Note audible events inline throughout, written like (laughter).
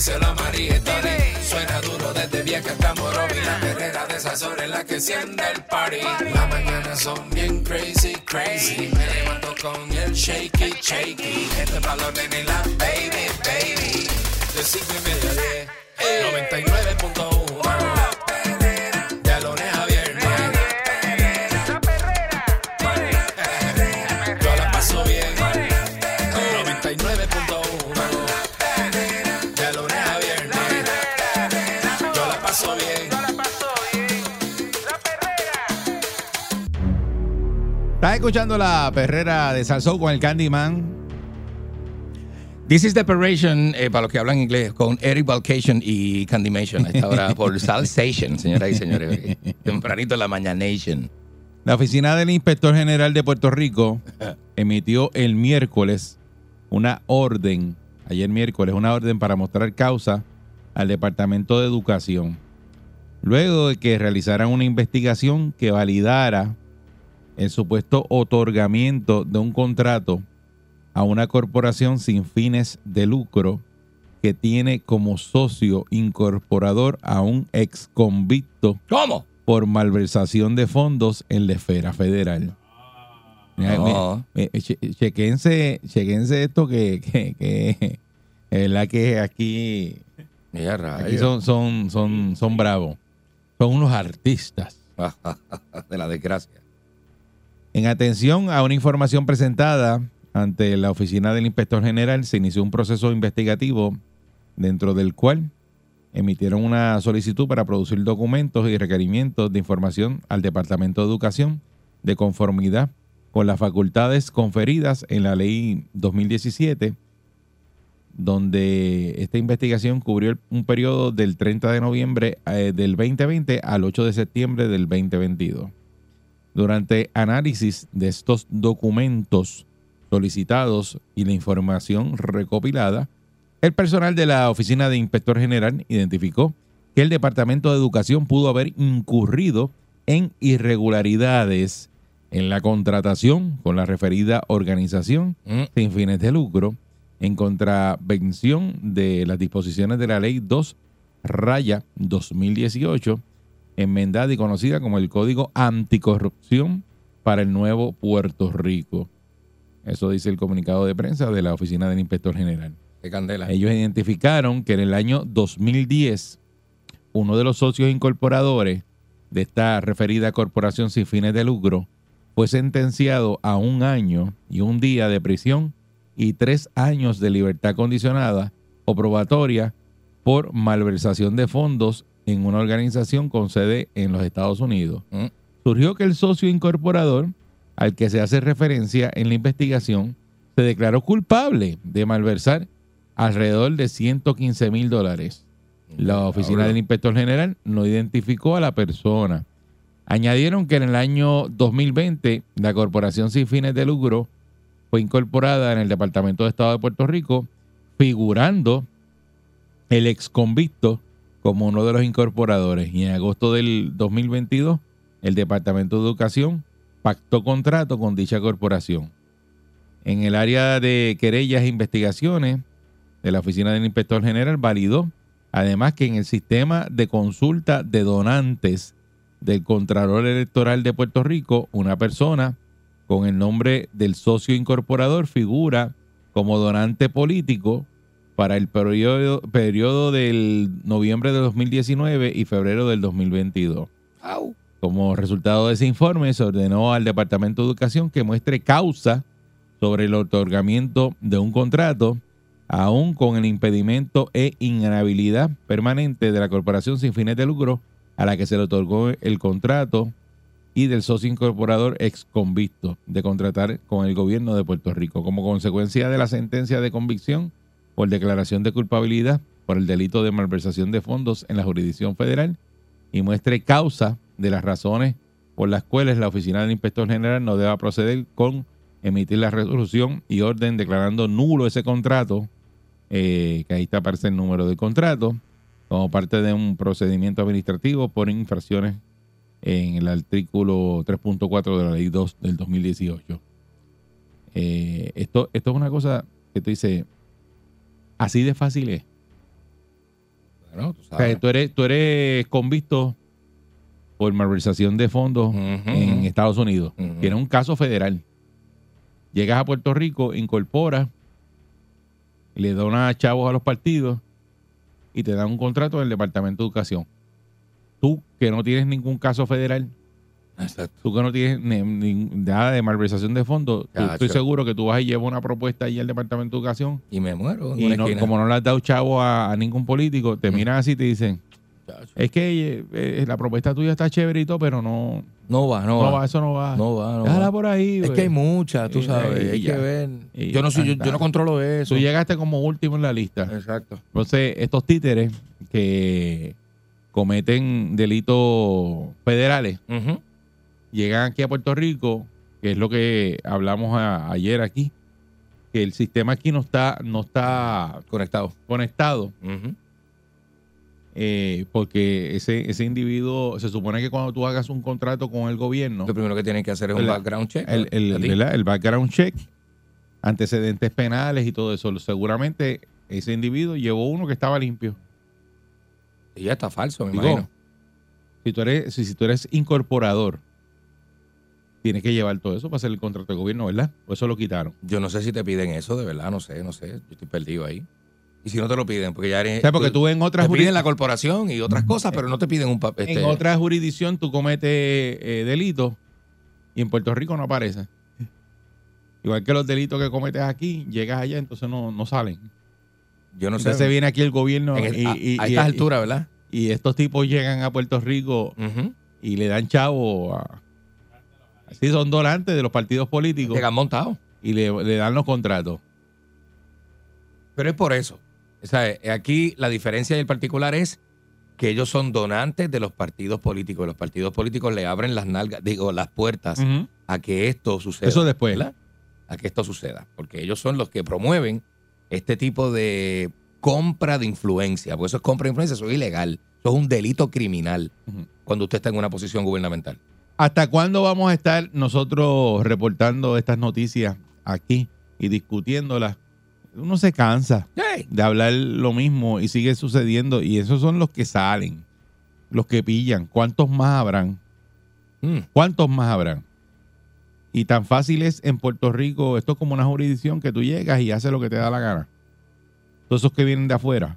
díselo a. Suena duro desde vieja hasta Morovi. La perrera de esas horas en la que enciende el party. Las mañanas son bien crazy, crazy. Me levanto con el shaky, shaky. Este balón en la baby, baby. De cinco y media a diez. 99.1 Estás escuchando la perrera de Salsou con el Candyman. This is the Operation, eh, para los que hablan inglés, con Eric Valcation y Candymation. A esta hora (laughs) por Salsation, señoras y señores. Tempranito en la Mañanation. La oficina del Inspector General de Puerto Rico (laughs) emitió el miércoles una orden, ayer miércoles, una orden para mostrar causa al Departamento de Educación. Luego de que realizaran una investigación que validara el supuesto otorgamiento de un contrato a una corporación sin fines de lucro que tiene como socio incorporador a un ex convicto ¿Cómo? por malversación de fondos en la esfera federal. No. me- me- che- chequense, chequense esto que, que, que es verdad que aquí, Mira, aquí rayos. son, son, son, son bravos. Son unos artistas. (laughs) De la desgracia En atención a una información presentada ante la oficina del inspector general, se inició un proceso investigativo dentro del cual emitieron una solicitud para producir documentos y requerimientos de información al Departamento de Educación de conformidad con las facultades conferidas en la ley 2017, donde esta investigación cubrió un periodo del 30 de noviembre eh, del 2020 al 8 de septiembre del 2022. Durante análisis de estos documentos solicitados y la información recopilada, el personal de la Oficina de Inspector General identificó que el Departamento de Educación pudo haber incurrido en irregularidades en la contratación con la referida organización Mm. sin fines de lucro en contravención de las disposiciones de la Ley 2 raya 2018 enmendada y conocida como el Código Anticorrupción para el Nuevo Puerto Rico. Eso dice el comunicado de prensa de la Oficina del Inspector General. Qué candela Ellos identificaron que en el año 2010 uno de los socios incorporadores de esta referida corporación sin fines de lucro fue sentenciado a un año y un día de prisión y tres años de libertad condicionada o probatoria por malversación de fondos en una organización con sede en los Estados Unidos. Mm. Surgió que el socio incorporador al que se hace referencia en la investigación se declaró culpable de malversar alrededor de 115 mil dólares. La oficina del inspector general no identificó a la persona. Añadieron que en el año 2020 la corporación sin fines de lucro fue incorporada en el Departamento de Estado de Puerto Rico, figurando el ex convicto como uno de los incorporadores. Y en agosto del 2022, el Departamento de Educación pactó contrato con dicha corporación. En el área de querellas e investigaciones de la Oficina del Inspector General validó además que en el sistema de consulta de donantes del Contralor Electoral de Puerto Rico, una persona con el nombre del socio incorporador figura como donante político para el periodo, periodo del noviembre de 2019 y febrero del 2022. Au. Como resultado de ese informe, se ordenó al Departamento de Educación que muestre causa sobre el otorgamiento de un contrato, aún con el impedimento e inhabilidad permanente de la corporación sin fines de lucro a la que se le otorgó el contrato y del socio incorporador ex convicto de contratar con el gobierno de Puerto Rico. Como consecuencia de la sentencia de convicción por declaración de culpabilidad por el delito de malversación de fondos en la jurisdicción federal y muestre causa de las razones por las cuales la Oficina del Inspector General no deba proceder con emitir la resolución y orden declarando nulo ese contrato, eh, que ahí está aparece el número del contrato, como parte de un procedimiento administrativo por infracciones en el artículo 3.4 de la ley 2 del 2018. Eh, esto, esto es una cosa que tú dices, así de fácil es. Bueno, tú O sea, sabes. tú eres, tú eres convicto por malversación de fondos en Estados Unidos. Tienes un caso federal. Llegas a Puerto Rico, incorporas, le donas chavos a los partidos y te dan un contrato en el Departamento de Educación. Tú que no tienes ningún caso federal, Exacto. tú que no tienes ni- ni- nada de malversación de tú- Chacho. estoy seguro que tú vas y llevas una propuesta ahí al Departamento de Educación Y me muero. en y una no- como no le has dado chavo a, a ningún político, te miran así y te dicen, Chacho. es que eh, eh, la propuesta tuya está chévere y todo, pero no, No va, no, no va. va, eso no va. No va, no Déjala va. por ahí. Es que hay muchas, tú sabes. y hay ya. que ver. Y Yo no, soy, yo, yo no controlo eso. Tú llegaste como último en la lista. Exacto. Entonces, estos títeres que cometen delitos federales Ujú. Llegan aquí a Puerto Rico, que es lo que hablamos a- ayer aquí, que el sistema aquí no está, no está Conectado. conectado, eh, porque ese, ese individuo, se supone que cuando tú hagas un contrato con el gobierno, Lo primero que tienen que hacer es un background check. el, el- background check, antecedentes penales y todo eso, seguramente ese individuo llevó uno que estaba limpio. Y ya está falso, me Digo, imagino. Si tú eres, si, si tú eres incorporador, tienes que llevar todo eso para hacer el contrato de gobierno, ¿verdad? O eso lo quitaron. Yo no sé si te piden eso, de verdad, no sé, no sé. Yo estoy perdido ahí. Y si no te lo piden, porque ya eres. O sea, porque tú en otras Te piden la corporación y otras cosas, pero no te piden un papel. en otra jurisdicción tú cometes eh, delitos y en Puerto Rico no aparece. Igual que los delitos que cometes aquí, llegas allá, entonces no, no salen. Yo no sé. Entonces viene aquí el gobierno el- y, a, y- a estas alturas, ¿verdad? y estos tipos llegan a Puerto Rico y le dan chavo a... Así son donantes de los partidos políticos Llegan montados. y le, le dan los contratos. Pero es por eso. O sea, aquí la diferencia del particular es que ellos son donantes de los partidos políticos. Los partidos políticos le abren las nalgas, digo, las puertas a que esto suceda. Eso después. ¿verdad? A que esto suceda. Porque ellos son los que promueven este tipo de compra de influencia. Porque eso es compra de influencia, eso es ilegal. Eso es un delito criminal cuando usted está en una posición gubernamental. ¿Hasta cuándo vamos a estar nosotros reportando estas noticias aquí y discutiéndolas? Uno se cansa de hablar lo mismo y sigue sucediendo y esos son los que salen, los que pillan. ¿Cuántos más habrán? Mm. ¿Cuántos más habrán? Y tan fácil es en Puerto Rico, esto es como una jurisdicción que tú llegas y haces lo que te da la gana. Todos esos que vienen de afuera.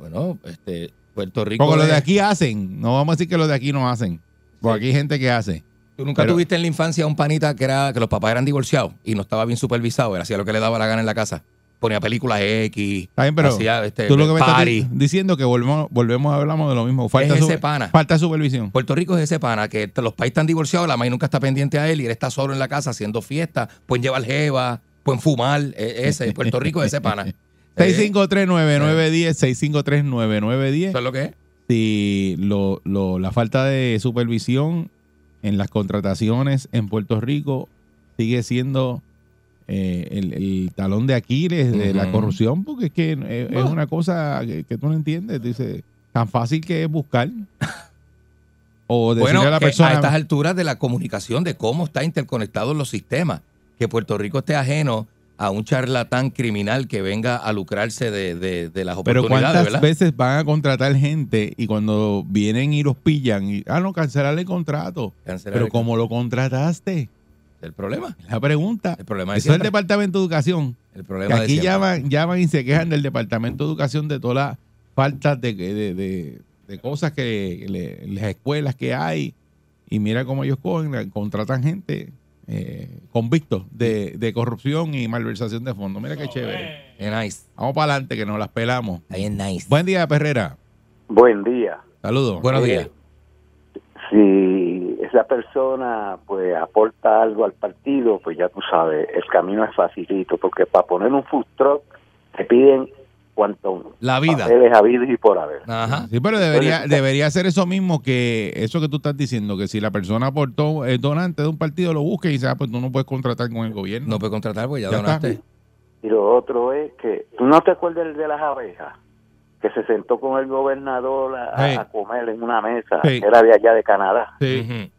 Bueno, este, Puerto Rico. Porque los de es- aquí hacen, no vamos a decir que los de aquí no hacen. Porque aquí hay gente que hace. ¿Tú nunca Pero- tuviste en la infancia un panita que era que los papás eran divorciados y no estaba bien supervisado? Él hacía lo que le daba la gana en la casa. Ponía películas X. Bien, pero hacía, este, tú lo que me estás party. di- diciendo que volvemos, volvemos a hablamos de lo mismo. Falta, Es ese pana. falta supervisión. Puerto Rico es ese pana que los pais están divorciados, la maíz nunca está pendiente a él y él está solo en la casa haciendo fiestas. Pueden llevar jeva, pueden fumar. e- Ese, Puerto Rico es ese pana. (laughs) Eh, 6539910, 6539910. Eso es lo que es. Si lo, lo- la falta de supervisión en las contrataciones en Puerto Rico sigue siendo eh, el, el talón de Aquiles de la corrupción, porque es que eh, es una cosa que, que tú no entiendes. Dice, tan fácil que es buscar. (laughs) O decirle Bueno, a la que persona. a estas alturas de la comunicación, de cómo está interconectados los sistemas, que Puerto Rico esté ajeno a un charlatán criminal que venga a lucrarse de, de- de las Pero oportunidades, ¿cuántas ¿verdad? veces van a contratar gente y cuando vienen y los pillan, y, ah, no, cancelar el contrato? Cancelar Pero el- ¿cómo lo contrataste? El problema. La pregunta. El problema de Eso es el siempre. Departamento de Educación. El Que problema de aquí siempre. llaman, llaman y se quejan del Departamento de Educación de todas las faltas de, de, de- de cosas que le- las escuelas que hay. Y mira cómo ellos cogen, contratan gente eh, convictos de, de corrupción y malversación de fondos. Mira qué chévere. Es nice. Vamos para adelante que nos las pelamos. Ahí es nice. Buen día, Perrera. Buen día. Saludos. Buenos Eh, días. Si esa persona pues aporta algo al partido, pues ya tú sabes, el camino es facilito, porque para poner un food truck te piden cuantos La vida. papeles habidos y por haber. Ajá. Sí, pero debería, debería ser eso mismo que eso que tú estás diciendo, que si la persona aportó, es donante de un partido, lo busque y dice, ah, pues tú no puedes contratar con el gobierno. No puede contratar porque ya, Ya está. donaste. Y lo otro es que, ¿tú no te acuerdas el de las abejas? Que se sentó con el gobernador a, a- Sí. a comer en una mesa, Sí. que era de allá de Canadá. Sí.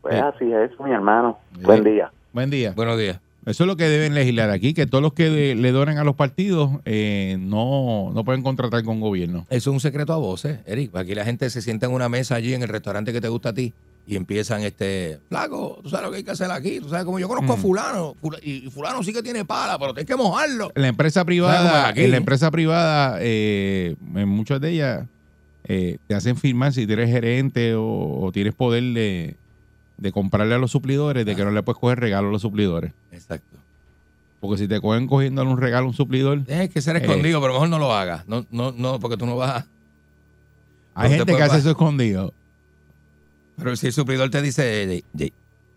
Pues Sí. así es, mi hermano. Sí. Buen día. Buen día. Buenos días. Eso es lo que deben legislar aquí, que todos los que le, le donen a los partidos eh, no, no pueden contratar con gobierno. Eso es un secreto a voces, Eric. Aquí la gente se sienta en una mesa allí en el restaurante que te gusta a ti y empiezan este, flaco, tú sabes lo que hay que hacer aquí, tú sabes como yo conozco a Mm. fulano, fula- y fulano sí que tiene pala, pero tienes que mojarlo. En la empresa ¿Sabes cómo privada, en la empresa privada, eh, en muchas de ellas eh, te hacen firmar si tú eres gerente o, o tienes poder de, de comprarle a los suplidores, de que no le puedes coger regalo a los suplidores. Exacto. Porque si te cogen cogiéndole un regalo a un suplidor, Tienes que ser Eh. escondido, pero mejor no lo hagas. No, no, no, porque tú no vas a... hay te gente que hace eso escondido. Pero si el suplidor te dice, "Lle- lle-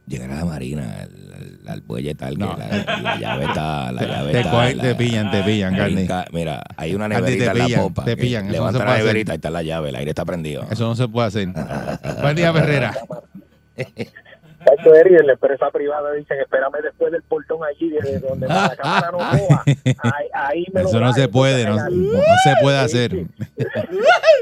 llegar a la marina, al, al- buelle tal, que No. la, la llave está, la (laughs) llave Te está, cogen, la- te pillan, te pillan, Carly. ca- Mira, hay una te neverita en la pillan, popa. te pillan, no Levanta se la neverita, ahí está la llave, el aire está prendido. Eso no se puede hacer. (laughs) Buen día, Ferrera. Cacho Eri, en la empresa privada dicen, espérame después del portón allí, de donde la cámara no (laughs) coja. Ahí, ahí me lo Eso no se puede, no se puede hacer.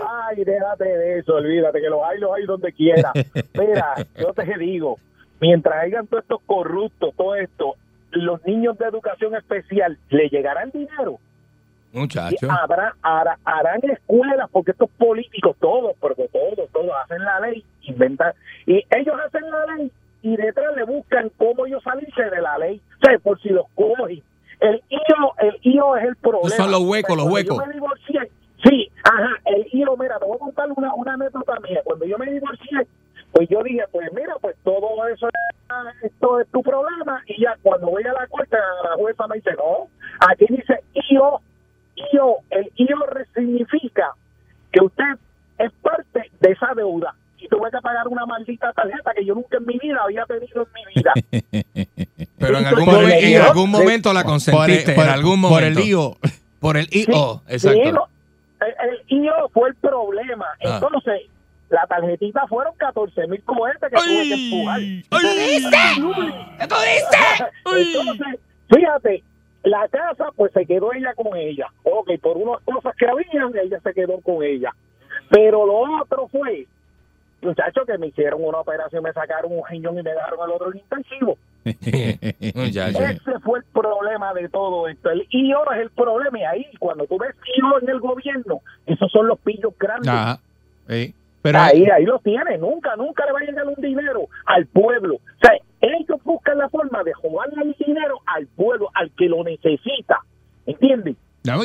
Ay, déjate de eso, olvídate que los hay, los hay donde quiera. Mira, yo te digo, mientras hayan todos estos corruptos, todo esto, los niños de educación especial, ¿le llegará el dinero? Y Muchacho. habrá, hará- harán escuelas, porque estos políticos, todos, porque todos, todos hacen la ley, inventan, y ellos hacen la ley y detrás le buscan cómo ellos salirse de la ley, o sea, por si los cogen. El IO, el IO es el problema. Son los huecos, los huecos. Yo me divorcié, sí, ajá, el IO, mira, te voy a contar una, una anécdota mía. Cuando yo me divorcié, pues yo dije, pues mira, pues todo eso es, esto es tu problema. Y ya cuando voy a la corte, la jueza me dice, no, aquí dice IO, IO, el IO re- significa que usted es parte de esa deuda y tuve que pagar una maldita tarjeta que yo nunca en mi vida había tenido en mi vida. (laughs) Pero en Por algún, el momento, en algún momento la consentiste. en algún momento. por el lío. Por el IO. sí, Exacto. el, el IO fue el problema. Ah. Entonces, la tarjetita fueron 14 mil cohetes que tuve que empujar. (laughs) Entonces, fíjate, la casa, pues se quedó ella con ella. Ok, por unas cosas que habían, ella se quedó con ella. Pero lo otro fue, muchachos, que me hicieron una operación, me sacaron un riñón y me dejaron el otro en intensivo. (laughs) Ese fue el problema de todo esto. El IO es el problema. Y ahí, cuando tú ves IO en el gobierno, esos son los pillos grandes. Ajá. Sí. Pero ahí, ahí los tiene. Nunca, nunca le va a llegar un dinero al pueblo. O sea, ellos buscan la forma de jugarle el dinero al pueblo, al que lo necesita. ¿Entiendes? no,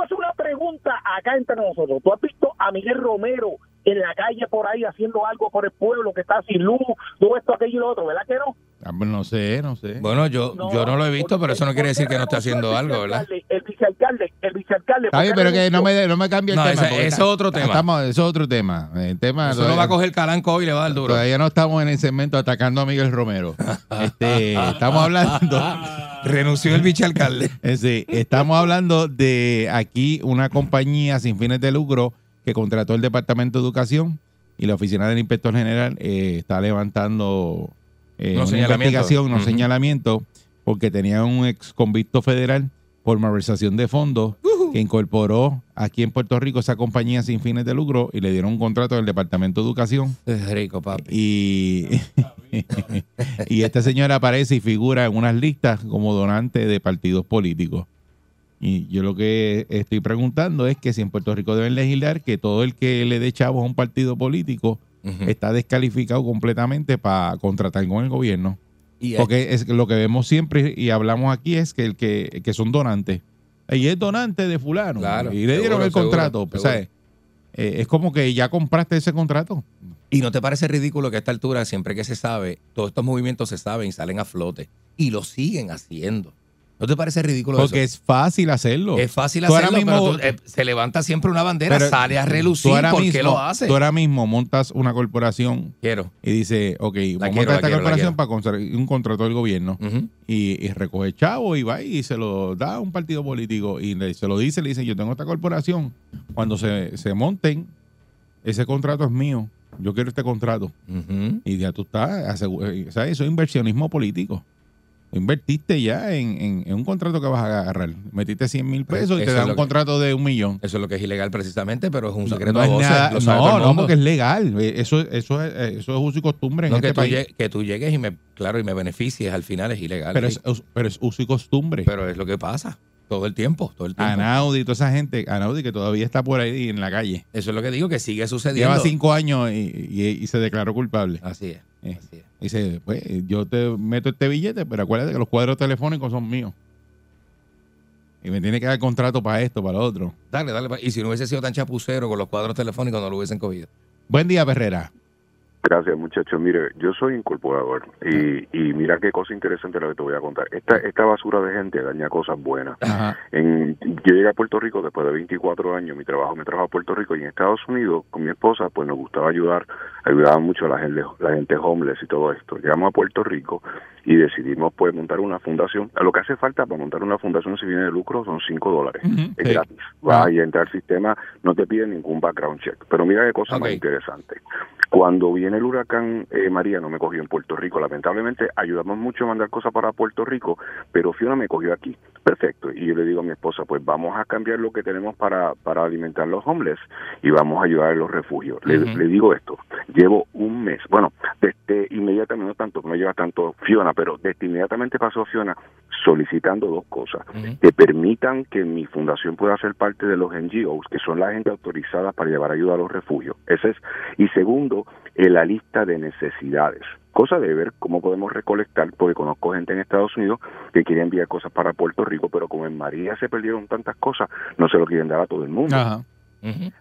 a hacer una pregunta acá entre nosotros. ¿Tú has visto a Miguel Romero en la calle por ahí haciendo algo por el pueblo que está sin luz, todo esto, aquello y lo otro? ¿Verdad que no? Ah, pues no sé, no sé. Bueno, yo no, yo no lo he visto, pero eso no quiere decir que no esté haciendo algo, ¿verdad? El vicealcalde, el vicealcalde. Está bien, ¿por qué pero que no me, no me cambie el No, tema. ese- porque ese está- es otro tema. estamos- eso es otro tema. El tema Eso no va a coger calanco hoy y le va a dar duro. Todavía no estamos en el segmento atacando a Miguel Romero. (laughs) Este, estamos hablando, (laughs) Renunció el vicealcalde. eh, sí, estamos hablando de aquí una compañía sin fines de lucro que contrató el Departamento de Educación y la Oficina del Inspector General eh, está levantando eh, Unos una investigación, unos Ujú. señalamientos, porque tenía un ex convicto federal por malversación de fondos que incorporó aquí en Puerto Rico esa compañía sin fines de lucro y le dieron un contrato del Departamento de Educación Es rico, papi. y, (laughs) y este señor aparece y figura en unas listas como donante de partidos políticos. Y yo lo que estoy preguntando es que si en Puerto Rico deben legislar que todo el que le dé chavos a un partido político Está descalificado completamente para contratar con el gobierno. Y Porque es lo que vemos siempre y hablamos aquí es que el que, que son donantes. Y es donante de fulano. Claro, y le dieron seguro, el seguro, contrato. pues, seguro. ¿sabes? Eh, es como que ya compraste ese contrato. ¿Y no te parece ridículo que a esta altura, siempre que se sabe, todos estos movimientos se saben y salen a flote? Y lo siguen haciendo. ¿No te parece ridículo Porque eso? es fácil hacerlo. Es fácil Tú ahora hacerlo, mismo- pero tú- eh, se levanta siempre una bandera, sale a relucir. ¿Por qué lo hace? Tú ahora mismo montas una corporación Quiero. y dice, ok, vamos a montar esta quiero, corporación para conseguir un contrato del gobierno y, y recoge chavo y va y se lo da a un partido político y le- se lo dice, le dice, yo tengo esta corporación. Cuando se, se monten, ese contrato es mío. Yo quiero este contrato. Y ya tú estás, eh, o sea, eso es inversionismo político. Invertiste ya en, en- en un contrato que vas a agarrar. Metiste 100 mil pesos y te dan un que- contrato de un millón. Eso es lo que es ilegal precisamente, pero es un No, secreto no a voces. nada- no, no, mundo. porque es legal. Eh, Eso, eso, es, eh, eso es uso y costumbre en No, este que, tú país. llegues, que tú llegues y me, claro, y me beneficies al final es ilegal. Pero sí. es, pero es uso y costumbre. Pero es lo que pasa todo el tiempo, todo el tiempo. Anaudi, toda esa gente, Anaudi que todavía está por ahí en la calle. Eso es lo que digo, que sigue sucediendo. Lleva cinco años y, y- y se declaró culpable. Así es. Eh, Así es. Dice, pues yo te meto este billete, pero acuérdate que los cuadros telefónicos son míos. Y me tiene que dar contrato para esto, para lo otro. Dale, dale. Y si no hubiese sido tan chapucero con los cuadros telefónicos, no lo hubiesen cogido. Buen día, Perrera. Gracias, muchachos. Mire, yo soy incorporador y, y mira qué cosa interesante lo que te voy a contar. Esta, esta basura de gente daña cosas buenas. Ajá. En, yo llegué a Puerto Rico después de 24 años, mi trabajo me trajo a Puerto Rico y en Estados Unidos con mi esposa pues nos gustaba ayudar, ayudaba mucho a la gente, la gente homeless y todo esto. Llegamos a Puerto Rico y decidimos pues montar una fundación. Lo que hace falta para montar una fundación si viene de lucro son 5 dólares. Ujú, Es gratis. Vas Ah. y entrar al sistema, no te piden ningún background check. Pero mira qué cosa más Ok. interesante. Cuando viene el huracán eh, María, no me cogió en Puerto Rico. Lamentablemente ayudamos mucho a mandar cosas para Puerto Rico, pero Fiona me cogió aquí. Perfecto. Y yo le digo a mi esposa, pues vamos a cambiar lo que tenemos para, para alimentar los homeless y vamos a ayudar a los refugios. Le, digo esto, llevo un mes, bueno, desde inmediatamente, no tanto, no lleva tanto Fiona, pero desde inmediatamente pasó Fiona solicitando dos cosas que permitan que mi fundación pueda ser parte de los NGOs, que son la gente autorizada para llevar ayuda a los refugios. Ese es. Y segundo, en la lista de necesidades. Cosa de ver cómo podemos recolectar, porque conozco gente en Estados Unidos que quiere enviar cosas para Puerto Rico, pero como en María se perdieron tantas cosas, no se lo quieren dar a todo el mundo.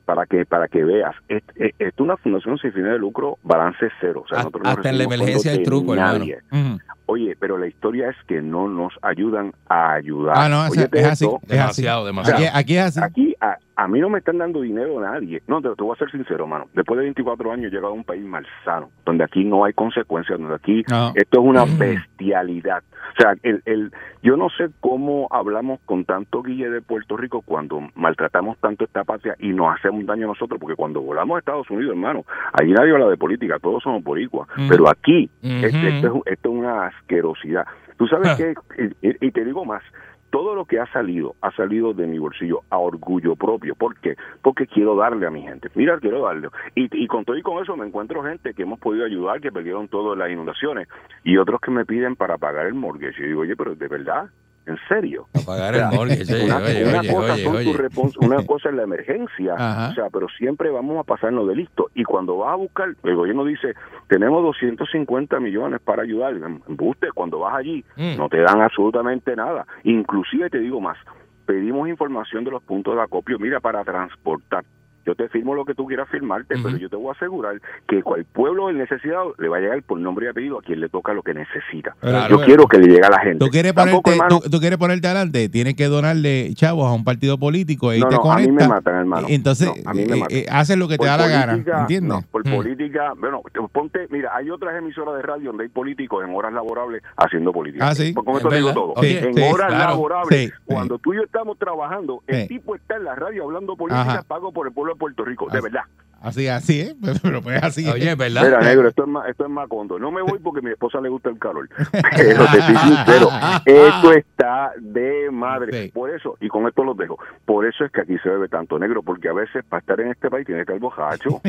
Para que para que veas esto es, es una fundación sin fines de lucro balance cero o sea, Hasta- nosotros no hasta en la emergencia fondos hay de truco, hermano. nadie. Ujú. oye pero la historia es que no nos ayudan a ayudar Ah, no, es, así. esto, Es así. Demasiado, demasiado. Aquí, aquí es así. Aquí a, a mí no me están dando dinero nadie. No, te, te voy a ser sincero, mano. Después de 24 años he llegado a un país malsano, donde aquí no hay consecuencias, donde aquí No. esto es una bestialidad. O sea, el, el, yo no sé cómo hablamos con tanto guille de Puerto Rico cuando maltratamos tanto esta patria y nos hacemos daño a nosotros, porque cuando volamos a Estados Unidos, hermano, allí nadie habla de política, todos somos boricuas. Mm. Pero aquí, Ujú. este- esto, es, una asquerosidad. Tú sabes Ah. que, y, y- y te digo más, todo lo que ha salido, ha salido de mi bolsillo a orgullo propio. ¿Por qué? Porque quiero darle a mi gente. Mira, quiero darle. Y, y con todo y con eso me encuentro gente que hemos podido ayudar, que perdieron todo en las inundaciones, y otros que me piden para pagar el mortgage. Y digo, oye, pero de verdad, ¿en serio? A pagar el mortgage. Oye, una, oye, una oye, cosa una cosa es la emergencia, (laughs) Ajá. o sea, pero siempre vamos a pasarnos de listo. Y cuando vas a buscar, el gobierno dice, tenemos 250 millones para ayudar. Embuste, cuando vas allí, Mm. no te dan absolutamente nada. Inclusive te digo más, pedimos información de los puntos de acopio, mira, para transportar. Yo te firmo lo que tú quieras firmarte, pero yo te voy a asegurar que cual pueblo en necesidad le va a llegar por nombre y apellido a quien le toca lo que necesita. Claro. yo quiero que le llegue a la gente. Tú quieres, Tampoco, ponerte, hermano, tú, tú quieres ponerte adelante, tienes que donarle chavos a un partido político y no, te no, a mí me matan, hermano. Entonces, No, a mí me eh, matan. eh, haces lo que te Por da la gana, política, ¿entiendes? Por política, bueno, te- ponte, mira, hay otras emisoras de radio donde hay políticos en horas laborables haciendo política. Ah, sí. Con Es esto te digo todo. En sí, horas claro. laborables, cuando tú y yo estamos trabajando, el tipo está en la radio hablando política Ajá. pago por el pueblo Puerto Rico, de Así- verdad. Así, así, ¿eh? (laughs) Pero pues así. Oye, es. ¿verdad? Mira, negro, esto es, ma- esto es Macondo. No me voy porque a mi esposa le gusta el calor. (laughs) Pero te soy sincero, (laughs) esto está de madre. Sí. Por eso, y con esto los dejo, por eso es que aquí se bebe tanto negro, porque a veces para estar en este país tiene que estar bojacho.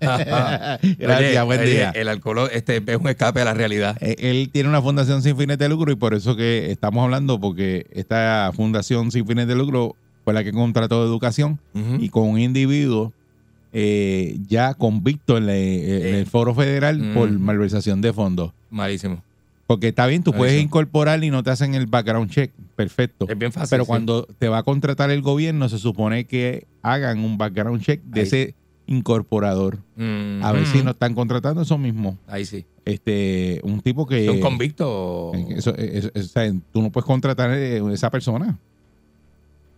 Gracias, Oye, buen oye, día. El alcohol este, es un escape a la realidad. Eh, Él tiene una fundación sin fines de lucro y por eso que estamos hablando, porque esta fundación sin fines de lucro fue la que contrató educación y con un individuo eh, ya convicto en, Eh. el foro federal Mm. por malversación de fondos. Malísimo. Porque está bien, tú puedes incorporar y no te hacen el background check. Perfecto. Es bien fácil. Pero sí. cuando te va a contratar el gobierno, se supone que hagan un background check de Ahí. ese incorporador. Mm, A ver si mm. no están contratando eso mismo. Ahí sí. Este, un tipo que. ¿Son convictos? eh, eso- eso- eso- tú no puedes contratar a esa persona.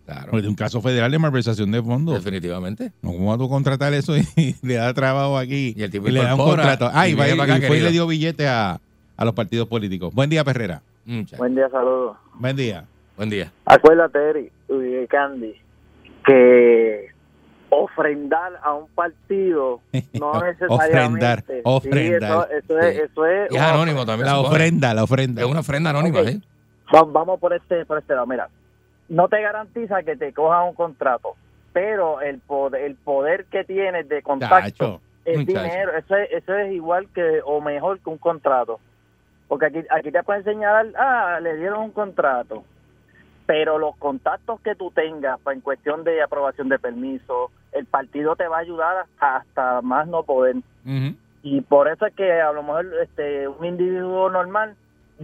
Claro. Porque es un caso federal de malversación de fondos. Definitivamente. No, ¿Cómo vas tú a contratar eso y le da trabajo aquí? Y el tipo le da un contrato. Ah, y y, va- viene para acá, y fue y le dio billete a, a los partidos políticos. Buen día, Perrera. Buen día, saludos. Buen día. Buen día. Acuérdate, Eri, y Candy, que ofrendar a un partido no (laughs) Ofrendar, necesariamente. ofrendar. Sí, eso, eso es, Sí. eso es anónimo también. La supone. ofrenda, la ofrenda. Es una ofrenda anónima, Ok. ¿eh? Va- Vamos por este, por este lado. Mira, no te garantiza que te cojan un contrato, pero el poder, el poder que tienes de contacto Chacho. es Muchacho. dinero. Eso es, eso es igual que o mejor que un contrato. Porque aquí, aquí te pueden señalar, ah, le dieron un contrato. Pero los contactos que tú tengas en cuestión de aprobación de permiso, el partido te va a ayudar hasta, hasta más no poder. Y por eso es que a lo mejor este, un individuo normal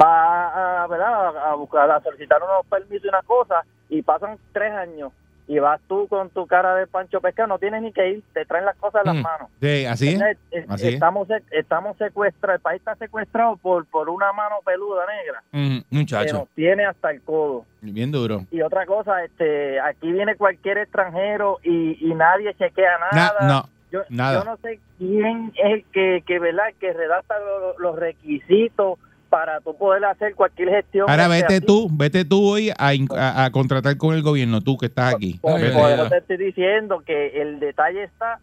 va a, ¿verdad? a, buscar, a solicitar unos permisos y una cosa y pasan tres años y vas tú con tu cara de Pancho Pesca, no tienes ni que ir, te traen las cosas en las Mm. manos. Sí, así es. Entonces, es- Así es. estamos, estamos secuestrados, el país está secuestrado por, por una mano peluda negra que Muchacho. nos tiene hasta el codo. Bien duro. Y otra cosa, este, aquí viene cualquier extranjero y, y nadie chequea Na- nada. no, Yo, nada. yo no sé quién es el que, que, ¿verdad? que redacta lo- los requisitos para tú poder hacer cualquier gestión. Ahora vete tú, vete tú hoy a, a- a contratar con el gobierno, tú que estás aquí. Por, por eso te estoy diciendo que el detalle está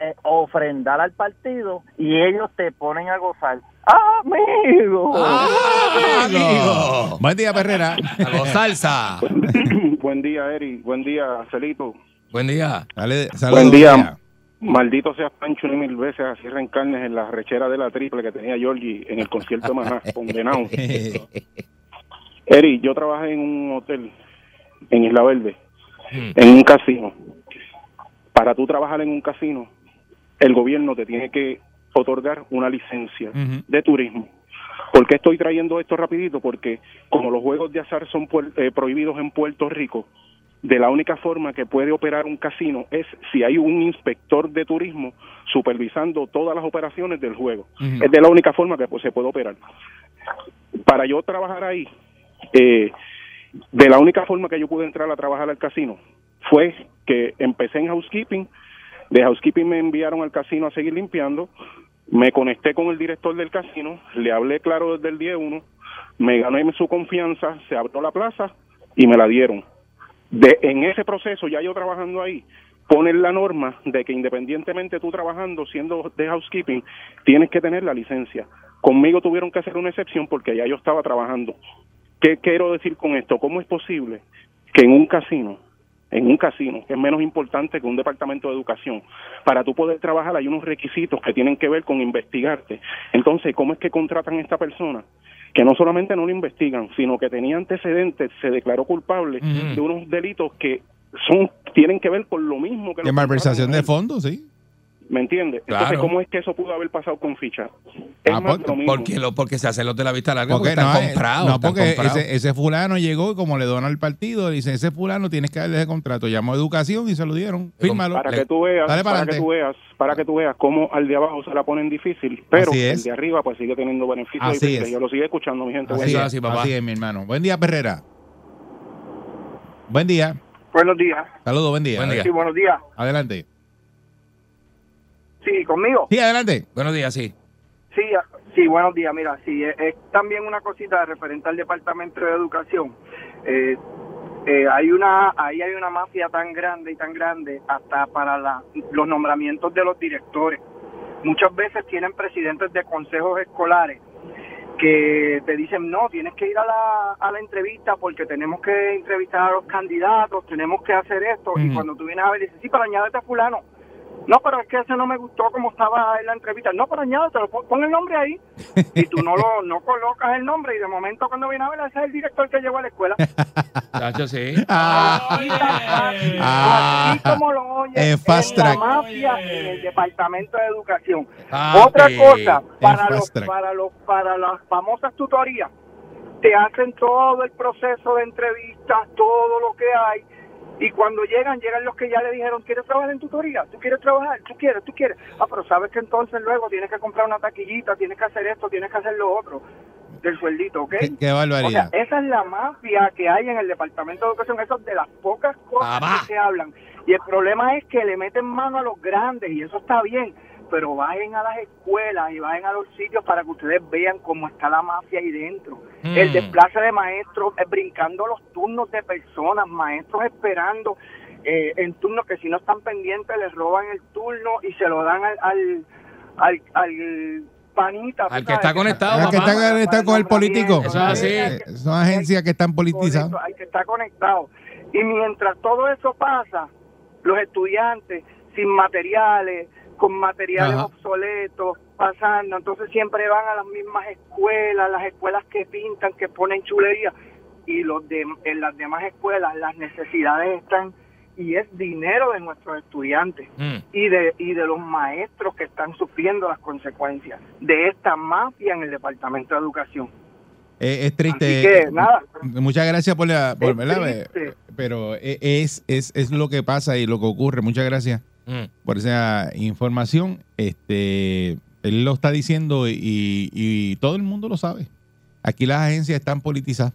en ofrendar al partido y ellos te ponen a gozar. ¡Amigo! ¡Ah, amigo! Buen día, Perrera. A los salsa. Buen día, Eri. Buen día, Celito. Buen día. Dale, saludos, Buen día. Maldito seas Pancho ni mil veces así reencarnes en la rechera de la triple que tenía Georgie en el concierto de Maná, (laughs) condenado. Eri, yo trabajé en un hotel en Isla Verde, Mm. en un casino. Para tú trabajar en un casino, el gobierno te tiene que otorgar una licencia de turismo. ¿Por qué estoy trayendo esto rapidito? Porque como los juegos de azar son eh, prohibidos en Puerto Rico, de la única forma que puede operar un casino es si hay un inspector de turismo supervisando todas las operaciones del juego. Es de la única forma que pues, se puede operar. Para yo trabajar ahí, eh, de la única forma que yo pude entrar a trabajar al casino fue que empecé en housekeeping, de housekeeping me enviaron al casino a seguir limpiando, me conecté con el director del casino, le hablé claro desde el día uno, me gané su confianza, se abrió la plaza y me la dieron. De, en ese proceso, ya yo trabajando ahí, ponen la norma de que independientemente tú trabajando, siendo de housekeeping, tienes que tener la licencia. Conmigo tuvieron que hacer una excepción porque ya yo estaba trabajando. ¿Qué quiero decir con esto? ¿Cómo es posible que en un casino, en un casino, que es menos importante que un departamento de educación, para tú poder trabajar hay unos requisitos que tienen que ver con investigarte? Entonces, ¿cómo es que contratan a esta persona? Que no solamente no lo investigan, sino que tenía antecedentes, se declaró culpable de unos delitos que son tienen que ver con lo mismo que De malversación de fondos, sí. ¿Me entiendes? Claro. Entonces, ¿cómo es que eso pudo haber pasado con ficha? Es Ah, más por- de lo mismo. Porque, lo, porque se hacen los de la vista larga porque, Porque están no, eh, comprados. no, están porque comprados. ese, ese fulano llegó y como le dona al partido, le dice, ese fulano tienes que darle ese contrato. Llamó a educación y se lo dieron. Fírmalo. para Le- que tú veas, Dale para para, que tú veas, para que tú veas cómo al de abajo se la ponen difícil, pero Así es. el de arriba pues sigue teniendo beneficios Así y es. privilegios. lo sigue escuchando mi gente. Así, Eso es, es así, papá. así es, mi hermano. Buen día, Perrera. Buen día. Buenos días. Saludos, buen día. Buen día. Sí, buenos días. Adelante. Sí, conmigo. Sí, adelante. Buenos días, sí. Sí, ah, sí, buenos días. Mira, sí, es, es también una cosita referente al Departamento de Educación. Eh, eh, hay una, ahí hay una mafia tan grande y tan grande hasta para la- los nombramientos de los directores. Muchas veces tienen presidentes de consejos escolares que te dicen, no, tienes que ir a la, a la entrevista porque tenemos que entrevistar a los candidatos, tenemos que hacer esto. Y cuando tú vienes a ver, dices, sí, pero añádete a fulano. No, pero es que ese no me gustó como estaba en la entrevista. No, pero añádetelo, pon, pon el nombre ahí. Y tú no lo no colocas el nombre y de momento cuando viene a ver, ese es el director que llevó a la escuela. Chacho, sí. Ah, Así Ah. así como lo oyes, Es fast en la track. mafia en el Departamento de Educación. Papi. Otra cosa, para los, track. para los para las famosas tutorías, te hacen todo el proceso de entrevistas, todo lo que hay, Y cuando llegan, llegan los que ya le dijeron, ¿quieres trabajar en tutoría? ¿Tú quieres trabajar? ¿Tú quieres? ¿Tú quieres? Ah, pero sabes que entonces luego tienes que comprar una taquillita, tienes que hacer esto, tienes que hacer lo otro del sueldito, ¿ok? Qué, qué barbaridad. O sea, esa es la mafia que hay en el Departamento de Educación. Eso es de las pocas cosas que se hablan. Y el problema es que le meten mano a los grandes y eso está bien. Pero vayan a las escuelas y vayan a los sitios para que ustedes vean cómo está la mafia ahí dentro. Mm. El desplace de maestros, eh, brincando los turnos de personas, maestros esperando eh, en turnos que si no están pendientes les roban el turno y se lo dan al, al, al, al panita. Al que está conectado, Los que papá. están conectados con el político. Eso es así. Eh, Son agencias que están politizadas. Hay que estar conectado. Y mientras todo eso pasa, los estudiantes sin materiales, con materiales Ajá. obsoletos, pasando, entonces siempre van a las mismas escuelas, las escuelas que pintan, que ponen chulería, y los de, en las demás escuelas las necesidades están, y es dinero de nuestros estudiantes Mm. y de, y de los maestros que están sufriendo las consecuencias de esta mafia en el Departamento de Educación. Eh, es triste. Así que, nada. Muchas gracias por la. por- Es ¿verdad? Pero e- es, es, es lo que pasa y lo que ocurre. Muchas gracias Mm. por esa información. Este, él lo está diciendo y, y todo el mundo lo sabe. Aquí las agencias están politizadas.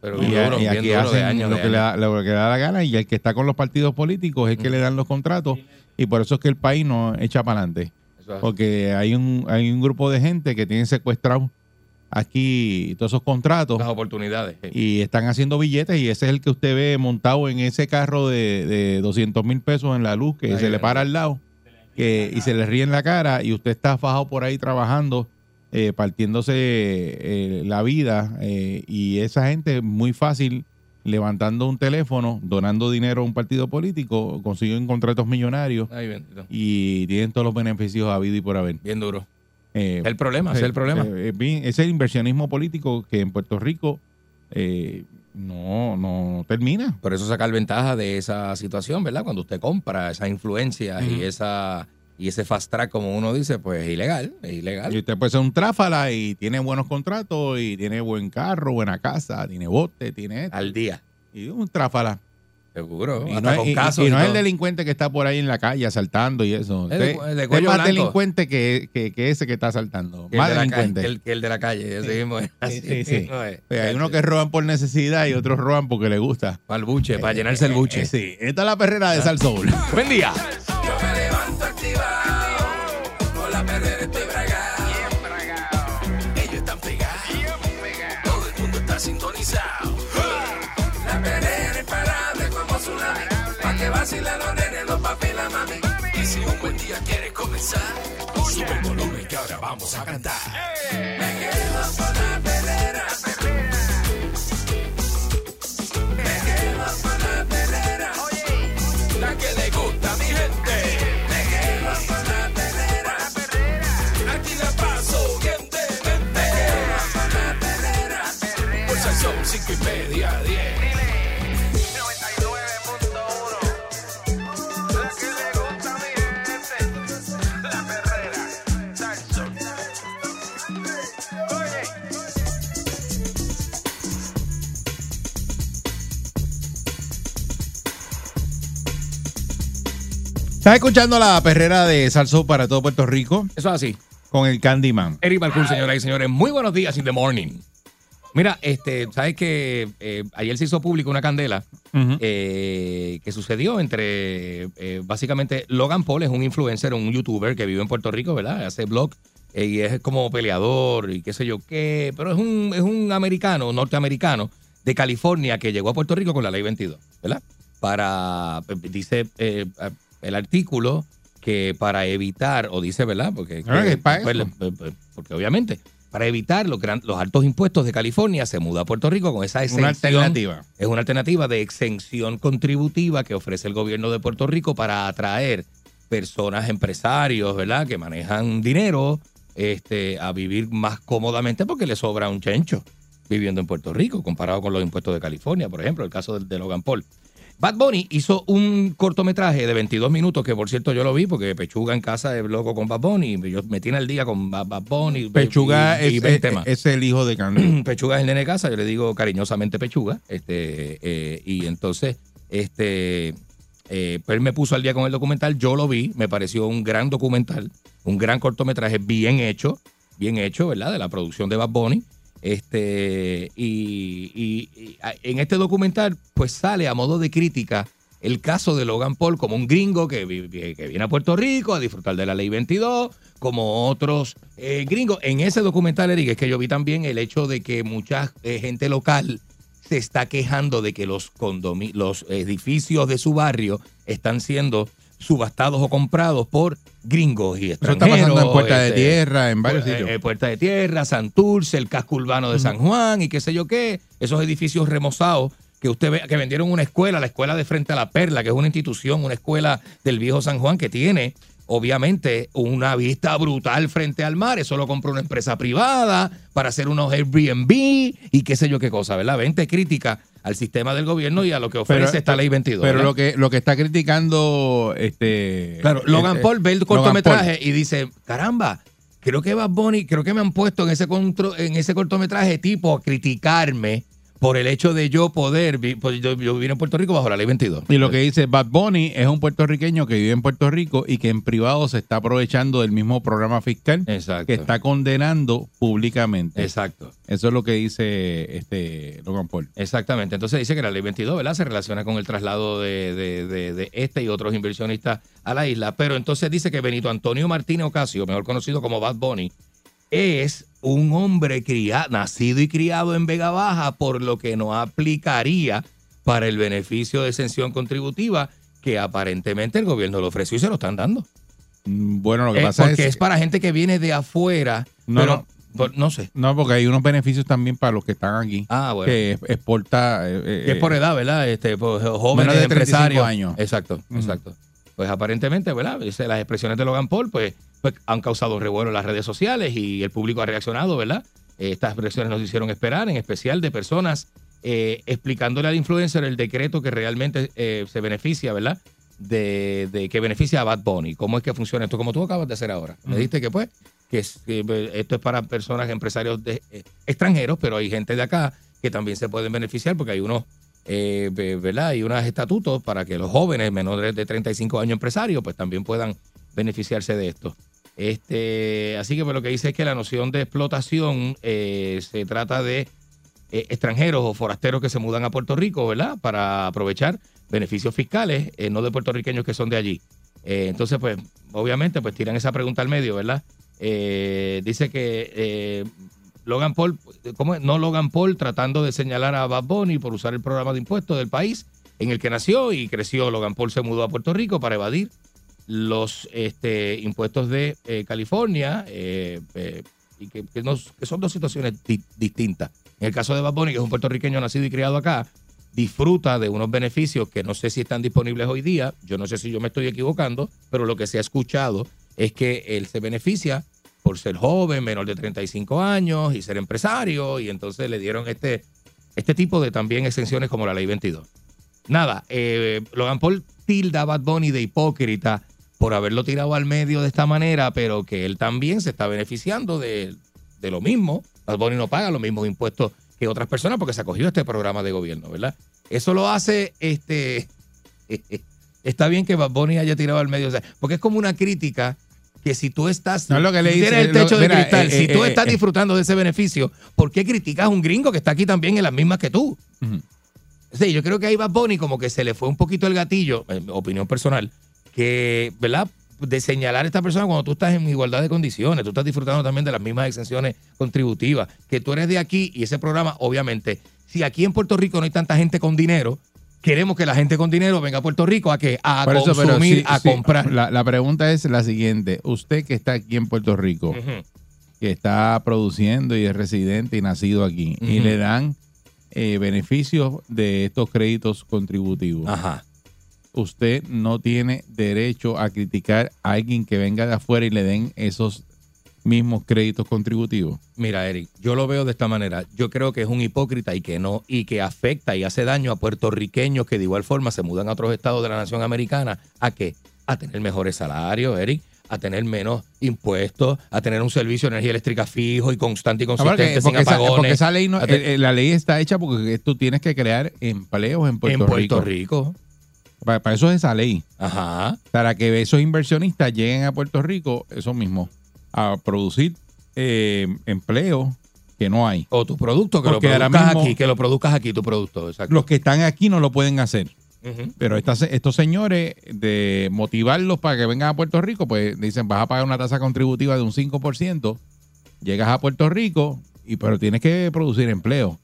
Pero Y, duro, aquí de hacen lo, de que le da, lo que le da la gana y el que está con los partidos políticos es el que le dan los contratos y por eso es que el país no echa para adelante. Porque hay un, hay un grupo de gente que tiene secuestrado aquí todos esos contratos Las oportunidades. sí. y están haciendo billetes y ese es el que usted ve montado en ese carro de, de 200 mil pesos en la luz que Ahí se le para al lado que, y se le ríe en la cara y usted está fajado por ahí trabajando, eh, partiéndose eh, la vida eh, y esa gente muy fácil levantando un teléfono, donando dinero a un partido político, consiguen contratos millonarios y tienen todos los beneficios habido y por haber. Bien duro. Eh, el problema, ese es el problema. eh, eh, bien, ese inversionismo político que en Puerto Rico eh, no, no termina. Por eso sacar ventaja de esa situación, ¿verdad? Cuando usted compra esa influencia y esa y ese fast track, como uno dice, pues es ilegal, es ilegal. Y usted puede ser un tráfala y tiene buenos contratos y tiene buen carro, buena casa, tiene bote, tiene esto. Al día, Y un tráfala. Seguro. Y, no, es- y- casos y y no es el delincuente que está por ahí en la calle asaltando y eso. Es de más blanco. delincuente que, que- que ese que está asaltando. Que Más de la calle, delincuente. que el, de la calle, así mismo es. Así Sí, sí. mismo es. Pues hay unos que roban por necesidad y otros roban porque les gusta. Para el buche, para llenarse el Eh, buche. eh, sí, esta es la perrera de Sal Soul. Buen día. Vacilan los nenes, los papi y la mami. Y si un buen día quieres comenzar, sube el volumen que ahora vamos a cantar. Me Estás escuchando la perrera de Sal Soul para todo Puerto Rico Eso es así. con el Candyman. Eric Balcour, señoras y señores. Muy buenos días in the morning. Mira, este, sabes que eh, ayer se hizo público una candela Ujú. eh, que sucedió entre eh, básicamente Logan Paul es un influencer, un youtuber que vive en Puerto Rico, ¿verdad? Hace blog eh, y es como peleador y qué sé yo qué, pero es un, es un americano, norteamericano de California que llegó a Puerto Rico con la ley 22, ¿verdad? Para, dice eh, el artículo que para evitar, o dice, ¿verdad? Porque, Ah, que es para pues, le- pues, porque obviamente, para evitar los, gran- los altos impuestos de California, se muda a Puerto Rico con esa exención. Una alternativa. Es una alternativa de exención contributiva que ofrece el gobierno de Puerto Rico para atraer personas, empresarios, ¿verdad? Que manejan dinero este, a vivir más cómodamente porque le sobra un chencho viviendo en Puerto Rico comparado con los impuestos de California, por ejemplo, el caso de, de Logan Paul. Bad Bunny hizo un cortometraje de 22 minutos, que por cierto yo lo vi porque Pechuga en casa es loco con Bad Bunny. Yo me tiene al día con Bad Bad Bunny. Pechuga y, es, 20 es- más. es el hijo de Candy. (clears throat) Pechuga es el nene de casa, yo le digo cariñosamente Pechuga. Este, eh, y entonces Este, eh, pues él me puso al día con el documental, yo lo vi, me pareció un gran documental, un gran cortometraje bien hecho, bien hecho, ¿verdad? De la producción de Bad Bunny. Este, y, y- en este documental, pues sale a modo de crítica el caso de Logan Paul como un gringo que, que viene a Puerto Rico a disfrutar de la ley 22, como otros eh, gringos. En ese documental, Eric, es que yo vi también el hecho de que mucha eh, gente local se está quejando de que los los edificios de su barrio están siendo subastados o comprados por gringos y Eso está extranjeros. pasando en Puerta de este, Tierra, en varios eh, sitios. eh, Puerta de Tierra, Santurce, el casco urbano de San Juan y qué sé yo qué, esos edificios remozados que usted ve que vendieron una escuela, la escuela de frente a la Perla, que es una institución, una escuela del viejo San Juan que tiene obviamente una vista brutal frente al mar, eso lo compró una empresa privada para hacer unos Airbnb y qué sé yo qué cosa, ¿verdad? Vente crítica al sistema del gobierno y a lo que ofrece esta ley 22. Pero ¿verdad? lo que, lo que está criticando este Claro, Logan eh, Paul ve el cortometraje y dice, caramba, creo que Bad Bunny, creo que me han puesto en ese, contro- en ese cortometraje tipo a criticarme por el hecho de yo poder, pues yo, yo vine en Puerto Rico bajo la ley 22. Y lo que dice Bad Bunny es un puertorriqueño que vive en Puerto Rico y que en privado se está aprovechando del mismo programa fiscal Exacto. que está condenando públicamente. Exacto. Eso es lo que dice este Logan Paul. Exactamente. Entonces dice que la ley 22, ¿verdad? Se relaciona con el traslado de, de- de- de este y otros inversionistas a la isla. Pero entonces dice que Benito Antonio Martínez Ocasio, mejor conocido como Bad Bunny, es un hombre criado, nacido y criado en Vega Baja, por lo que no aplicaría para el beneficio de exención contributiva que aparentemente el gobierno le ofreció y se lo están dando. Mm, Bueno, lo que Eh, pasa porque es, es para gente que viene de afuera. No, pero, no. por- no sé. no, porque hay unos beneficios también para los que están aquí. Ah, bueno. Que es- exporta eh, eh, Que es por edad, ¿verdad? Este, pues, jóvenes Menos de 35 empresarios. años. Exacto, exacto. Pues aparentemente, ¿verdad? Las expresiones de Logan Paul, pues, pues han causado revuelo en las redes sociales y el público ha reaccionado, ¿verdad? Eh, Estas expresiones nos hicieron esperar, en especial de personas eh, explicándole al influencer el decreto que realmente eh, se beneficia, ¿verdad? De, de que beneficia a Bad Bunny. ¿Cómo es que funciona esto? Como tú acabas de hacer ahora. Me dijiste que, pues, que, eh, esto es para personas, empresarios de, eh, extranjeros, pero hay gente de acá que también se pueden beneficiar porque hay unos, eh, ve- ¿verdad? Hay unos estatutos para que los jóvenes menores de 35 años empresarios pues también puedan beneficiarse de esto. Este, así que pues, lo que dice es que la noción de explotación eh, se trata de eh, extranjeros o forasteros que se mudan a Puerto Rico, ¿verdad? Para aprovechar beneficios fiscales, eh, no de puertorriqueños que son de allí. Entonces, pues, obviamente, pues tiran esa pregunta al medio, ¿verdad? Dice que Logan Paul, ¿cómo es? No Logan Paul tratando de señalar a Bad Bunny por usar el programa de impuestos del país en el que nació y creció. Logan Paul se mudó a Puerto Rico para evadir los este, impuestos de eh, California eh, eh, y que, son dos situaciones di- distintas. En el caso de Bad Bunny, que es un puertorriqueño nacido y criado acá, disfruta de unos beneficios que no sé si están disponibles hoy día, yo no sé si yo me estoy equivocando, pero lo que se ha escuchado es que él se beneficia por ser joven, menor de 35 años y ser empresario, y entonces le dieron este, este tipo de también exenciones como la ley 22. Nada, eh, Logan Paul tilda Bad Bunny de hipócrita por haberlo tirado al medio de esta manera, pero que él también se está beneficiando de, de lo mismo. Bad Bunny no paga los mismos impuestos que otras personas porque se acogió a este programa de gobierno, ¿verdad? Eso lo hace, este, (laughs) está bien que Bad Bunny haya tirado al medio, o sea, porque es como una crítica que si tú estás, No es lo que le dice, el techo lo- de mira, cristal, eh, si tú eh, estás eh. disfrutando de ese beneficio, ¿por qué criticas a un gringo que está aquí también en las mismas que tú? Sí, yo creo que ahí Bad Bunny como que se le fue un poquito el gatillo, en mi opinión personal, que, ¿verdad? De señalar a esta persona cuando tú estás en igualdad de condiciones, tú estás disfrutando también de las mismas exenciones contributivas, que tú eres de aquí y ese programa, obviamente, si aquí en Puerto Rico no hay tanta gente con dinero, queremos que la gente con dinero venga a Puerto Rico a que a Por eso, pero consumir, sí, a sí, comprar. La, la pregunta es la siguiente. Usted que está aquí en Puerto Rico, que está produciendo y es residente y nacido aquí, y le dan eh, beneficios de estos créditos contributivos. Ajá. Usted no tiene derecho a criticar a alguien que venga de afuera y le den esos mismos créditos contributivos. Mira, Eric, yo lo veo de esta manera. Yo creo que es un hipócrita y que no, y que afecta y hace daño a puertorriqueños que de igual forma se mudan a otros estados de la nación americana. ¿A qué? A tener mejores salarios, Eric, a tener menos impuestos, a tener un servicio de energía eléctrica fijo y constante y consistente porque, sin esa, apagones. porque esa ley no- eh, eh, la ley está hecha porque tú tienes que crear empleos en Puerto, en Puerto Rico. Rico. Para, para eso es esa ley. Ajá. Para que esos inversionistas lleguen a Puerto Rico, eso mismo, a producir eh, empleo que no hay. O tu producto, que Porque lo produzcas mismo- aquí, que lo produzcas aquí, tu producto. Exacto. Los que están aquí no lo pueden hacer. Pero estas- estos señores, de motivarlos para que vengan a Puerto Rico, pues dicen, vas a pagar una tasa contributiva de un 5%, llegas a Puerto Rico, y pero tienes que producir empleo.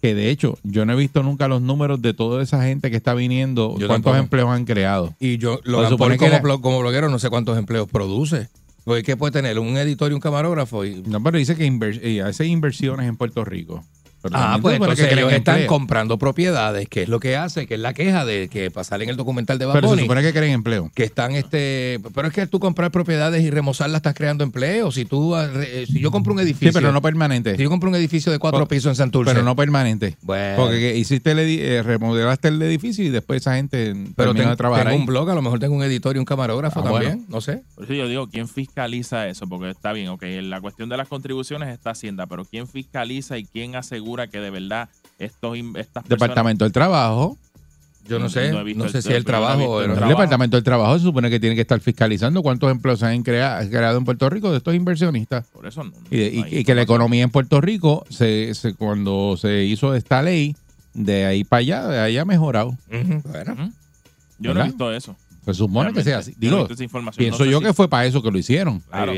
Que de hecho, yo no he visto nunca los números de toda esa gente que está viniendo, Yo cuántos tampoco. empleos han creado. Y yo, lo Pues supone como, como bloguero, no sé cuántos empleos produce. Porque ¿qué puede tener? Un editor y un camarógrafo. Y... No, pero dice que inver- hace inversiones en Puerto Rico. Ah, pues entonces que creen ellos están empleo. comprando propiedades, que es lo que hace, que es la queja de que pasar en el documental de Bad Pero se supone que creen empleo. que están este, pero es que tú comprar propiedades y remozarlas estás creando empleo. Si tú, eh, si yo compro un edificio, Sí, pero no permanente. si yo compro un edificio de cuatro pisos en Santurce, Pero no permanente. bueno, Porque que hiciste el edi- eh, remodelaste el edificio y después esa gente pero terminó ten- de trabajar tengo ahí. un blog, a lo mejor tengo un editor y un camarógrafo Ah, también, bueno. no sé. Por eso yo digo, ¿quién fiscaliza eso? Porque está bien, ok, la cuestión de las contribuciones está Hacienda, pero ¿quién fiscaliza y quién asegura que de verdad estos, estas personas... Departamento del Trabajo. Yo no, No- sé, no no, sé el- si el no trabajo el pero- El trabajo. Departamento del Trabajo se supone que tiene que estar fiscalizando cuántos empleos se han crea- creado en Puerto Rico de estos inversionistas. Por eso no. Y, de- y- no hay y que la economía en Puerto Rico, se, se- cuando se hizo esta ley, de ahí para allá, de ahí ha mejorado. Bueno. Yo no ¿Verdad? he visto eso. Se supone que sea así. No Digo, pienso No sé yo si- que fue para eso que lo hicieron. Claro.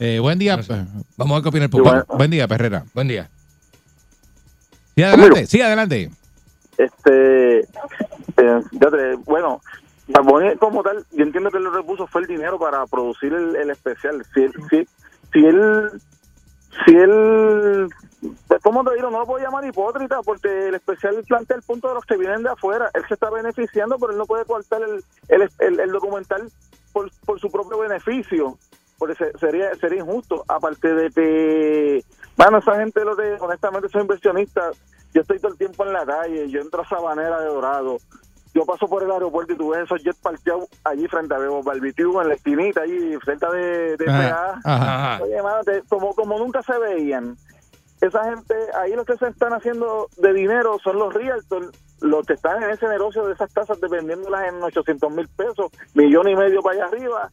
Eh, buen día, No sé. eh, Vamos a ver qué opina el Sí, público. bueno. buen día, Perrera. Buen día. Sí, adelante, sí, adelante. este eh, te- bueno como tal yo entiendo que lo repuso fue el dinero para producir el, el especial si él si, si él si él pues, ¿cómo te digo? No lo puedo llamar hipócrita porque el especial plantea el punto de los que vienen de afuera. Él se está beneficiando, pero él no puede cortar el, el, el, el documental por, por su propio beneficio, porque se- sería sería injusto. Aparte de que, bueno, esa gente, lo de, honestamente, son inversionistas. Yo estoy todo el tiempo en la calle, yo entro a Sabanera de Dorado. Yo paso por el aeropuerto y tú ves esos jets parqueados allí frente a Bebo Barbecue, en la esquinita, allí cerca de, de Ajá, PA. ajá. Ajá. Oye, mano, te- como, como nunca se veían, esa gente, ahí los que se están haciendo de dinero son los realtors, los que están en ese negocio de esas casas dependiéndolas en 800 mil pesos, millón y medio para allá arriba.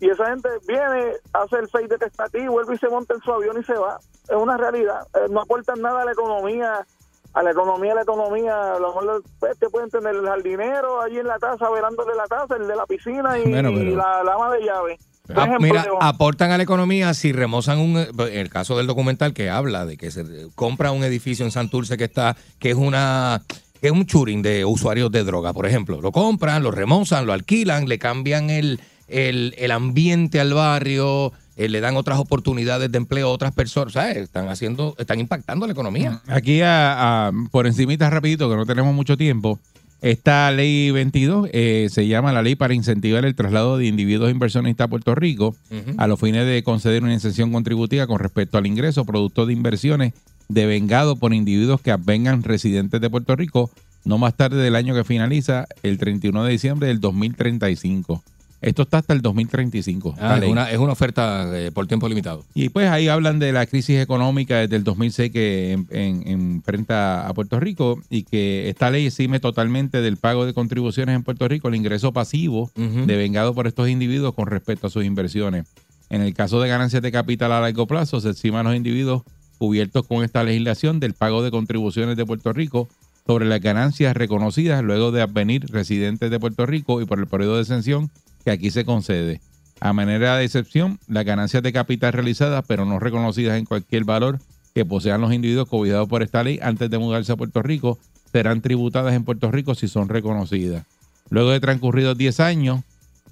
Y esa gente viene, hace el fake de testativo, vuelve y se monta en su avión y se va. Es una realidad. Eh, no aportan nada a la economía, a la economía, a la economía. A lo mejor pues, te pueden tener el jardinero allí en la casa, velándole la casa, el de la piscina y, Bueno, pero- la, la ama de llave. Ah, Ejemplo, mira, aportan a la economía si remozan un en el caso del documental que habla de que se compra un edificio en Santurce que está que es una que es un churing de usuarios de droga, por ejemplo. Lo compran, lo remozan, lo alquilan, le cambian el, el, el ambiente al barrio, eh, le dan otras oportunidades de empleo a otras personas, ¿sabes? Están haciendo, están impactando la economía. Aquí a- a- por encimita rapidito, que no tenemos mucho tiempo, esta ley 22 eh, se llama la ley para incentivar el traslado de individuos inversionistas a Puerto Rico a los fines de conceder una exención contributiva con respecto al ingreso producto de inversiones devengado por individuos que vengan residentes de Puerto Rico no más tarde del año que finaliza el 31 de diciembre del 2035. Esto está hasta el 2035. Ah, es, una, es una oferta eh, por tiempo limitado. Y pues ahí hablan de la crisis económica desde el 2006 que en- en- enfrenta a Puerto Rico y que esta ley exime totalmente del pago de contribuciones en Puerto Rico el ingreso pasivo Ujú. devengado por estos individuos con respecto a sus inversiones. En el caso de ganancias de capital a largo plazo, se exima a los individuos cubiertos con esta legislación del pago de contribuciones de Puerto Rico sobre las ganancias reconocidas luego de advenir residentes de Puerto Rico y por el periodo de exención que aquí se concede. A manera de excepción, las ganancias de capital realizadas pero no reconocidas en cualquier valor que posean los individuos cuidados por esta ley antes de mudarse a Puerto Rico serán tributadas en Puerto Rico si son reconocidas. Luego de transcurridos 10 años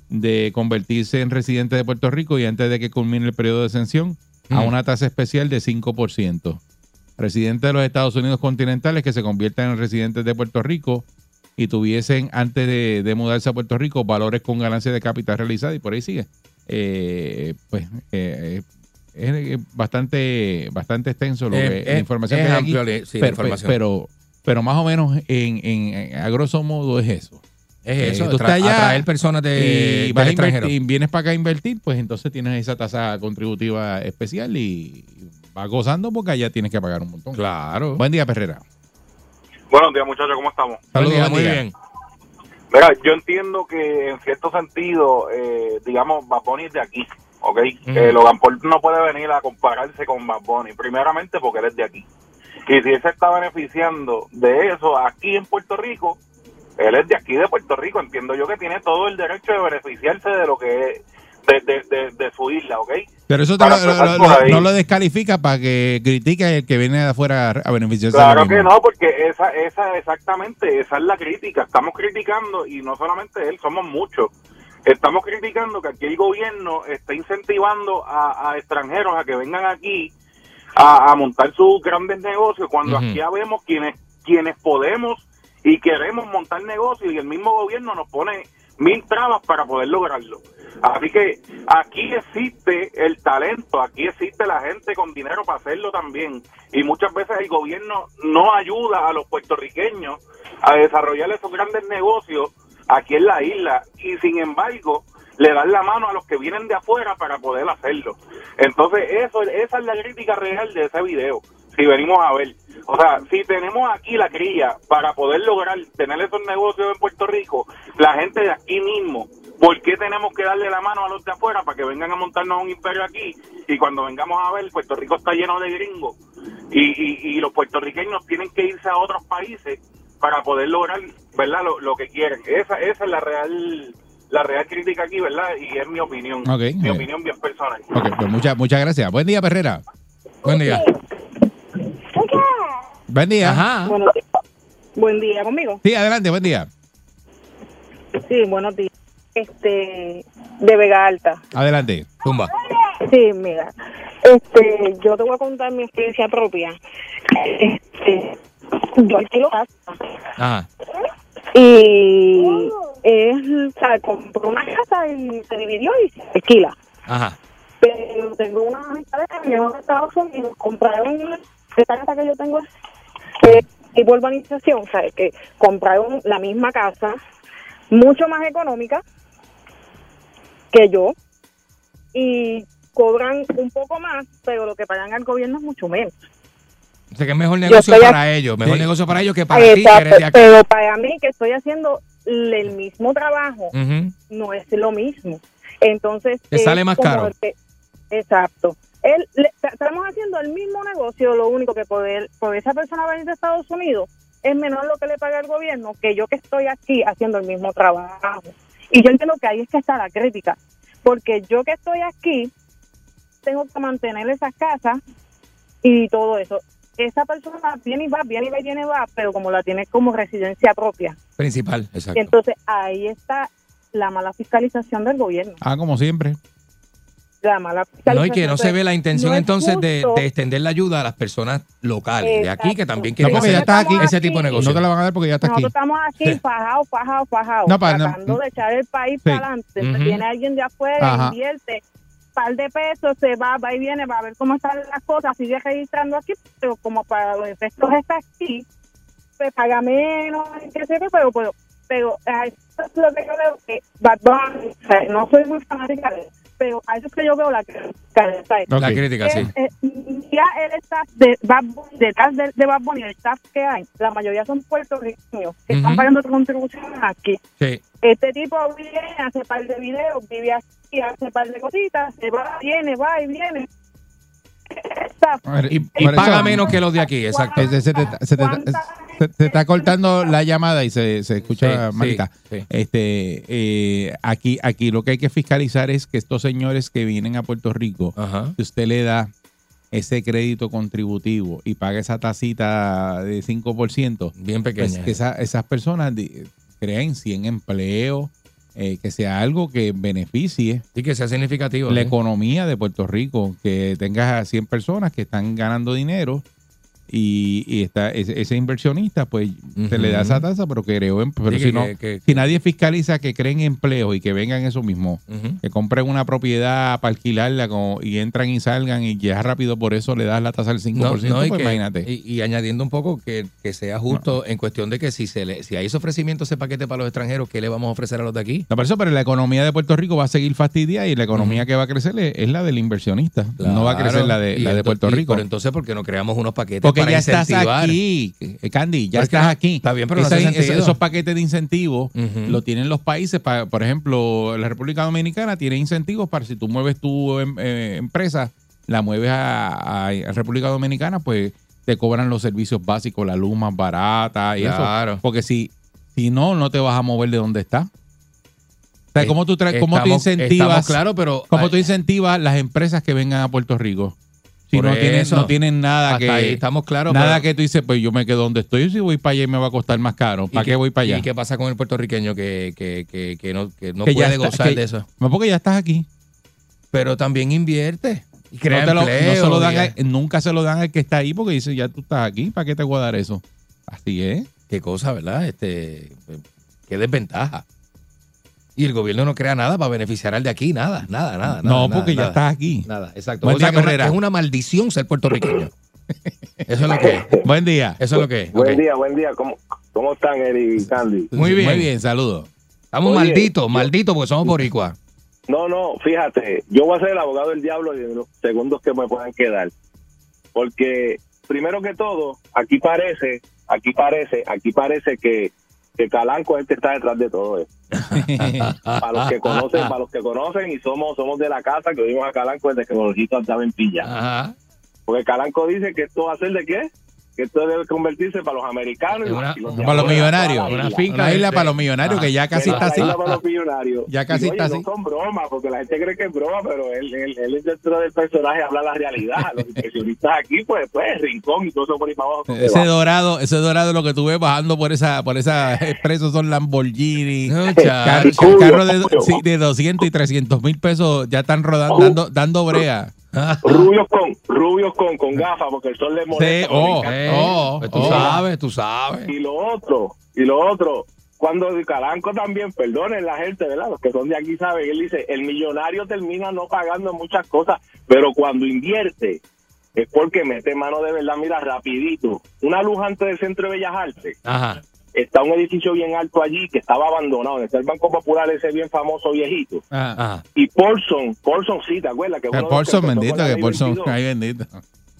de convertirse en residente de Puerto Rico y antes de que culmine el periodo de exención, a Mm. una tasa especial de 5%. Residentes de los Estados Unidos continentales que se conviertan en residentes de Puerto Rico y tuviesen antes de, de mudarse a Puerto Rico valores con ganancia de capital realizada y por ahí sigue. Eh, pues eh, es bastante bastante extenso lo Eh, que, eh, la información es que hay amplio, sí, pero, pero pero más o menos en, en- a grosso modo es eso. Es Eh, eso, tú tra- estás allá atraer personas de, y del vas a extranjero. invertir, vienes para acá a invertir, pues entonces tienes esa tasa contributiva especial y vas gozando porque allá tienes que pagar un montón. Claro. Buen día, Perrera. Buenos días, muchachos, ¿cómo estamos? Buen Saludos, día, muy bien. Mira, yo entiendo que en cierto sentido, eh, digamos, Bad Bunny es de aquí, ¿ok? Eh, Logan Paul no puede venir a compararse con Bad Bunny, primeramente porque él es de aquí. Y si él se está beneficiando de eso aquí en Puerto Rico, él es de aquí de Puerto Rico, entiendo yo que tiene todo el derecho de beneficiarse de lo que es de, de, de, de su isla, ¿ok? Pero eso te lo- no lo descalifica para que critique el que viene de afuera a beneficiarse. Claro que no, porque esa, esa, exactamente, esa es la crítica. Estamos criticando, y no solamente él, somos muchos. Estamos criticando que aquí el gobierno está incentivando a, a extranjeros a que vengan aquí a, a montar sus grandes negocios, cuando aquí ya vemos quienes, quienes podemos y queremos montar negocios, y el mismo gobierno nos pone mil trabas para poder lograrlo. Así que aquí existe el talento, aquí existe la gente con dinero para hacerlo también. Y muchas veces el gobierno no ayuda a los puertorriqueños a desarrollar esos grandes negocios aquí en la isla. Y sin embargo, le dan la mano a los que vienen de afuera para poder hacerlo. Entonces, eso esa es la crítica real de ese video, si venimos a ver. O sea, si tenemos aquí la cría para poder lograr tener esos negocios en Puerto Rico, la gente de aquí mismo, ¿por qué tenemos que darle la mano a los de afuera para que vengan a montarnos un imperio aquí? Y cuando vengamos a ver, Puerto Rico está lleno de gringos y, y, y los puertorriqueños tienen que irse a otros países para poder lograr, ¿verdad? Lo, lo que quieren. Esa, esa es la real la real crítica aquí, ¿verdad? Y es mi opinión. Mi opinión bien personal. Pues muchas, muchas gracias. Buen día, Perrera. Buen día. Buen día. Ajá. Buen día conmigo. Sí, adelante, buen día. Sí, buenos días. Este, de Vega Alta. Adelante. Tumba. Sí, mira. Este, yo te voy a contar mi experiencia propia. Este, yo alquilo casa Ajá. y es, o sea, compró una casa y se dividió y se alquila. Ajá. Pero tengo unas amistades que vinieron de Estados Unidos, compraron esta casa que yo tengo eh, tipo urbanización, o sea, que compraron la misma casa, mucho más económica que yo, y cobran un poco más, pero lo que pagan al gobierno es mucho menos. O sea que es mejor negocio para aquí- ellos. Mejor Sí. negocio para ellos que para ti, que Exacto, eres de acá. pero para mí que estoy haciendo el mismo trabajo, no es lo mismo. Entonces, Te es sale más caro. que- exacto. Él, le- ta- estamos haciendo el mismo negocio, lo único que poder, por esa persona venir de Estados Unidos es menor lo que le paga el gobierno que yo que estoy aquí haciendo el mismo trabajo. Y yo entiendo que ahí es que está la crítica, porque yo que estoy aquí tengo que mantener esas casas y todo eso. Esa persona viene y va, viene y va y viene y va, pero como la tiene como residencia propia. Principal, exacto. Entonces ahí está la mala fiscalización del gobierno. Ah, como siempre. La mala No, y que no se ve la intención No es entonces de, de extender la ayuda a las personas locales de aquí que también No, quieren porque hacer ya estás aquí. ese tipo de negocio. No te la van a dar porque ya estás aquí. Nosotros estamos aquí fajados, fajados, fajados, No, pa- no. tratando de echar el país Sí. para adelante. Entonces Ujú. Viene alguien de afuera, Ajá. invierte par de pesos, se va, va y viene, va a ver cómo están las cosas, sigue registrando aquí, pero como para los efectos está aquí, pues paga menos, qué sé yo, pero, pero, pero eso es lo que yo veo que Bad Bunny, o sea, no soy muy fanática de él, pero a eso es que yo veo la crítica. La crítica, sí. Eh, eh, ya el staff de Bad Bunny, detrás de, de Bad Bunny, el staff que hay, la mayoría son puertorriqueños que están pagando contribuciones aquí. Sí. Este tipo viene, hace par de videos, vive aquí, hace par de cositas, se va, viene, va y viene. Y, paga menos que los de aquí, exacto. Se, se te, se te- se- se está cortando la llamada y se, se escucha Sí, malita. sí, sí. Este, eh, aquí, aquí lo que hay que fiscalizar es que estos señores que vienen a Puerto Rico, si usted le da ese crédito contributivo y paga esa tacita de 5%, bien pequeña. pues que esa- esas personas creen 100 empleos, eh, que sea algo que beneficie Y que sea significativo. la ¿sí? economía de Puerto Rico, que tengas a 100 personas que están ganando dinero y, y está ese, ese inversionista, pues se le da esa tasa, pero en- pero Sí, si que- no, que- que- si nadie fiscaliza que creen empleo y que vengan eso mismo, que compren una propiedad para alquilarla como- y entran y salgan y ya rápido por eso le das la tasa del 5%, No, pues imagínate. Y, y añadiendo un poco que, que sea justo en cuestión de que si se le, si hay ese ofrecimiento, ese paquete para los extranjeros, ¿qué le vamos a ofrecer a los de aquí? No, por eso, pero la economía de Puerto Rico va a seguir fastidiada y la economía que va a crecer es, es la del inversionista. no va a crecer Claro. la de, la de Puerto y Rico. Pero entonces, ¿por qué no creamos unos paquetes Porque porque para ya estás aquí, eh, Candy, ya Pero es que estás aquí. está bien, pero no hace esos paquetes de incentivos Ujú. lo tienen los países. pa- por ejemplo, la República Dominicana tiene incentivos para si tú mueves tu em- eh, empresa, la mueves a, República Dominicana, pues te cobran los servicios básicos, la luz más barata y Claro. eso. Porque si, si no, no te vas a mover de donde estás. O sea, Eh, ¿cómo tú, traes, cómo tú estamos- incentivas? estamos claro, pero- ¿Cómo tú incentivas las empresas que vengan a Puerto Rico? Si no tienen, eso. no tienen nada Hasta que. ahí estamos claros, Nada pero- que tú dices, pues yo me quedo donde estoy. Si voy para allá y me va a costar más caro. ¿Para ¿Y qué voy para allá? ¿Y qué pasa con el puertorriqueño que, que, que, que no, que no Que ya puede está- gozar que- de eso? No, porque ya estás aquí. Pero también invierte. Y crea no lo- no empleo, se lo dan y- a- nunca se lo dan al que está ahí porque dice, ya tú estás aquí, ¿para qué te voy a dar eso? Así es. Qué cosa, ¿verdad? Este, qué desventaja. Y el gobierno no crea nada para beneficiar al de aquí, nada, nada, nada. No, nada, porque ya nada. estás aquí. Nada, exacto. Buen O sea, día, que es una- Herrera. es una maldición ser puertorriqueño. (coughs) Eso es lo que es. Buen día. Eso es lo que es. Buen día, buen día. ¿Cómo, cómo están, Eric y Candy? Muy bien. Muy bien, saludos. Estamos Oye, malditos, yo- malditos porque somos boricuas. No, no, fíjate, yo voy a ser el abogado del diablo en los segundos que me puedan quedar. Porque, primero que todo, aquí parece, aquí parece, aquí parece que, que Calanco es el que está detrás de todo esto. Para los que conocen, para los que conocen y somos somos de la casa que vimos a Calanco desde que Borjito andaba en pilla. Ajá. Porque Calanco dice que esto va a ser de qué? Que esto debe convertirse para los americanos y, Una- y los Para los millonarios. Una, para la isla. para los millonarios que ya casi está así. para los millonarios. Ya casi Y, oye, está así. No son bromas, porque la gente cree que es broma, pero él, él, él es dentro del personaje habla la realidad. Los (laughs) inversionistas aquí, pues, pues, rincón y todo eso por ahí para abajo. Ese dorado, ese dorado lo que tú ves bajando por esa, por esa expreso son Lamborghini, No, carros de, sí, de 200 y 300 mil pesos ya están rodando, dando, dando brea. (laughs) Rubios con, rubios con, con gafas, porque el sol le molesta. Sí, oh, Eh, oh, pues tú oh. sabes, tú sabes. Y lo otro, y lo otro, cuando Calanco también, perdonen la gente, ¿verdad? Los que son de aquí saben, él dice, el millonario termina no pagando muchas cosas, pero cuando invierte es porque mete mano de verdad, mira, rapidito. Una luz antes del Centro de Bellas Artes, Ajá. Está un edificio bien alto allí que estaba abandonado, está el Banco Popular ese bien famoso viejito. Y Paulson, Paulson sí, ¿te acuerdas? Que Paulson, bendito, que Paulson, 22. ay bendito.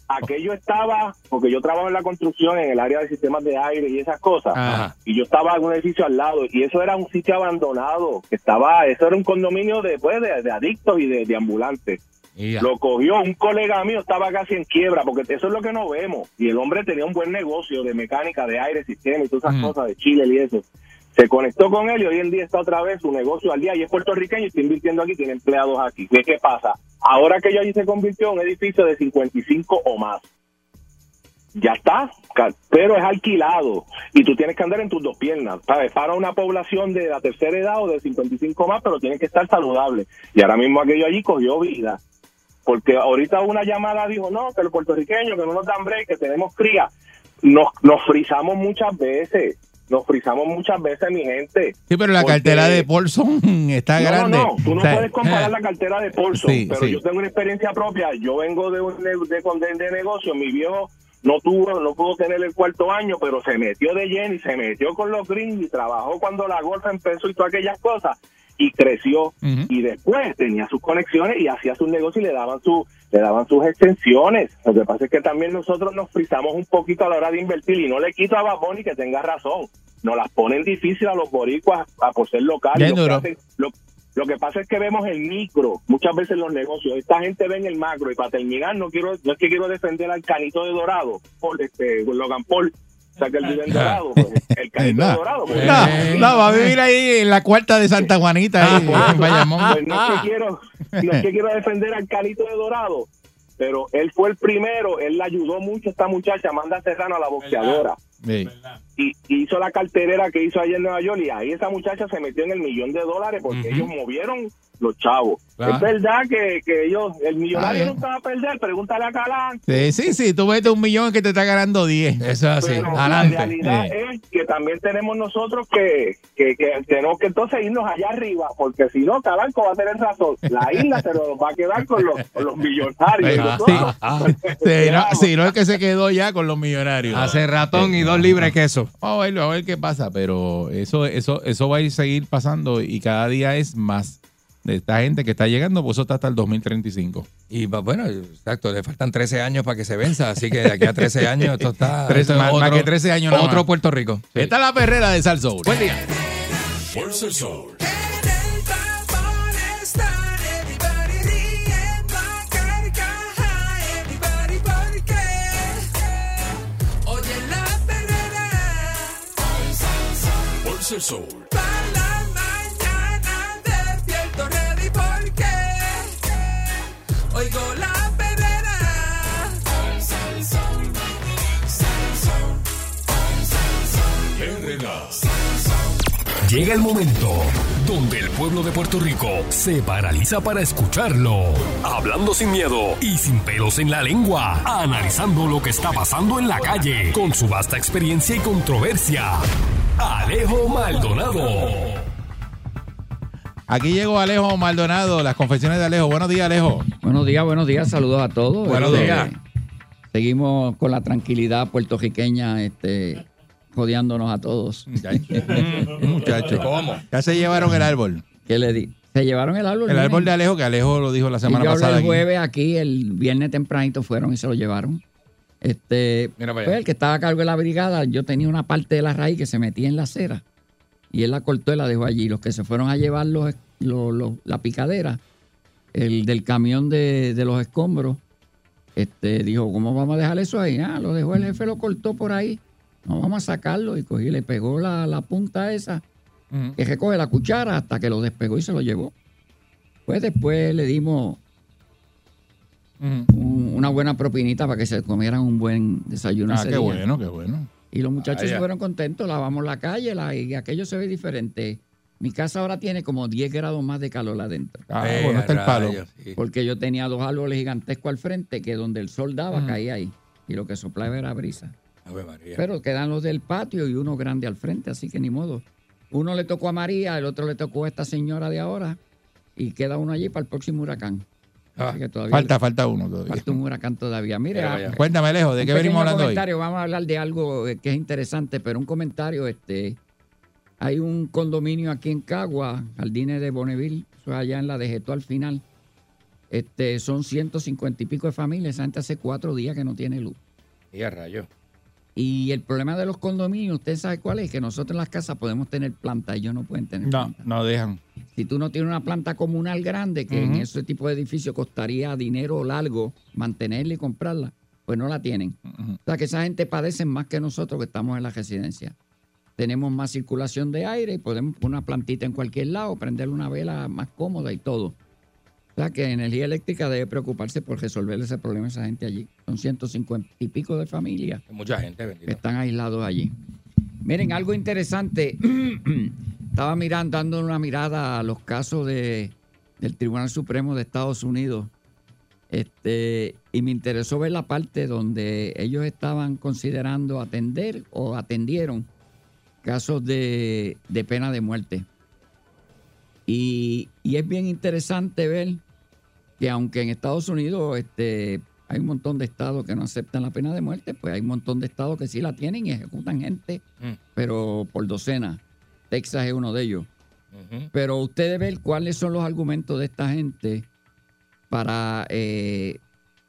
aquello estaba, porque yo trabajo en la construcción, en el área de sistemas de aire y esas cosas, Ajá. y yo estaba en un edificio al lado, y eso era un sitio abandonado, que estaba, eso era un condominio de, pues, de, de adictos y de, de ambulantes. Lo cogió un colega mío, estaba casi en quiebra, porque eso es lo que no vemos. Y el hombre tenía un buen negocio de mecánica, de aire, sistema y todas esas cosas, de Chile y eso. Se conectó con él y hoy en día está otra vez su negocio al día y es puertorriqueño y está invirtiendo aquí, tiene empleados aquí. ¿Qué, qué pasa? Ahora que ya allí se convirtió en un edificio de 55 o más. Ya está, pero es alquilado y tú tienes que andar en tus dos piernas, ¿sabes? Para una población de la tercera edad o de 55 más, pero tienes que estar saludable. Y ahora mismo aquello allí cogió vida porque ahorita una llamada dijo, no, que los puertorriqueños, que no nos dan break, que tenemos cría. Nos, nos frizamos muchas veces, nos frizamos muchas veces, mi gente. Sí, pero la Porque- cartera de Paulson (laughs) está no, grande. No, no, tú no O sea, puedes comparar eh, la cartera de Paulson, Sí, pero sí. yo tengo una experiencia propia. Yo vengo de un de, de, de negocio, mi viejo no tuvo, no pudo tener el cuarto año, pero se metió de lleno y se metió con los gringos y trabajó cuando la golfa empezó y todas aquellas cosas y creció y después tenía sus conexiones y hacía sus negocios y le daban su le daban sus extensiones. Lo que pasa es que también nosotros nos frizamos un poquito a la hora de invertir y no le quito a Baboni que tenga razón. Nos las ponen difícil a los boricuas a por ser locales. Lo que hacen- lo, lo que pasa es que vemos el micro muchas veces en los negocios. Esta gente ve en el macro y para terminar no quiero no es que quiero defender al canito de Dorado, por este Logan Paul, o sea que él vive en Dorado, pues, el (laughs) nada. Dorado. pues, No, Eh. no, va a vivir ahí en la cuarta de Santa Juanita, ahí, en Bayamón. Pues no es que quiero, (laughs) no es que quiero defender al Calito de Dorado, pero él fue el primero, él le ayudó mucho a esta muchacha, Amanda Serrano, a la boxeadora. Sí. Y y hizo la carterera que hizo ayer en Nueva York y ahí esa muchacha se metió en el millón de dólares porque ellos movieron los chavos. Claro. Es verdad que, que ellos, el millonario bien. nunca va a perder, pregúntale a Calán. Sí, sí, sí, tú metes un millón que te está ganando 10. Eso es así. Pero la Adelante. realidad Eh. es que también tenemos nosotros que, que, que tenemos que entonces irnos allá arriba, porque si no, Calanco va a tener razón. La isla se nos va a quedar con los, con los millonarios. Ah, ah, Sí, no, sí, no es que se quedó ya con los millonarios. Hace ratón y dos libres queso. Vamos a verlo, a ver qué pasa, pero eso, eso, eso va a ir seguir pasando y cada día es más. De esta gente que está llegando, pues eso está hasta el 2035. Y bueno, exacto, le faltan 13 años para que se venza, así que de aquí a 13 años esto está... (laughs) Trece- esto es más- más que 13 años Otro más. Puerto Rico. Sí. Esta es la perrera de Sal Soul. Buen día. Fuerza el sol. Llega el momento donde el pueblo de Puerto Rico se paraliza para escucharlo. Hablando sin miedo y sin pelos en la lengua. Analizando lo que está pasando en la calle con su vasta experiencia y controversia. Alejo Maldonado. Aquí llegó Alejo Maldonado, las confesiones de Alejo. Buenos días, Alejo. Buenos días, buenos días, saludos a todos. Buenos Este, días. Seguimos con la tranquilidad puertorriqueña, este, jodeándonos a todos. (laughs) (laughs) Muchacho. Ya se llevaron el árbol. ¿Qué le di? Se llevaron el árbol. El árbol de Alejo, que Alejo lo dijo la Y semana yo pasada. el aquí. jueves aquí, el viernes tempranito fueron y se lo llevaron. Este, Mira para pues, el que estaba a cargo de la brigada, yo tenía una parte de la raíz que se metía en la acera y él la cortó y la dejó allí. Los que se fueron a llevar los, los- los- la picadera, el del camión de, de los escombros, este, dijo, ¿cómo vamos a dejar eso ahí? Ah, lo dejó el jefe, lo cortó por ahí. No, vamos a sacarlo y cogí, le pegó la, la punta esa que recoge la cuchara hasta que lo despegó y se lo llevó. Pues después le dimos un- una buena propinita para que se comieran un buen desayuno. Ah, ese qué día. bueno, qué bueno. Y los muchachos Vaya. se fueron contentos, lavamos la calle la, y aquello se ve diferente. Mi casa ahora tiene como 10 grados más de calor adentro. Ah, Eh, bueno, está el palo. rayos, Porque yo tenía dos árboles gigantescos al frente que donde el sol daba caía ahí. Y lo que soplaba era brisa. Ave María. Pero quedan los del patio y uno grande al frente, así que ni modo. Uno le tocó a María, el otro le tocó a esta señora de ahora y queda uno allí para el próximo huracán. Así que todavía Falta, falta uno todavía. falta un huracán todavía. Mire, Mira, ah. Cuéntame, Alejo, ¿de qué venimos hablando hoy? comentario, Vamos a hablar de algo eh, que es interesante, pero un comentario, este, hay un condominio aquí en Cagua, Jardines de Bonneville, eso es allá en la de Geto al final. Este, son 150 y pico de familias, esa gente hace cuatro días que no tiene luz. Y a rayo. Y el problema de los condominios, usted sabe cuál es, que nosotros en las casas podemos tener planta, ellos no pueden tener No, no dejan. si tú no tienes una planta comunal grande, que en ese tipo de edificio costaría dinero largo mantenerla y comprarla, pues no la tienen. O sea que esa gente padece más que nosotros que estamos en la residencia. Tenemos más circulación de aire y podemos poner una plantita en cualquier lado, prender una vela más cómoda y todo. O sea que energía eléctrica debe preocuparse por resolver ese problema a esa gente allí. Son 150 y pico de familias Mucha gente, que bendito. están aislados allí. Miren, algo interesante. (clears throat) Estaba mirando, dando una mirada a los casos de, del Tribunal Supremo de Estados Unidos. Este, y me interesó ver la parte donde ellos estaban considerando atender o atendieron casos de, de pena de muerte. Y, y es bien interesante ver que aunque en Estados Unidos este, hay un montón de estados que no aceptan la pena de muerte, pues hay un montón de estados que sí la tienen y ejecutan gente, Mm. pero por docenas. Texas es uno de ellos. Pero ustedes ven cuáles son los argumentos de esta gente para eh,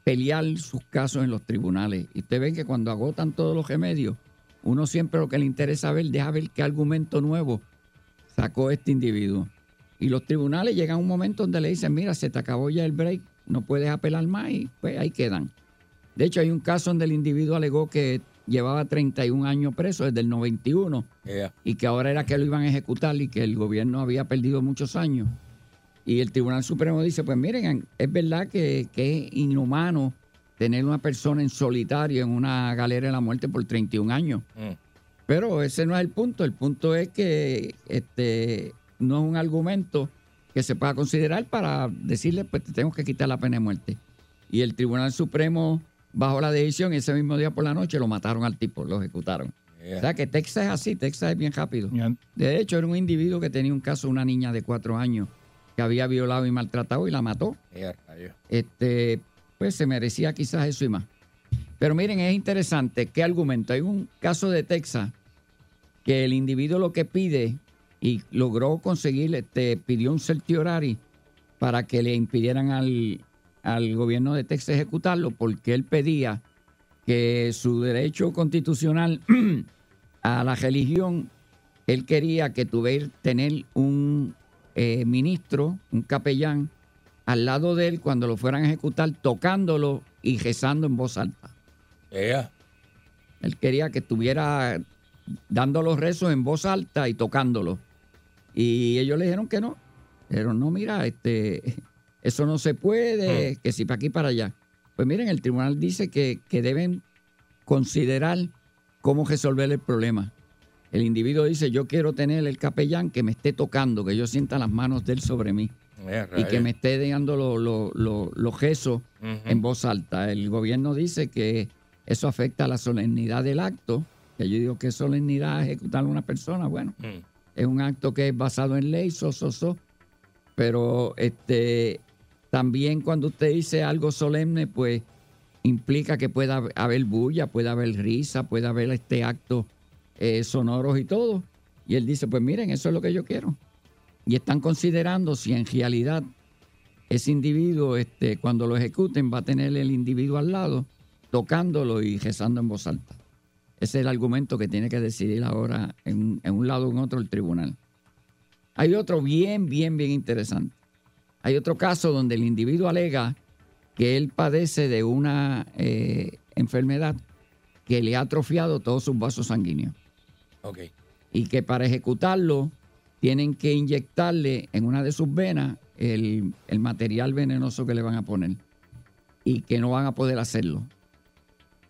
pelear sus casos en los tribunales. Y ustedes ven que cuando agotan todos los remedios, uno siempre lo que le interesa ver, deja ver qué argumento nuevo sacó este individuo. Y los tribunales llegan a un momento donde le dicen, mira, se te acabó ya el break, no puedes apelar más y pues ahí quedan. De hecho, hay un caso donde el individuo alegó que llevaba 31 años preso desde el 91 Yeah. y que ahora era que lo iban a ejecutar y que el gobierno había perdido muchos años. Y el Tribunal Supremo dice, pues miren, es verdad que, que es inhumano tener una persona en solitario en una galera de la muerte por 31 años. Mm. Pero ese no es el punto. El punto es que este no es un argumento que se pueda considerar para decirle, pues te tengo que quitar la pena de muerte. Y el Tribunal Supremo, bajo la decisión, ese mismo día por la noche lo mataron al tipo, lo ejecutaron. O sea que Texas es así, Texas es bien rápido. De hecho, era un individuo que tenía un caso una niña de cuatro años que había violado y maltratado y la mató. Este, pues se merecía quizás eso y más. Pero miren, es interesante qué argumento. Hay un caso de Texas que el individuo lo que pide y logró conseguir, este, pidió un certiorari para que le impidieran al, al gobierno de Texas ejecutarlo porque él pedía que su derecho constitucional (clears throat) a la religión, él quería que tuviera tener un eh, ministro, un capellán, al lado de él cuando lo fueran a ejecutar, tocándolo y rezando en voz alta. Él quería que estuviera dando los rezos en voz alta y tocándolo. Y ellos le dijeron que no. Pero no, mira, este, (laughs) eso no se puede, que si para aquí para allá. Pues miren, el tribunal dice que, que deben considerar cómo resolver el problema. El individuo dice, yo quiero tener el capellán que me esté tocando, que yo sienta las manos de él sobre mí y que me esté dando lo- lo- lo- los gestos en voz alta. El gobierno dice que eso afecta a la solemnidad del acto, que yo digo que solemnidad ejecutar a una persona, bueno, Mm. Es un acto que es basado en ley, so, so, so. pero este también cuando usted dice algo solemne, pues implica que pueda haber bulla, puede haber risa, puede haber este acto eh, sonoros y todo. Y él dice, pues miren, eso es lo que yo quiero. Y están considerando si en realidad ese individuo, este, cuando lo ejecuten, va a tener el individuo al lado, tocándolo y rezando en voz alta. Ese es el argumento que tiene que decidir ahora en, un- en un lado o en otro el tribunal. Hay otro bien, bien, bien interesante. Hay otro caso donde el individuo alega que él padece de una eh, enfermedad que le ha atrofiado todos sus vasos sanguíneos Ok. y que para ejecutarlo tienen que inyectarle en una de sus venas el, el material venenoso que le van a poner y que no van a poder hacerlo.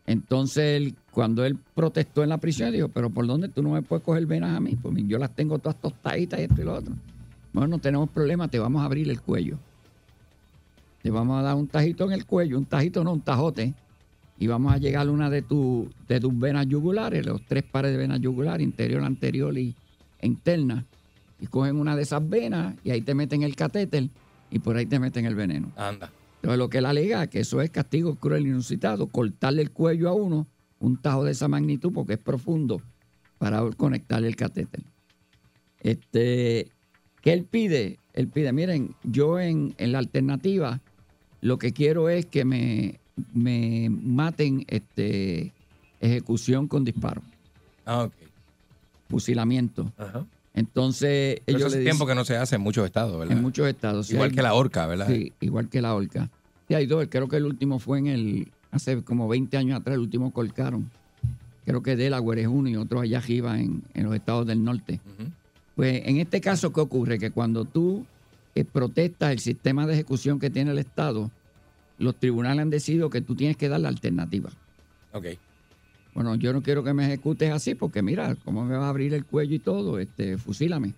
Entonces, él, cuando él protestó en la prisión, dijo, pero ¿por dónde tú no me puedes coger venas a mí? Pues yo las tengo todas tostaditas y esto y lo otro. Bueno, no tenemos problema, te vamos a abrir el cuello. Te vamos a dar un tajito en el cuello, un tajito no, un tajote. Y vamos a llegar a una de, tu, de tus venas yugulares, los tres pares de venas yugulares, interior, anterior y interna. Y cogen una de esas venas y ahí te meten el catéter y por ahí te meten el veneno. Anda. Entonces lo que él alega es que eso es castigo cruel e inusitado, cortarle el cuello a uno, un tajo de esa magnitud porque es profundo para conectarle el catéter. Este, ¿Qué él pide? Él pide, miren, yo en, en la alternativa lo que quiero es que me, me maten este, ejecución con disparo, Ah, ok. fusilamiento. Ajá. Entonces Pero ellos eso hace le tiempo que no se hace en muchos estados, ¿verdad? en muchos estados. sí, Igual hay- que la horca, ¿verdad? Sí, igual que la horca. Sí, hay dos. Creo que el último fue en el, hace como 20 años atrás, el último colcaron. Creo que Delaware es uno y otro allá arriba en, en los estados del norte. Pues en este caso, ¿qué ocurre? Que cuando tú eh, protestas el sistema de ejecución que tiene el Estado, los tribunales han decidido que tú tienes que dar la alternativa. Ok. Bueno, yo no quiero que me ejecutes así porque mira, cómo me va a abrir el cuello y todo, este, fusílame.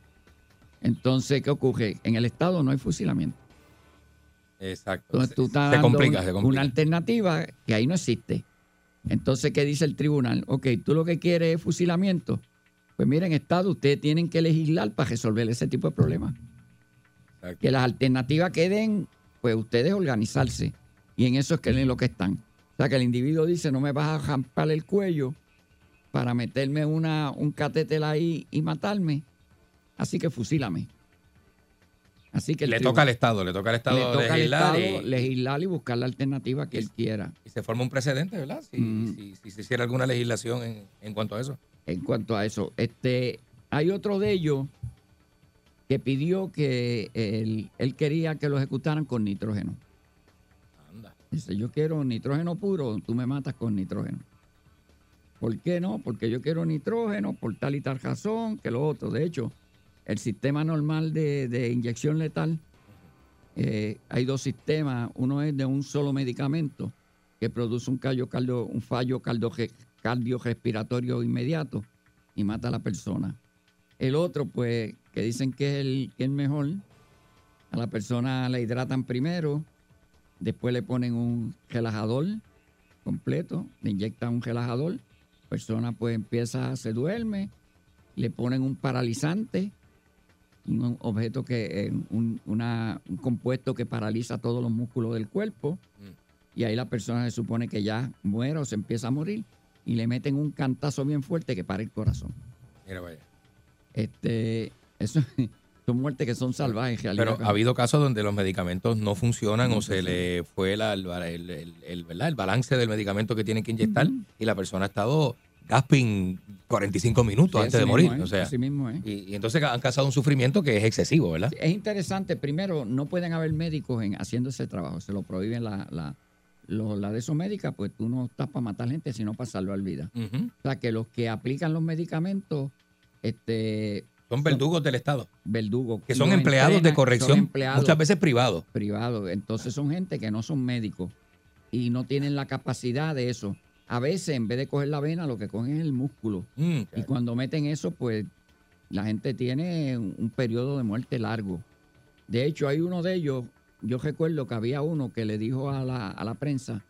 Entonces, ¿qué ocurre? En el Estado no hay fusilamiento. Exacto. Entonces tú estás se dando complica, un- se complica. una alternativa que ahí no existe. Entonces, ¿qué dice el tribunal? Ok, tú lo que quieres es fusilamiento. Pues miren, Estado, ustedes tienen que legislar para resolver ese tipo de problemas. Exacto. Que las alternativas que den, pues ustedes organizarse. Y en eso es que en lo que están. O sea, que el individuo dice, no me vas a jampar el cuello para meterme una, un catéter ahí y matarme. Así que fusílame. Así que Le tribunal- toca al Estado, le toca al Estado le toca al legislar Estado y- legislar y buscar la alternativa que él quiera. y se forma un precedente, ¿verdad? Si, Mm. si- si se hiciera alguna legislación en, en cuanto a eso. En cuanto a eso, este, hay otro de ellos que pidió que él, él quería que lo ejecutaran con nitrógeno. Dice, yo quiero nitrógeno puro, tú me matas con nitrógeno. ¿Por qué no? Porque yo quiero nitrógeno por tal y tal razón que lo otro. De hecho, el sistema normal de, de inyección letal, eh, hay dos sistemas. Uno es de un solo medicamento que produce un, callo, cardio- un fallo cardio- cardiorrespiratorio inmediato y mata a la persona. El otro, pues, que dicen que es el, que es mejor, a la persona la hidratan primero, después le ponen un relajador completo, le inyectan un relajador, la persona pues empieza, se duerme, le ponen un paralizante, un objeto que, eh, un, una- un compuesto que paraliza todos los músculos del cuerpo, y ahí la persona se supone que ya muere o se empieza a morir, y le meten un cantazo bien fuerte que para el corazón. Mira, vaya. Este, eso (laughs) son muertes que son salvajes en realidad. Pero ha habido casos donde los medicamentos no funcionan o se le fue la- el, el- ¿verdad? el balance del medicamento que tienen que inyectar y la persona ha estado gasping 45 minutos Sí, antes de morir. es, o sea, mismo es. y, y entonces han causado un sufrimiento que es excesivo, ¿verdad? Es interesante, primero, no pueden haber médicos en haciendo ese trabajo, se lo prohíben la, la, lo- la de esos médicas, pues tú no estás para matar gente, sino para salvar vidas. Ujú. O sea, que los que aplican los medicamentos, este... Son verdugos del Estado. Verdugos. Que son Los empleados de corrección, empleados muchas veces privados. Privados. Entonces son gente que no son médicos y no tienen la capacidad de eso. A veces, en vez de coger la vena, lo que cogen es el músculo. Mm, Y cuando meten eso, pues la gente tiene un, un periodo de muerte largo. De hecho, hay uno de ellos, yo recuerdo que había uno que le dijo a la, a la prensa,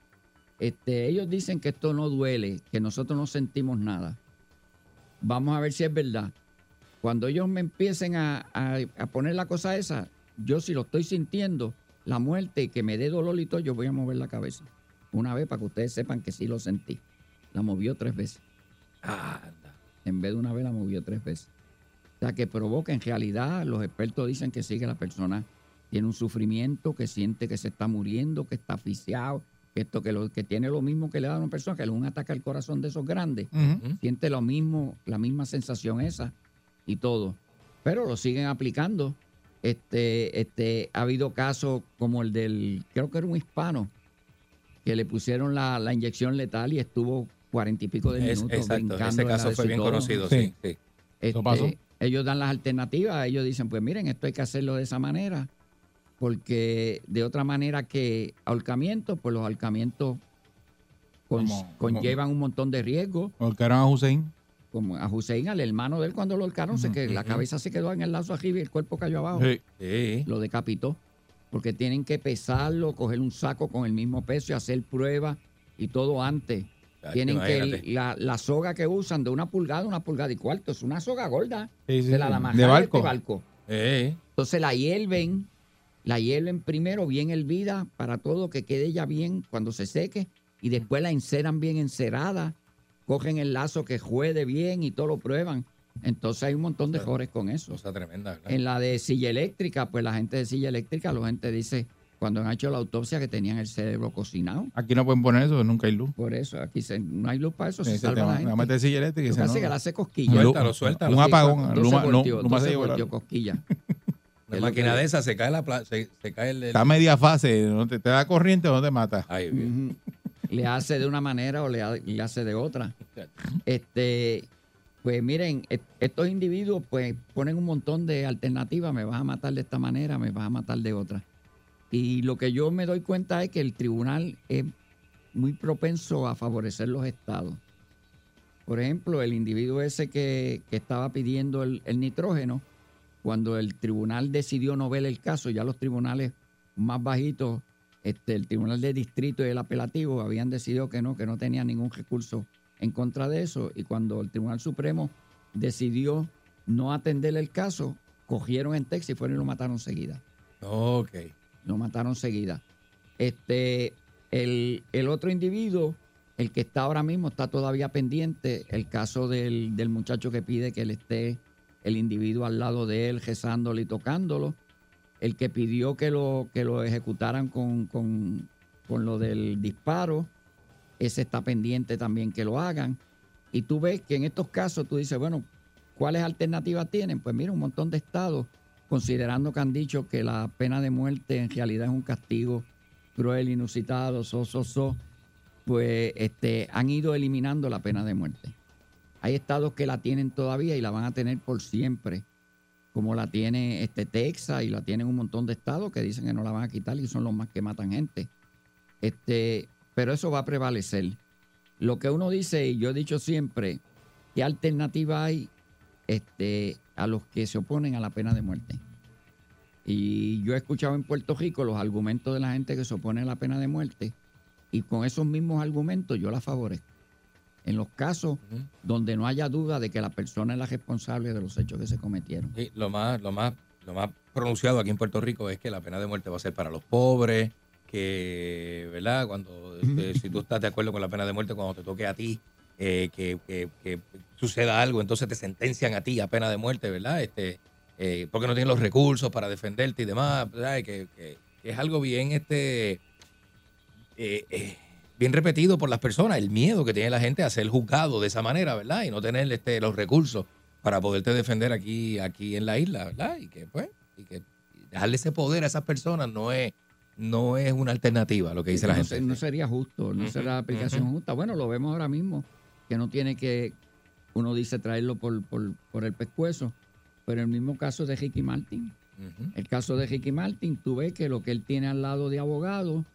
este, ellos dicen que esto no duele, que nosotros no sentimos nada. Vamos a ver si es verdad. Cuando ellos me empiecen a, a- a poner la cosa esa, yo si lo estoy sintiendo, la muerte y que me dé dolor y todo, yo voy a mover la cabeza. Una vez para que ustedes sepan que sí lo sentí. La movió tres veces. En vez de una vez la movió tres veces. O sea, que provoca, en realidad, los expertos dicen que sí, que la persona tiene un sufrimiento, que siente que se está muriendo, que está asfixiado, que esto que, lo, que tiene lo mismo que le da a una persona, que le un ataque al corazón de esos grandes, siente lo mismo, la misma sensación esa y todo. Pero lo siguen aplicando. Este, este, ha habido casos como el del, creo que era un hispano, que le pusieron la, la inyección letal y estuvo cuarenta y pico de Es- minutos. exacto, brincando ese caso fue bien todo. conocido, sí, sí. Este, pasó? Ellos dan las alternativas, ellos dicen, pues miren, esto hay que hacerlo de esa manera, porque de otra manera que ahorcamiento, pues los ahorcamientos con- Como- conllevan un montón de riesgos. Ahorcaron a Hussein. Como a Hussein, al hermano de él, cuando lo ahorcaron, se que la cabeza se quedó en el lazo arriba y el cuerpo cayó abajo. Sí. Lo decapitó. Porque tienen que pesarlo, coger un saco con el mismo peso y hacer pruebas y todo antes. Tienen que la, la soga que usan de una pulgada, una pulgada y cuarto, es una soga gorda. Sí, sí, de la sí. de amarrar De barco. este barco. Entonces la hierven, la hierven primero bien hervida para todo que quede ya bien cuando se seque y después la enceran bien encerada, cogen el lazo que juede bien y todo lo prueban. Entonces hay un montón de jores con eso. Cosa tremenda, ¿verdad? En la de silla eléctrica, pues la gente de silla eléctrica, la gente dice cuando han hecho la autopsia que tenían el cerebro cocinado. Aquí no pueden poner eso, nunca hay luz. Por eso, aquí se- no hay luz para eso, se salva tema, la gente. va a meter silla eléctrica hace no, que le hace cosquilla. Suéltalo, suéltalo. Un apagón, Luma- no- voltios, Luma se doce llevó la Es máquina de esa se cae la pla- se, se cae el, el- Está media fase, no te, te da corriente o no te mata. Ujú. Le hace de una manera o le, ha- le hace de otra. Este, pues miren, est- estos individuos pues ponen un montón de alternativas, me vas a matar de esta manera, me vas a matar de otra. Y lo que yo me doy cuenta es que el tribunal es muy propenso a favorecer los estados. Por ejemplo, el individuo ese que, que estaba pidiendo el, el nitrógeno, cuando el tribunal decidió no ver el caso, ya los tribunales más bajitos, este, el tribunal de distrito y el apelativo habían decidido que no, que no tenían ningún recurso en contra de eso. Y cuando el Tribunal Supremo decidió no atender el caso, cogieron en Texas y fueron y lo mataron seguida. Ok. Lo mataron seguida. Este, el, el otro individuo, el que está ahora mismo, está todavía pendiente, el caso del, del muchacho que pide que él esté el individuo al lado de él, rezándolo y tocándolo. El que pidió que lo, que lo ejecutaran con, con, con lo del disparo, ese está pendiente también que lo hagan. Y tú ves que en estos casos tú dices, bueno, ¿cuáles alternativas tienen? Pues mira, un montón de estados, considerando que han dicho que la pena de muerte en realidad es un castigo cruel, inusitado, so, so, so, pues este, han ido eliminando la pena de muerte. Hay estados que la tienen todavía y la van a tener por siempre, como la tiene este Texas y la tienen un montón de estados que dicen que no la van a quitar y son los más que matan gente. Este, pero eso va a prevalecer. Lo que uno dice, y yo he dicho siempre, ¿qué alternativa hay este, a los que se oponen a la pena de muerte? Y yo he escuchado en Puerto Rico los argumentos de la gente que se opone a la pena de muerte y con esos mismos argumentos yo la favorezco. En los casos donde no haya duda de que la persona es la responsable de los hechos que se cometieron. Sí, lo más, lo más, lo más pronunciado aquí en Puerto Rico es que la pena de muerte va a ser para los pobres, que, ¿verdad? Cuando, este, si tú estás de acuerdo con la pena de muerte, cuando te toque a ti, eh, que, que- que suceda algo, entonces te sentencian a ti a pena de muerte, ¿verdad? Este, eh, porque no tienes los recursos para defenderte y demás, ¿verdad? Que, es algo bien, este, eh, eh, bien repetido por las personas, el miedo que tiene la gente a ser juzgado de esa manera, ¿verdad? Y no tener este, los recursos para poderte defender aquí, aquí en la isla, ¿verdad? Y que, pues, y que dejarle ese poder a esas personas no es, no es una alternativa, lo que dice la no, gente. no sería justo, no Ujú, será la aplicación justa. Bueno, lo vemos ahora mismo, que no tiene que, uno dice traerlo por, por, por el pescuezo, pero el mismo caso de Ricky Martin. El caso de Ricky Martin, tú ves que lo que él tiene al lado de abogado,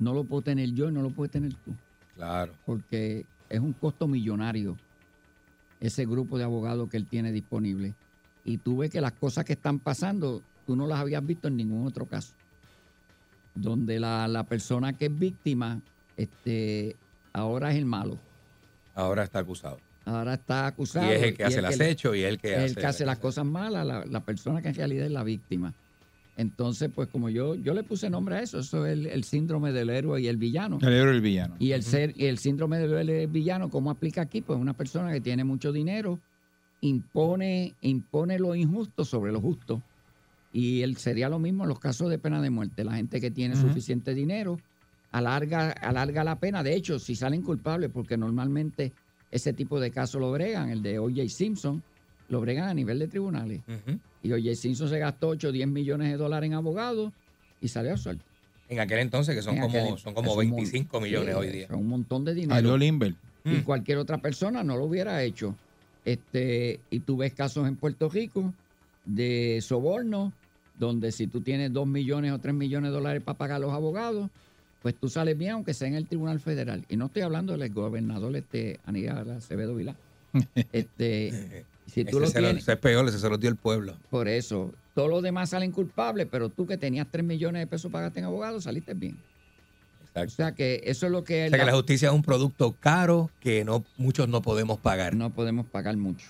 no lo puedo tener yo y no lo puedes tener tú, Claro. porque es un costo millonario ese grupo de abogados que él tiene disponible. Y tú ves que las cosas que están pasando, tú no las habías visto en ningún otro caso. Donde la, la persona que es víctima, este, ahora es el malo. Ahora está acusado. Ahora está acusado. Y es el que hace el acecho y es el que es el hace que hace las cosas malas, la, la persona que en realidad es la víctima. Entonces, pues como yo, yo le puse nombre a eso, eso es el, el síndrome del héroe y el villano. El héroe y el villano. Y el ser, y el síndrome del héroe y el villano, ¿cómo aplica aquí? Pues una persona que tiene mucho dinero impone, impone lo injusto sobre lo justo. Y él sería lo mismo en los casos de pena de muerte. La gente que tiene suficiente dinero alarga, alarga la pena. De hecho, si salen culpables, porque normalmente ese tipo de casos lo bregan, el de O.J. Simpson, lo bregan a nivel de tribunales. Y O.J. Simpson se gastó 8 o 10 millones de dólares en abogados y salió suelto. En aquel entonces, que son En como, son como es un mon- 25 millones sí, hoy día. Son un montón de dinero. Limber. Mm. Y cualquier otra persona no lo hubiera hecho. Este, y tú ves casos en Puerto Rico de soborno, donde si tú tienes 2 millones o 3 millones de dólares para pagar a los abogados, pues tú sales bien, aunque sea en el Tribunal Federal. Y no estoy hablando del gobernador este, Aníbal Acevedo Vilá. (laughs) este, si tú Ese lo se lo- tienes, ese es peor, ese se lo dio el pueblo. por eso, todos los demás salen culpables, pero tú que tenías 3 millones de pesos pagaste en abogados, saliste bien. O sea que eso es lo que... O sea que la justicia es un producto caro que no muchos no podemos pagar. No podemos pagar mucho.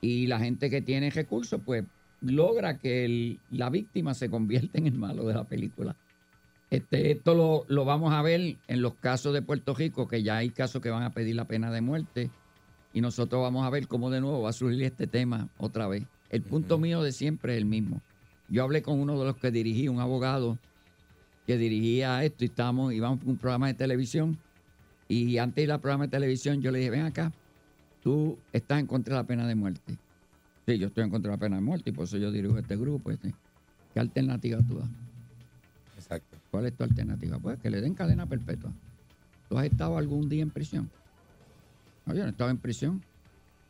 Y la gente que tiene recursos, pues logra que el- la víctima se convierta en el malo de la película. Este, esto lo, lo vamos a ver en los casos de Puerto Rico, que ya hay casos que van a pedir la pena de muerte. Y nosotros vamos a ver cómo de nuevo va a surgir este tema otra vez. El punto mío de siempre es el mismo. Yo hablé con uno de los que dirigí, un abogado que dirigía esto y estábamos, íbamos a un programa de televisión. Y antes de ir al programa de televisión, yo le dije, ven acá, tú estás en contra de la pena de muerte. Sí, yo estoy en contra de la pena de muerte y por eso yo dirijo este grupo. Este. ¿Qué alternativa tú das? Exacto. ¿Cuál es tu alternativa? Pues que le den cadena perpetua. ¿Tú has estado algún día en prisión? No, yo no he estado en prisión.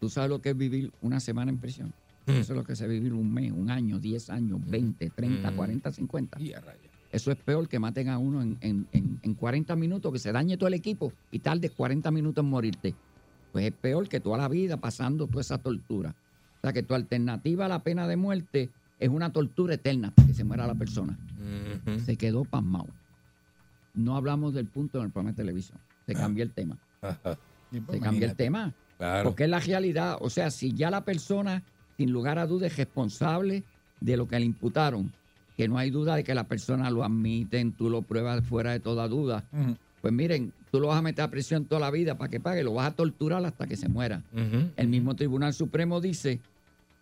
¿Tú sabes lo que es vivir una semana en prisión? Mm. Eso es lo que es vivir un mes, un año, 10 años, 20, 30, Mm. 40, 50. Y a raya. Eso es peor que maten a uno en, en- en- en 40 minutos, que se dañe todo el equipo y tardes 40 minutos en morirte. Pues es peor que toda la vida pasando toda esa tortura. O sea que tu alternativa a la pena de muerte es una tortura eterna hasta que se muera la persona. Se quedó pasmado. No hablamos del punto en el programa de televisión. Se cambió el tema. Se cambia el tema. Claro. Porque es la realidad. O sea, si ya la persona, sin lugar a dudas, es responsable de lo que le imputaron, que no hay duda de que la persona lo admiten, tú lo pruebas fuera de toda duda. Pues miren, tú lo vas a meter a prisión toda la vida para que pague, lo vas a torturar hasta que se muera. El mismo Tribunal Supremo dice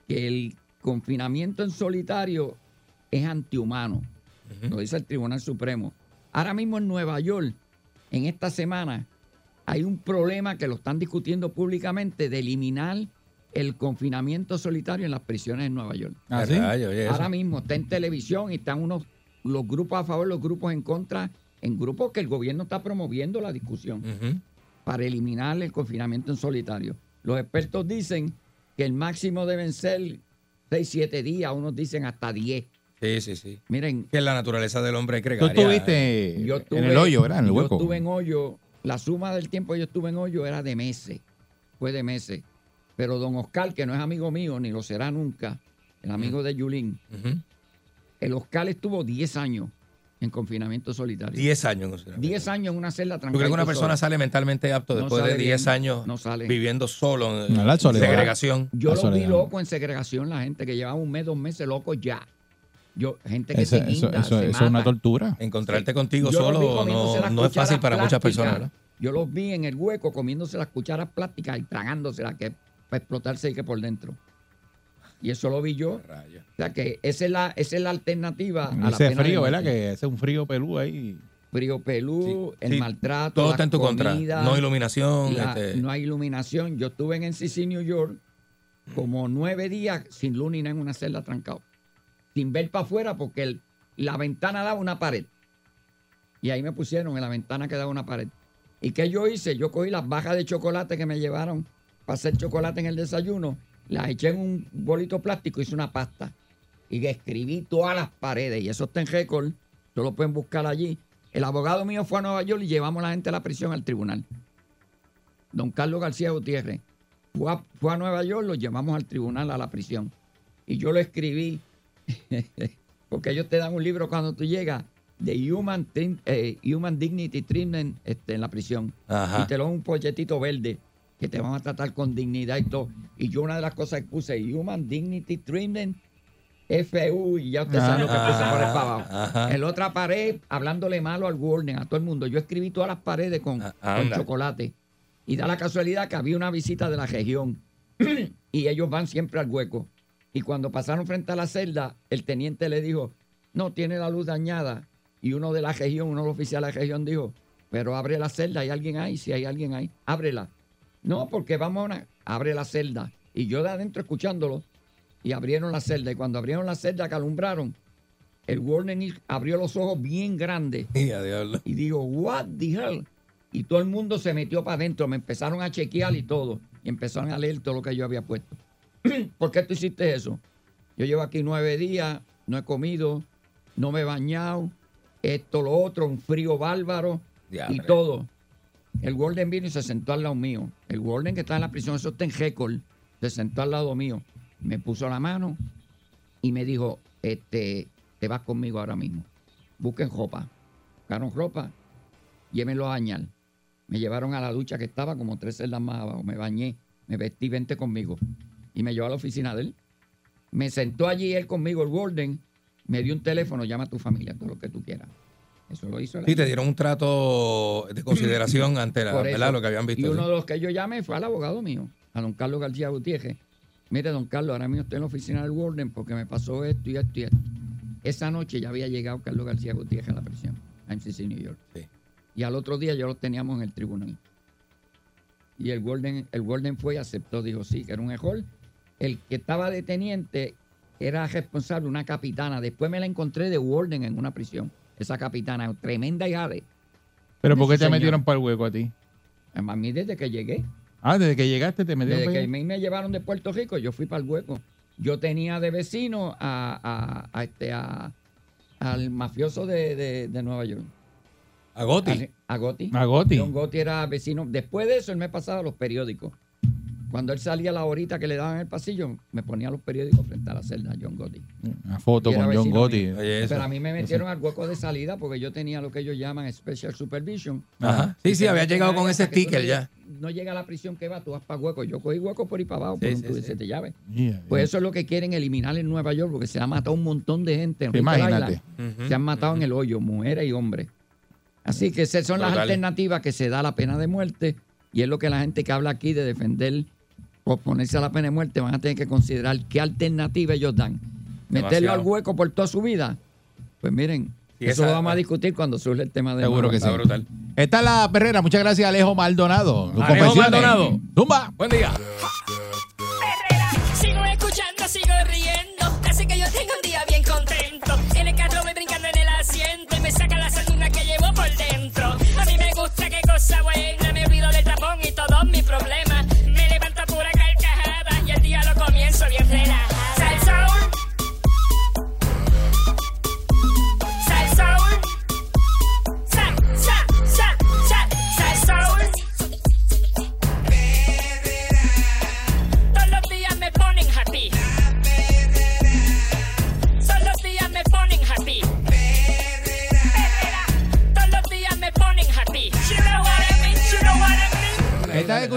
que el confinamiento en solitario es antihumano. Lo dice el Tribunal Supremo. Ahora mismo en Nueva York, en esta semana, hay un problema que lo están discutiendo públicamente de eliminar el confinamiento solitario en las prisiones en Nueva York. ¿Ah, sí? Ahora mismo está en televisión y están unos los grupos a favor, los grupos en contra, en grupos que el gobierno está promoviendo la discusión para eliminar el confinamiento en solitario. Los expertos dicen que el máximo deben ser 6, 7 días, unos dicen hasta 10. Sí, sí, sí. Miren. Que es la naturaleza del hombre Tú gregaria. estuviste Yo en el hoyo, ¿verdad? En el yo hueco. estuve en hoyo. La suma del tiempo que yo estuve en hoyo era de meses. Fue de meses. Pero don Oscar, que no es amigo mío, ni lo será nunca, el amigo de Yulín, el Oscar estuvo 10 años en confinamiento solitario. 10 años. no sé. 10 años en una celda ¿Tú tranquila. crees que una persona sale mentalmente apto No después de sale 10 bien, años no sale. viviendo solo en No, la soledad. segregación? Yo los vi loco en segregación, la gente que llevaba un mes, dos meses loco ya. Yo, gente que Eso, se eso, guinda, eso- se eso es una tortura. Encontrarte contigo Yo solo no, es fácil para muchas personas. ¿no? Yo los vi en el hueco comiéndose las cucharas plásticas y tragándoselas que para explotarse y que por dentro. Y eso lo vi yo. O sea que esa es la, esa es la alternativa a la pena frío, ¿verdad? Que ese es un frío pelú ahí. Frío pelú, el sí, maltrato. todo está en tu contra. No iluminación, la- este- No hay iluminación. Yo estuve en NCC New York como nueve días sin luna y nada en una celda trancado. Sin ver para afuera porque el- la ventana daba una pared. Y ahí me pusieron en la ventana que daba una pared. ¿Y qué yo hice? Yo cogí las bajas de chocolate que me llevaron para hacer chocolate en el desayuno, las eché en un bolito plástico hice una pasta. Y escribí todas las paredes. Y eso está en récord. Tú lo pueden buscar allí. El abogado mío fue a Nueva York y llevamos a la gente a la prisión al tribunal. Don Carlos García Gutiérrez. Fue a, fue a Nueva York, lo llevamos al tribunal, a la prisión. Y yo lo escribí, (laughs) porque ellos te dan un libro cuando tú llegas de Human, eh, Human Dignity Treatment este, en la prisión. Ajá. Y te lo dan un polletito verde que te van a tratar con dignidad y todo. Y yo una de las cosas que puse, Human Dignity Treatment, FU, y ya usted sabe lo que puse por el para abajo. Ajá. En la otra pared, hablándole malo al Warden, a todo el mundo. Yo escribí todas las paredes con, con anda. chocolate. Y da la casualidad que había una visita de la región. (clears throat) y ellos van siempre al hueco. Y cuando pasaron frente a la celda, el teniente le dijo, no, tiene la luz dañada. Y uno de la región, uno de los oficiales de la región dijo, pero abre la celda, ¿hay alguien ahí? Si hay alguien ahí, ábrela. No, porque vamos a una... Abre la celda. Y yo de adentro escuchándolo, y abrieron la celda. Y cuando abrieron la celda que alumbraron, el warden abrió los ojos bien grandes. (laughs) Y digo, what the hell? Y todo el mundo se metió para adentro. Me empezaron a chequear y todo. Y empezaron a leer todo lo que yo había puesto. (clears throat) ¿Por qué tú hiciste eso? Yo llevo aquí nueve días, no he comido, no me he bañado, esto, lo otro, un frío bárbaro y todo. El Warden vino y se sentó al lado mío. El Warden que está en la prisión, eso está en récord, se sentó al lado mío. Me puso la mano y me dijo, este, te vas conmigo ahora mismo. Busquen ropa. Buscaron ropa, llévenlo a bañar. Me llevaron a la ducha que estaba como tres celdas más abajo. Me bañé, me vestí, vente conmigo. Y me llevó a la oficina de él. Me sentó allí él conmigo, el Warden. Me dio un teléfono, llama a tu familia, todo lo que tú quieras. Eso lo hizo. Sí, te dieron un trato de consideración (clears throat) ante la. ¿verdad? lo que habían visto. Y uno sí. de los que yo llamé fue al abogado mío, a don Carlos García Gutiérrez. Mire, don Carlos, ahora mismo estoy en la oficina del Warden porque me pasó esto y esto y esto. Esa noche ya había llegado Carlos García Gutiérrez a la prisión, a MCC New York. Y al otro día ya lo teníamos en el tribunal. Y el Warden, el Warden fue y aceptó, dijo sí, que era un error. El que estaba de teniente era responsable, una capitana. Después me la encontré de Warden en una prisión. Esa capitana, tremenda y jade. ¿Pero por qué te señor. metieron para el hueco a ti? A mí desde que llegué. Ah, desde que llegaste te metieron Desde para que a mí me llevaron de Puerto Rico, yo fui para el hueco. Yo tenía de vecino a, a- a este, a- al mafioso de, de- de Nueva York. ¿A Gotti? A, a Gotti. A Gotti. John Gotti era vecino. Después de eso, él me pasaba los periódicos. Cuando él salía a la horita que le daban en el pasillo, me ponía los periódicos frente a la celda, John Gotti. Una foto con John Gotti. Pero a mí me metieron al hueco de salida porque yo tenía lo que ellos llaman Special Supervision. Ajá. Sí, sí, te había llegado con ese sticker ya. No llega a la prisión que va, tú vas para hueco. Yo cogí hueco por ahí para abajo Sí, por un sí, sí. siete llaves. Yeah, Pues yeah. eso es lo que quieren eliminar en Nueva York porque se ha matado un montón de gente. En Rhode imagínate. Island. Se han matado en el hoyo, mujeres y hombres. Así que esas son las alternativas que se da la pena de muerte y es lo que la gente que habla aquí de defender o ponerse a la pena de muerte van a tener que considerar qué alternativa ellos dan. Meterlo Demasiado. al hueco por toda su vida. Pues miren, eso esa- lo vamos a discutir cuando surge el tema de Seguro que sí. Está brutal. Esta es la perrera. Muchas gracias, Alejo Maldonado. Alejo. Maldonado. Zumba. Buen día.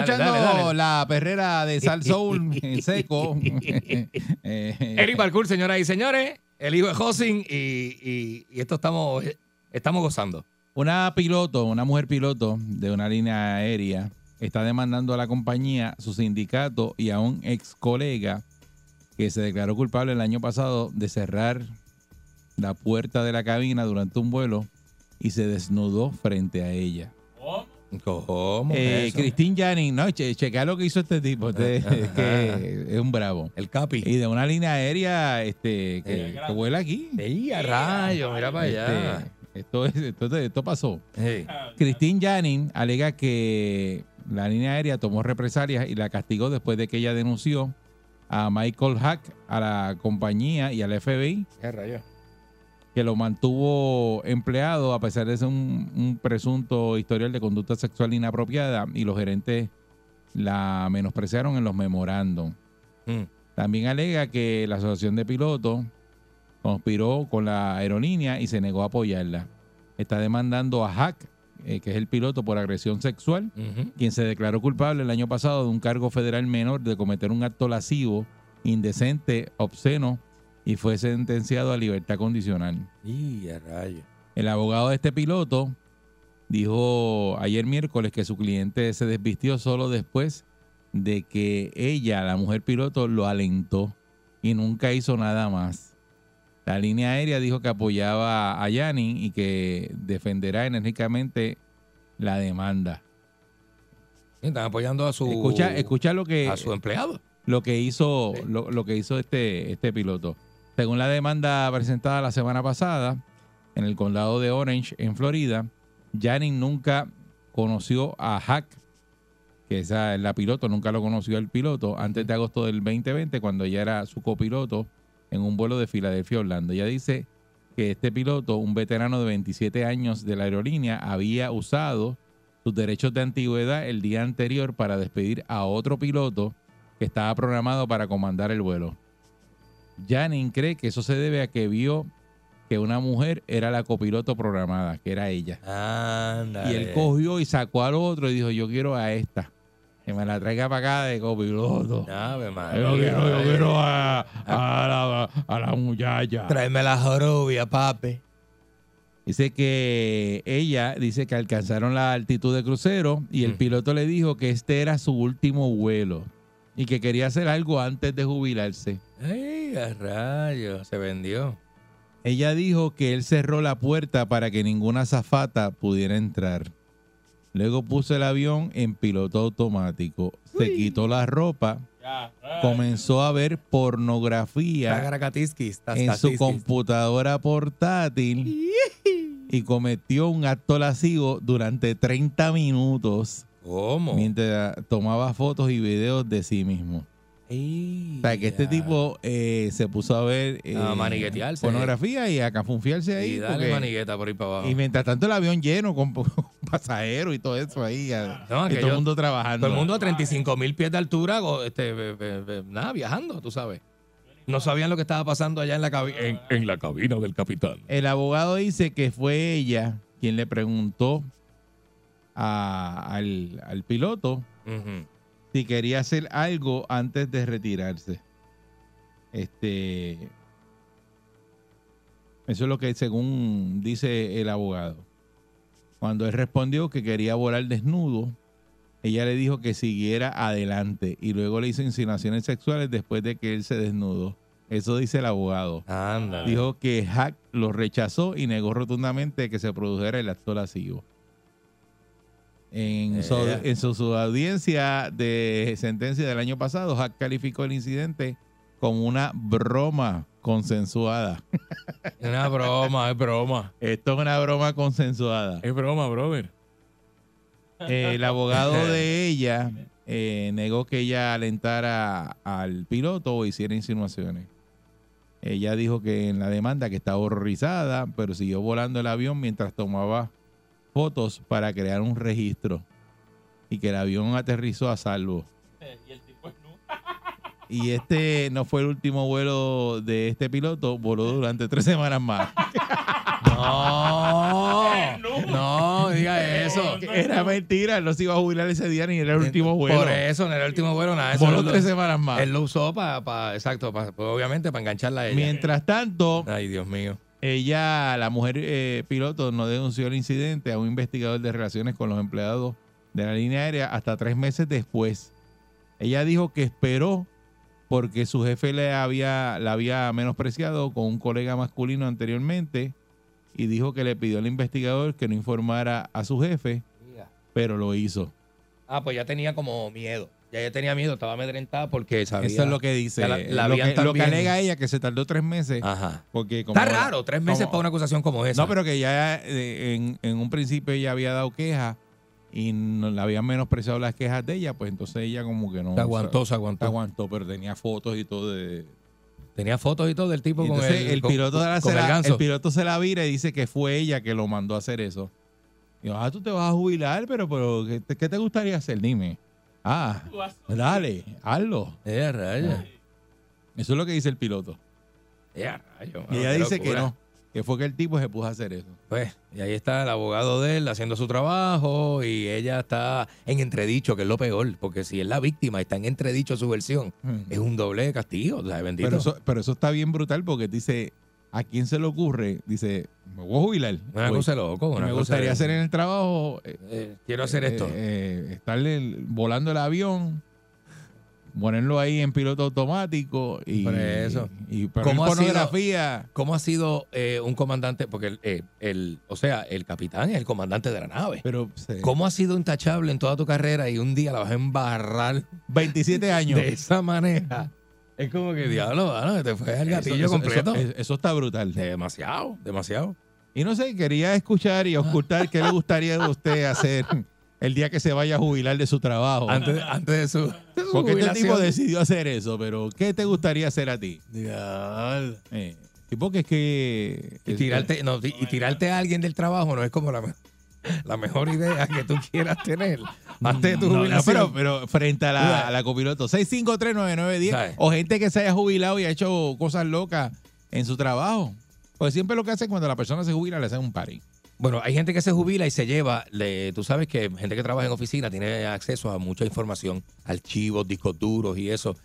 Dale, dale, dale. la perrera de Sal Soul en seco. (laughs) Eh, Eric Balcour, señoras y señores, el hijo de Hosin y, y, y esto estamos, estamos gozando. Una piloto, una mujer piloto de una línea aérea está demandando a la compañía, su sindicato y a un ex colega que se declaró culpable el año pasado de cerrar la puerta de la cabina durante un vuelo y se desnudó frente a ella. ¿Cómo? Eh? Christine Jannings, no, che, checa lo que hizo este tipo, este- (laughs) es que es un bravo. El capi. Y de una línea aérea este, que, que vuela aquí. ¡Ey, a rayo! Mira para allá. Este, esto, es- esto, esto pasó. Hey. Christine Jannings alega que la línea aérea tomó represalias y la castigó después de que ella denunció a Michael Hack, a la compañía y al FBI, ¿Qué rayo? Que lo mantuvo empleado a pesar de ser un, un presunto historial de conducta sexual inapropiada y los gerentes la menospreciaron en los memorándum. Mm. También alega que la asociación de pilotos conspiró con la aerolínea y se negó a apoyarla. Está demandando a Hack, eh, que es el piloto, por agresión sexual, quien se declaró culpable el año pasado de un cargo federal menor de cometer un acto lascivo, indecente, obsceno y fue sentenciado a libertad condicional. ¡Y a rayo! El abogado de este piloto dijo ayer miércoles que su cliente se desvistió solo después de que ella, la mujer piloto, lo alentó y nunca hizo nada más. La línea aérea dijo que apoyaba a Yanni y que defenderá enérgicamente la demanda. Están apoyando a su. Escucha, escucha lo que A su empleado. lo que hizo lo, lo que hizo este este piloto. Según la demanda presentada la semana pasada en el condado de Orange en Florida, Janning nunca conoció a Hack, que es la piloto, nunca lo conoció el piloto antes de agosto del 2020 cuando ella era su copiloto en un vuelo de Filadelfia Orlando. Ella dice que este piloto, un veterano de 27 años de la aerolínea, había usado sus derechos de antigüedad el día anterior para despedir a otro piloto que estaba programado para comandar el vuelo. Janine cree que eso se debe a que vio que una mujer era la copiloto programada, que era ella. Ándale. Y él cogió y sacó al otro y dijo, yo quiero a esta. Que me la traiga para acá de copiloto. Ave María. Yo quiero, yo quiero a, a la, a la muchacha. Tráeme la jorobia, papi. Dice que ella dice que alcanzaron la altitud de crucero y el Mm. piloto le dijo que este era su último vuelo y que quería hacer algo antes de jubilarse. ¡Ey, a rayo! Se vendió. Ella dijo que él cerró la puerta para que ninguna azafata pudiera entrar. Luego puso el avión en piloto automático. Se quitó la ropa. Comenzó a ver pornografía en su computadora portátil y cometió un acto lascivo durante 30 minutos ¿Cómo? mientras tomaba fotos y videos de sí mismo. Ey, O sea, que este tipo eh, se puso a ver eh, A maniguetearse. pornografía y a cafunfiarse ahí. Y dale porque- manigueta por ahí para abajo. y mientras tanto el avión lleno con (laughs) pasajeros y todo eso ahí. No, y todo el mundo trabajando. Todo el mundo a 35 mil pies de altura, este, be- be- be- nada, viajando, tú sabes. No sabían lo que estaba pasando allá en la cabina. En, en la cabina del capitán. El abogado dice que fue ella quien le preguntó a- al, al piloto si quería hacer algo antes de retirarse. Este. Eso es lo que según dice el abogado. Cuando él respondió que quería volar desnudo, ella le dijo que siguiera adelante y luego le hizo insinuaciones sexuales después de que él se desnudó. Eso dice el abogado. Ándale. Dijo que Hack lo rechazó y negó rotundamente que se produjera el acto lascivo. En, su, Eh. en su, su audiencia de sentencia del año pasado, Hack calificó el incidente como una broma consensuada. Una broma, es broma. Esto es una broma consensuada. Es broma, brother. Eh, el abogado de (laughs) ella eh, negó que ella alentara al piloto o hiciera insinuaciones. Ella dijo que en la demanda que estaba horrorizada, pero siguió volando el avión mientras tomaba fotos para crear un registro y que el avión aterrizó a salvo. (laughs) Y este no fue el último vuelo de este piloto, voló durante tres semanas más. (laughs) No, no, diga eso. Era mentira, él no se iba a jubilar ese día ni era el último vuelo. Por eso, no era el último vuelo, nada. Eso Voló él lo- tres semanas más. Él lo usó para, exacto, pa- pues, obviamente para engancharla a ella. Mientras tanto, Ay, Dios mío. Ella, la mujer eh, piloto, no denunció el incidente a un investigador de relaciones con los empleados de la línea aérea hasta tres meses después. Ella dijo que esperó porque su jefe le había, la había menospreciado con un colega masculino anteriormente y dijo que le pidió al investigador que no informara a su jefe, pero lo hizo. Ah, pues ya tenía como miedo. Ya ella tenía miedo, estaba amedrentada porque sabía. Eso es lo que dice. la- la lo, que, lo que alega ella, que se tardó tres meses. Ajá. Porque como Está raro, tres meses como- para una acusación como esa. No, pero que ya eh, en, en un principio ella había dado queja y no le habían menospreciado las quejas de ella, pues entonces ella como que no... Se aguantó, se aguantó. Se aguantó, pero tenía fotos y todo de... Tenía fotos y todo del tipo con el, el, con- piloto de la- con se el piloto se la vira y dice que fue ella que lo mandó a hacer eso. Y yo, ah, tú te vas a jubilar, pero, pero ¿qué, te, qué te gustaría hacer? Dime. Ah, dale, hazlo. Eh. Eso es lo que dice el piloto. Eh, Y ella qué dice que locura. no, que fue que el tipo se puso a hacer eso. Pues, y ahí está el abogado de él haciendo su trabajo y ella está en entredicho, que es lo peor, porque si es la víctima y está en entredicho su versión, es un doble castigo, o sea, bendito. Pero eso, pero eso está bien brutal porque dice, ¿a quién se le ocurre? Dice, me voy a jubilar. Una Voy. cosa loco, una me cosa gustaría de- hacer en el trabajo. eh, quiero hacer esto. eh, estar el- volando el avión, ponerlo ahí en piloto automático y, eso. ¿Cómo ha sido- pornografía. ¿Cómo ha sido eh, un comandante? Porque el, eh, el- o sea, el capitán es el comandante de la nave. Pero sí. ¿Cómo ha sido intachable en toda tu carrera y un día la vas a embarrar 27 (laughs) años. de esa manera? Es como que diablo, mano, te fue el gatillo Eso- completo. Eso, eso está brutal. demasiado, demasiado. Y no sé, quería escuchar y ocultar qué le gustaría de usted hacer el día que se vaya a jubilar de su trabajo. Antes, antes de su, de (laughs) su Porque este tipo decidió hacer eso, pero ¿qué te gustaría hacer a ti? Diablo. Eh, sí, porque es que... Y tirarte, no, y tirarte a alguien del trabajo no es como la, (laughs) la mejor idea que tú quieras tener antes de tu No, no, jubilación. pero, pero frente a la, a la copiloto, 6539910 ¿Sabes? o gente que se haya jubilado y ha hecho cosas locas en su trabajo. Pues siempre lo que hacen cuando la persona se jubila le hacen un party. Bueno, hay gente que se jubila y se lleva, le- tú sabes que gente que trabaja en oficina tiene acceso a mucha información, archivos, discos duros y eso.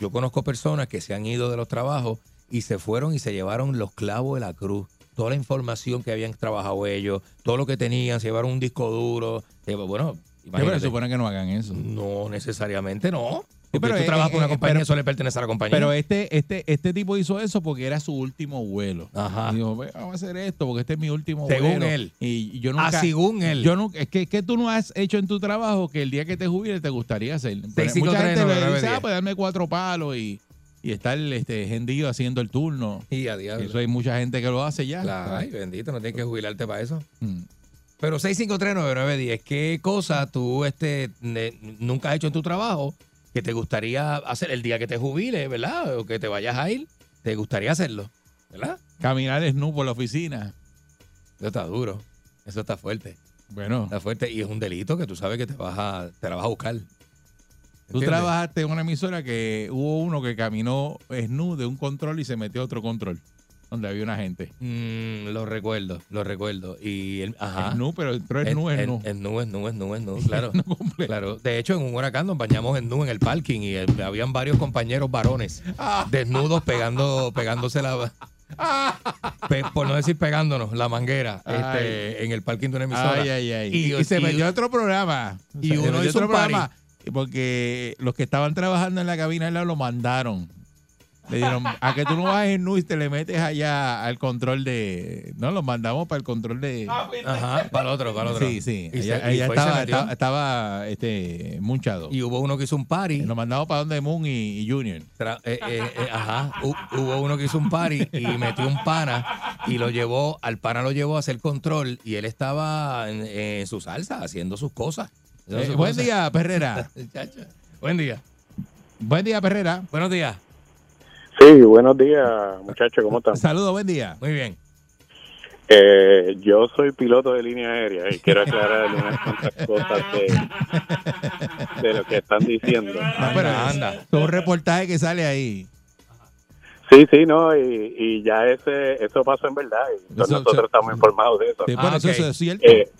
Yo conozco personas que se han ido de los trabajos y se fueron y se llevaron los clavos de la cruz, toda la información que habían trabajado ellos, todo lo que tenían, se llevaron un disco duro. Bueno, Sí, pero se imagínate. supone que no hagan eso. No necesariamente no. Porque pero, tú trabajas por una compañía, pero- eso le pertenece a la compañía. Pero este, este, este tipo hizo eso porque era su último vuelo. Ajá. Y dijo, "Ve, vamos a hacer esto porque este es mi último Según vuelo. él. Y yo Ah, nunca. según él. Yo nunca, es que, que tú no has hecho en tu trabajo que el día que te jubiles te gustaría hacer. Pero 653 mucha gente le 9910. dice, ah, pues darme cuatro palos y, y estar este, hendido haciendo el turno. Y a diablo. Eso hay mucha gente que lo hace ya. Ay, bendito, no tienes que jubilarte para eso. Mm. Pero 6539910, ¿qué cosa tú este, ne- nunca has hecho en tu trabajo que te gustaría hacer el día que te jubiles, ¿verdad? O que te vayas a ir, te gustaría hacerlo, ¿verdad? Caminar desnudo por la oficina. Eso está duro, eso está fuerte. Bueno, Está fuerte y es un delito que tú sabes que te vas a, te la vas a buscar. Tú trabajaste en una emisora que hubo uno que caminó desnudo de un control y se metió a otro control, donde había una gente. Mm, lo recuerdo, lo recuerdo. Y él, ajá. Es nu, pero entró es nu, es nu. Es nu, es nu, es nu, es nu, claro. claro. De hecho, en un huracán nos bañamos en nu en el parking y eh, habían varios compañeros varones (laughs) desnudos pegando, pegándose la... pe- por no decir pegándonos, la manguera este, en el parking de una emisora. Ay, ay, ay. Y, se metió a otro programa. y uno hizo otro un programa porque los que estaban trabajando en la cabina al lado lo mandaron. Le dijeron, a que tú no vas en nu y te le metes allá al control de... No, los mandamos para el control de... Ajá, para el otro, para el otro. Sí, sí. Allá, se- allá estaba, estaba, estaba, este, munchado. Y hubo uno que hizo un party. Lo mandamos para donde Moon y, y Junior. Tra- eh, eh, eh, ajá, Hu- hubo uno que hizo un party y metió un pana y lo llevó, al pana lo llevó a hacer control y él estaba en, en su salsa haciendo sus cosas. Eh, buen día, Perrera. (laughs) Buen día. Buen día, Perrera. Buenos días. Sí, buenos días, muchachos, ¿cómo están? Saludos, buen día. Muy bien. Eh, yo soy piloto de línea aérea y quiero aclarar (laughs) unas cuantas cosas de, de lo que están diciendo. No, pero anda. es un reportaje que sale ahí. Sí, sí, no, y, y ya ese eso pasó en verdad. Y Eso- nosotros estamos informados de eso. Sí, bueno, eso, eso es cierto. Eh,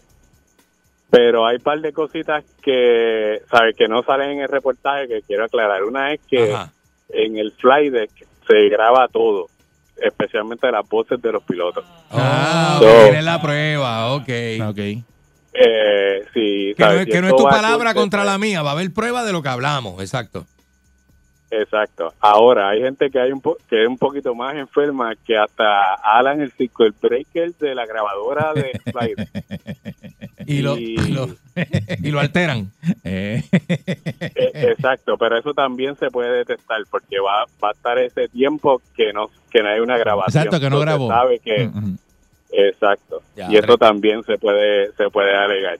pero hay un par de cositas que, ¿sabes? Que no salen en el reportaje que quiero aclarar. Una es que Ajá. en el fly deck se graba todo, especialmente las voces de los pilotos. Ah, So- ok, tiene la prueba, ok. Ok. Eh, sí, Que no, que no es tu palabra contra la mía, va a haber prueba de lo que hablamos, exacto. Exacto. Ahora, hay gente que hay un po- que es un poquito más enferma que hasta alan el circuit breaker de la grabadora de Slider. (laughs) Y lo, y lo, (laughs) y lo alteran. Eh, Exacto, pero eso también se puede detectar porque va, va a estar ese tiempo que no que no hay una grabación. Exacto, que no grabó. sabe que, Mm, mm. Exacto. Ya, y eso también se puede se puede alegar.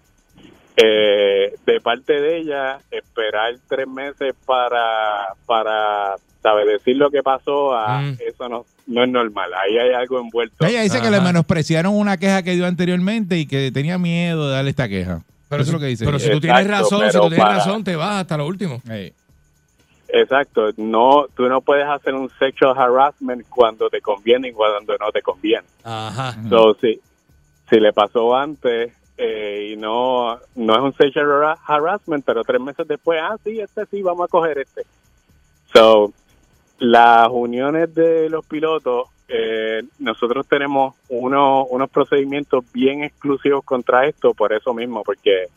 Eh, de parte de ella, esperar tres meses para para sabe decir lo que pasó, a, Mm. eso no, no es normal. Ahí hay algo envuelto. Ella dice que le menospreciaron una queja que dio anteriormente y que tenía miedo de darle esta queja. Pero Eso si, es lo que dice. pero si tú tienes razón, si tú tienes para- razón, te vas hasta lo último. Exacto. No, tú no puedes hacer un sexual harassment cuando te conviene y cuando no te conviene. Ajá. So, si, si le pasó antes eh, y no no es un sexual hara- harassment, pero tres meses después, ah, sí, este sí, vamos a coger este. So, las uniones de los pilotos, eh, nosotros tenemos unos, unos procedimientos bien exclusivos contra esto, por eso mismo, porque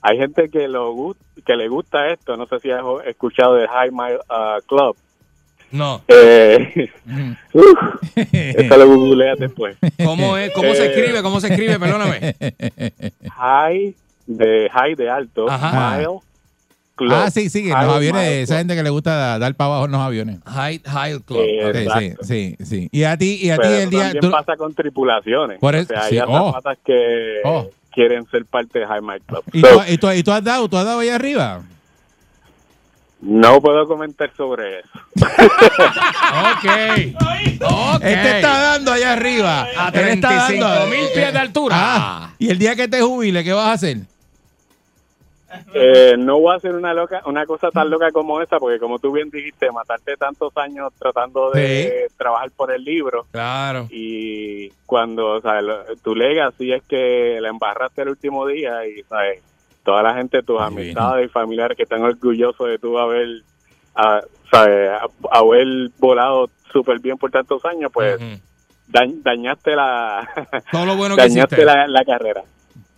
hay gente que lo que le gusta esto, no sé si has escuchado del High Mile uh, Club. No. Eh, uf, eso lo googleas después. ¿Cómo, es, cómo se Eh, escribe? ¿Cómo se escribe? Perdóname. High de high de alto, Ajá. mile club. Ah, sí, sí, en los aviones, mile esa gente que le gusta da- dar para abajo en los aviones. High, high Club. Eh, Sí, exacto. sí, sí, sí. Y a ti, y a ti el día. también tú- pasa con tripulaciones. Por o eso- sea, sí, hay oh. azafatas que Oh. quieren ser parte de High Mile Club. ¿Y, So, tú, y, tú, y tú has dado, tú has dado ahí arriba? No puedo comentar sobre eso. Ok. Ok. Este está dando allá arriba. A Él está 35 dando- mil pies de altura. Ah, y el día que te jubile, ¿qué vas a hacer? Eh, no voy a hacer una loca, una cosa tan loca como esa, porque como tú bien dijiste, matarte tantos años tratando de trabajar por el libro. Claro. Y cuando, o sea, lo- tu legacy es que la embarraste el último día y, ¿sabes? Toda la gente, tus amistades y familiares que están orgullosos de tú haber, ¿sabes? A- haber volado súper bien por tantos años, pues dañ- dañaste la, Todo lo bueno que dañaste hiciste. la, la carrera.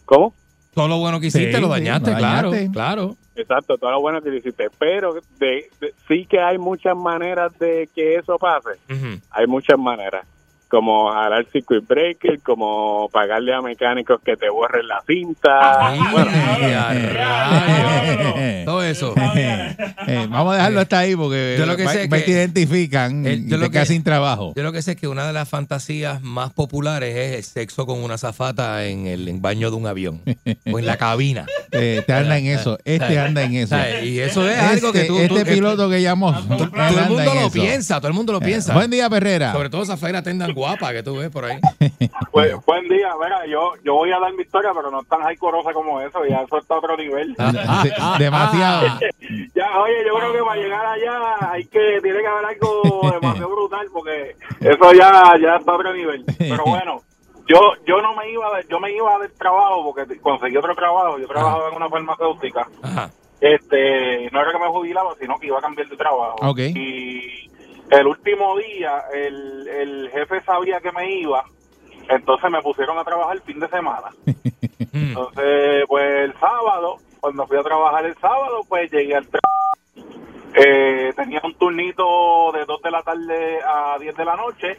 ¿Cómo? Todo lo bueno que hiciste Sí, lo sí, dañaste, claro. dañaste. Claro. Exacto, todo lo bueno que hiciste. Pero de, de- sí que hay muchas maneras de que eso pase. Hay muchas maneras. Como jalar circuit breaker, como pagarle a mecánicos que te borren la cinta. Bueno, Todo eso. Eh, vamos a dejarlo hasta ahí porque Yo lo que va- sé es va- que- te identifican El- y yo te lo que- sin trabajo. Yo lo que sé es que una de las fantasías más populares es el sexo con una zafata en el en baño de un avión (laughs) o en la cabina. Eh, te anda en eso, este anda en eso. Y eso es algo que Este- tú- tú- Este piloto que llamó. Todo el mundo lo piensa, todo el mundo lo piensa. Eh, Buen día, Perrera. Sobre todo esa flagra tendan guapa que tú ves por ahí. (laughs) Pues, buen día, mira, yo, yo voy a dar mi historia, pero no tan jaicorosa como eso, ya eso está a otro nivel. De- demasiado. (laughs) ya, oye, yo creo que para llegar allá hay que, tiene que haber algo demasiado (laughs) brutal, porque eso ya, ya está a otro nivel. Pero bueno, yo, yo no me iba, de- yo me iba del trabajo porque conseguí otro trabajo, yo trabajaba en una farmacéutica. Este, no era que me jubilaba, sino que iba a cambiar de trabajo. Ok. Y el último día, el, el jefe sabía que me iba, entonces me pusieron a trabajar el fin de semana. (laughs) Entonces, pues el sábado, cuando fui a trabajar el sábado, pues llegué al. Eh, tenía un turnito de 2 de la tarde a 10 de la noche.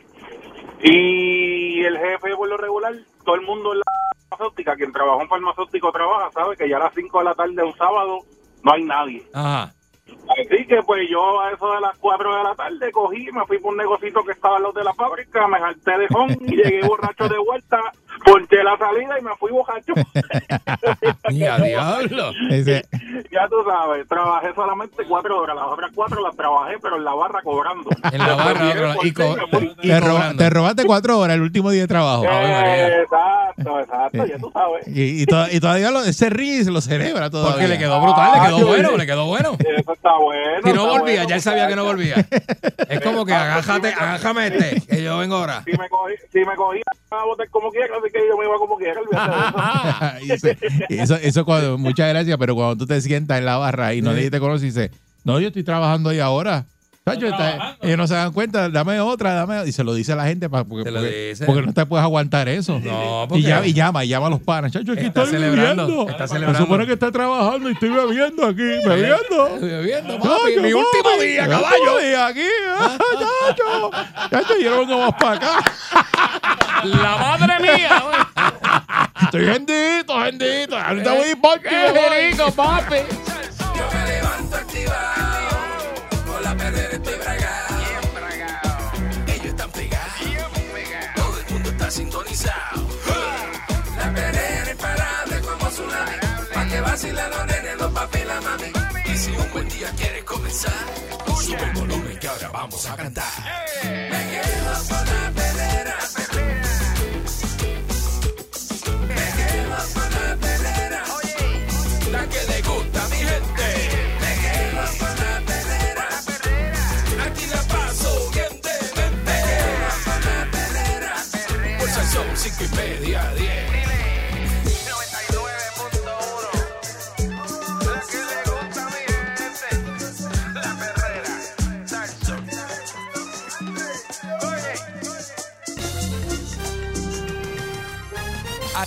Y el jefe, por lo regular, todo el mundo en la farmacéutica, quien trabaja en farmacéutico trabaja, sabe que ya a las 5 de la tarde un sábado no hay nadie. Ajá. Así que pues yo a eso de las 4 de la tarde cogí, me fui por un negocito que estaba en los de la fábrica, me salté de home y llegué borracho de vuelta, ponché la salida y me fui borracho. (laughs) ¡Ya, (laughs) diablo! Ese- ya tú sabes, trabajé solamente 4 horas, las otras 4 las trabajé pero en la barra cobrando. En la barra, y co- te, roba- te robaste cuatro horas el último día de trabajo. Eh, Exacto, exacto, ya tú sabes. (laughs) Y, y to- y todavía lo, se ríe y se lo celebra todavía. Porque le quedó brutal, le quedó bueno, le quedó bueno. Eso está bueno. Si no volvía, bueno, ya él sabía que no volvía. Es como que agájate, agájame este, que yo vengo ahora. Si me cogí, si me cogía a votar como quiera, así que yo me iba como quiera. (laughs) eso. Eso, eso cuando, muchas gracias, pero cuando tú te sientas en la barra y no nadie te conoce y dice, no, yo estoy trabajando ahí ahora. Tacho, está- ellos no se dan cuenta, dame otra, dame y se lo dice a la gente para, porque, Se lo porque, dice. porque no te puedes aguantar eso. No, y, porque- llama, y llama, y llama a los panas. Chacho, aquí Está estoy celebrando, bebiendo. está Se celebrando. supone que está trabajando y estoy bebiendo aquí, bebiendo. Bebiendo, Chacho, papi, mi último papi, día, mi caballo. último día aquí, ah, chacho. Chacho, yo no vengo más para acá. La madre mía. Estoy bendito, bendito. Ahorita voy a party, Qué voy. rico, papi. Que vacilan los nenes, los la mami. Y si un buen día quieres comenzar, sube el volumen que ahora vamos a cantar. Me quedo con la perrera, me quedo con la perrera, la que le gusta a mi gente. Me quedo con la perrera, aquí la paso bien de mente. Me quedo con la perrera, ser son cinco y media,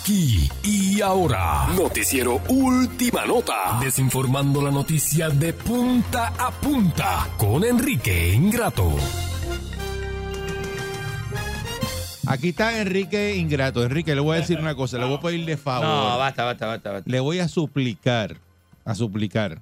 Aquí y ahora, Noticiero Última Nota, desinformando la noticia de punta a punta con Enrique Ingrato. Aquí está Enrique Ingrato. Enrique, le voy a decir una cosa. Le voy a pedir de favor. No, basta, basta, basta, basta. Le voy a suplicar, a suplicar,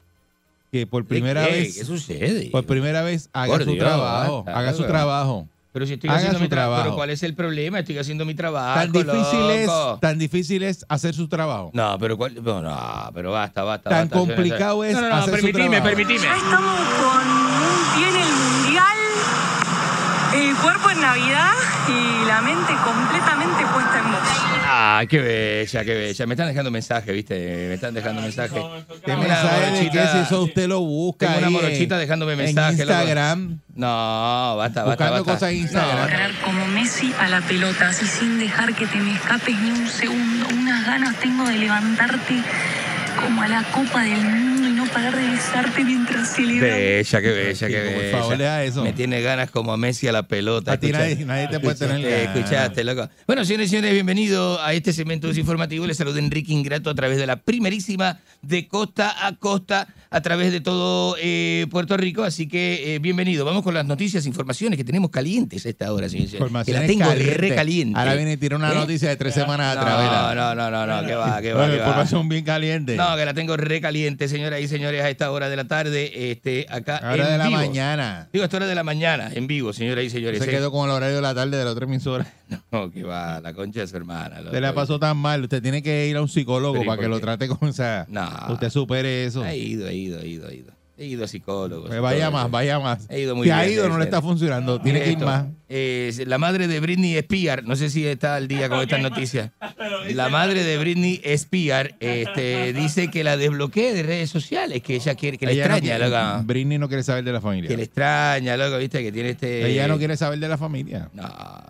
que por primera qué? vez. ¿Qué sucede? Por primera vez haga Por su Dios, trabajo. basta, haga su trabajo. Pero si estoy Haga haciendo su mi trabajo. trabajo. Pero ¿cuál es el problema? Estoy haciendo mi trabajo. Tan difícil es, tan difícil es hacer su trabajo. No, pero ¿cuál? No, no, pero basta, basta. Tan basta. complicado es No, no, no, hacer su permitime, trabajo. permitime. Estamos con un pie en el mundial, el cuerpo en Navidad y la mente completamente puesta en. Ah, qué bella, qué bella. Me están dejando mensaje, ¿viste? Me están dejando mensaje. ¿Qué Tengo una mensaje morochita-? Si eso usted lo busca Tengo una morochita en- dejándome en mensaje. loco. Instagram. No, basta, basta, Buscando basta. cosas en Instagram. Entrar como Messi a la pelota, así sin dejar que te me escapes ni un segundo. Unas ganas tengo de levantarte como a la copa del mundo no de besarte mientras celebras. Bella, qué bella, qué Por bella. favor, lea eso. Me tiene ganas como a Messi a la pelota. A ti nadie- nadie te puede tener escuchaste, ganas. Escuchaste, loco. Bueno, señores y señores, bienvenido a este segmento desinformativo. Les saluda Enrique Ingrato a través de la primerísima de costa a costa, a través de todo eh, Puerto Rico. Así que eh, bienvenido. Vamos con las noticias, informaciones que tenemos calientes a esta hora, señores. y señores. Que la tengo caliente. Ahora viene y tira una ¿Eh? noticia de tres semanas No, atrás. ¿verdad? no, no, no, no, que va, que (laughs) va, Bueno, que va. información bien caliente. No, que la tengo re caliente, señoras y señores, a esta hora de la tarde, este, acá Ahora en de la vivo. mañana. Digo, a esta hora de la mañana, en vivo, señoras y señores. Se ¿eh? quedó con el horario de la tarde de la otra emisora. (laughs) No, que va, la concha de su hermana. Usted la pasó tan mal. Usted tiene que ir a un psicólogo Pero, ¿y para por que lo qué? trate con esa. No. Usted supere eso. He ido, he ido, he ido, he ido. He ido a psicólogos. Pues vaya más, vaya más. He ido muy si bien. ha ido, no le está funcionando. Tiene que ir más. eh, la madre de Britney Spears, no sé si está al día con estas noticias. (laughs) La madre de Britney Spears este, dice que la desbloquee de redes sociales, que ella quiere, que le Ella no extraña, quiere- loca. Britney no quiere saber de la familia. Que le extraña, loco, viste, que tiene este. Ella no quiere saber de la familia. No,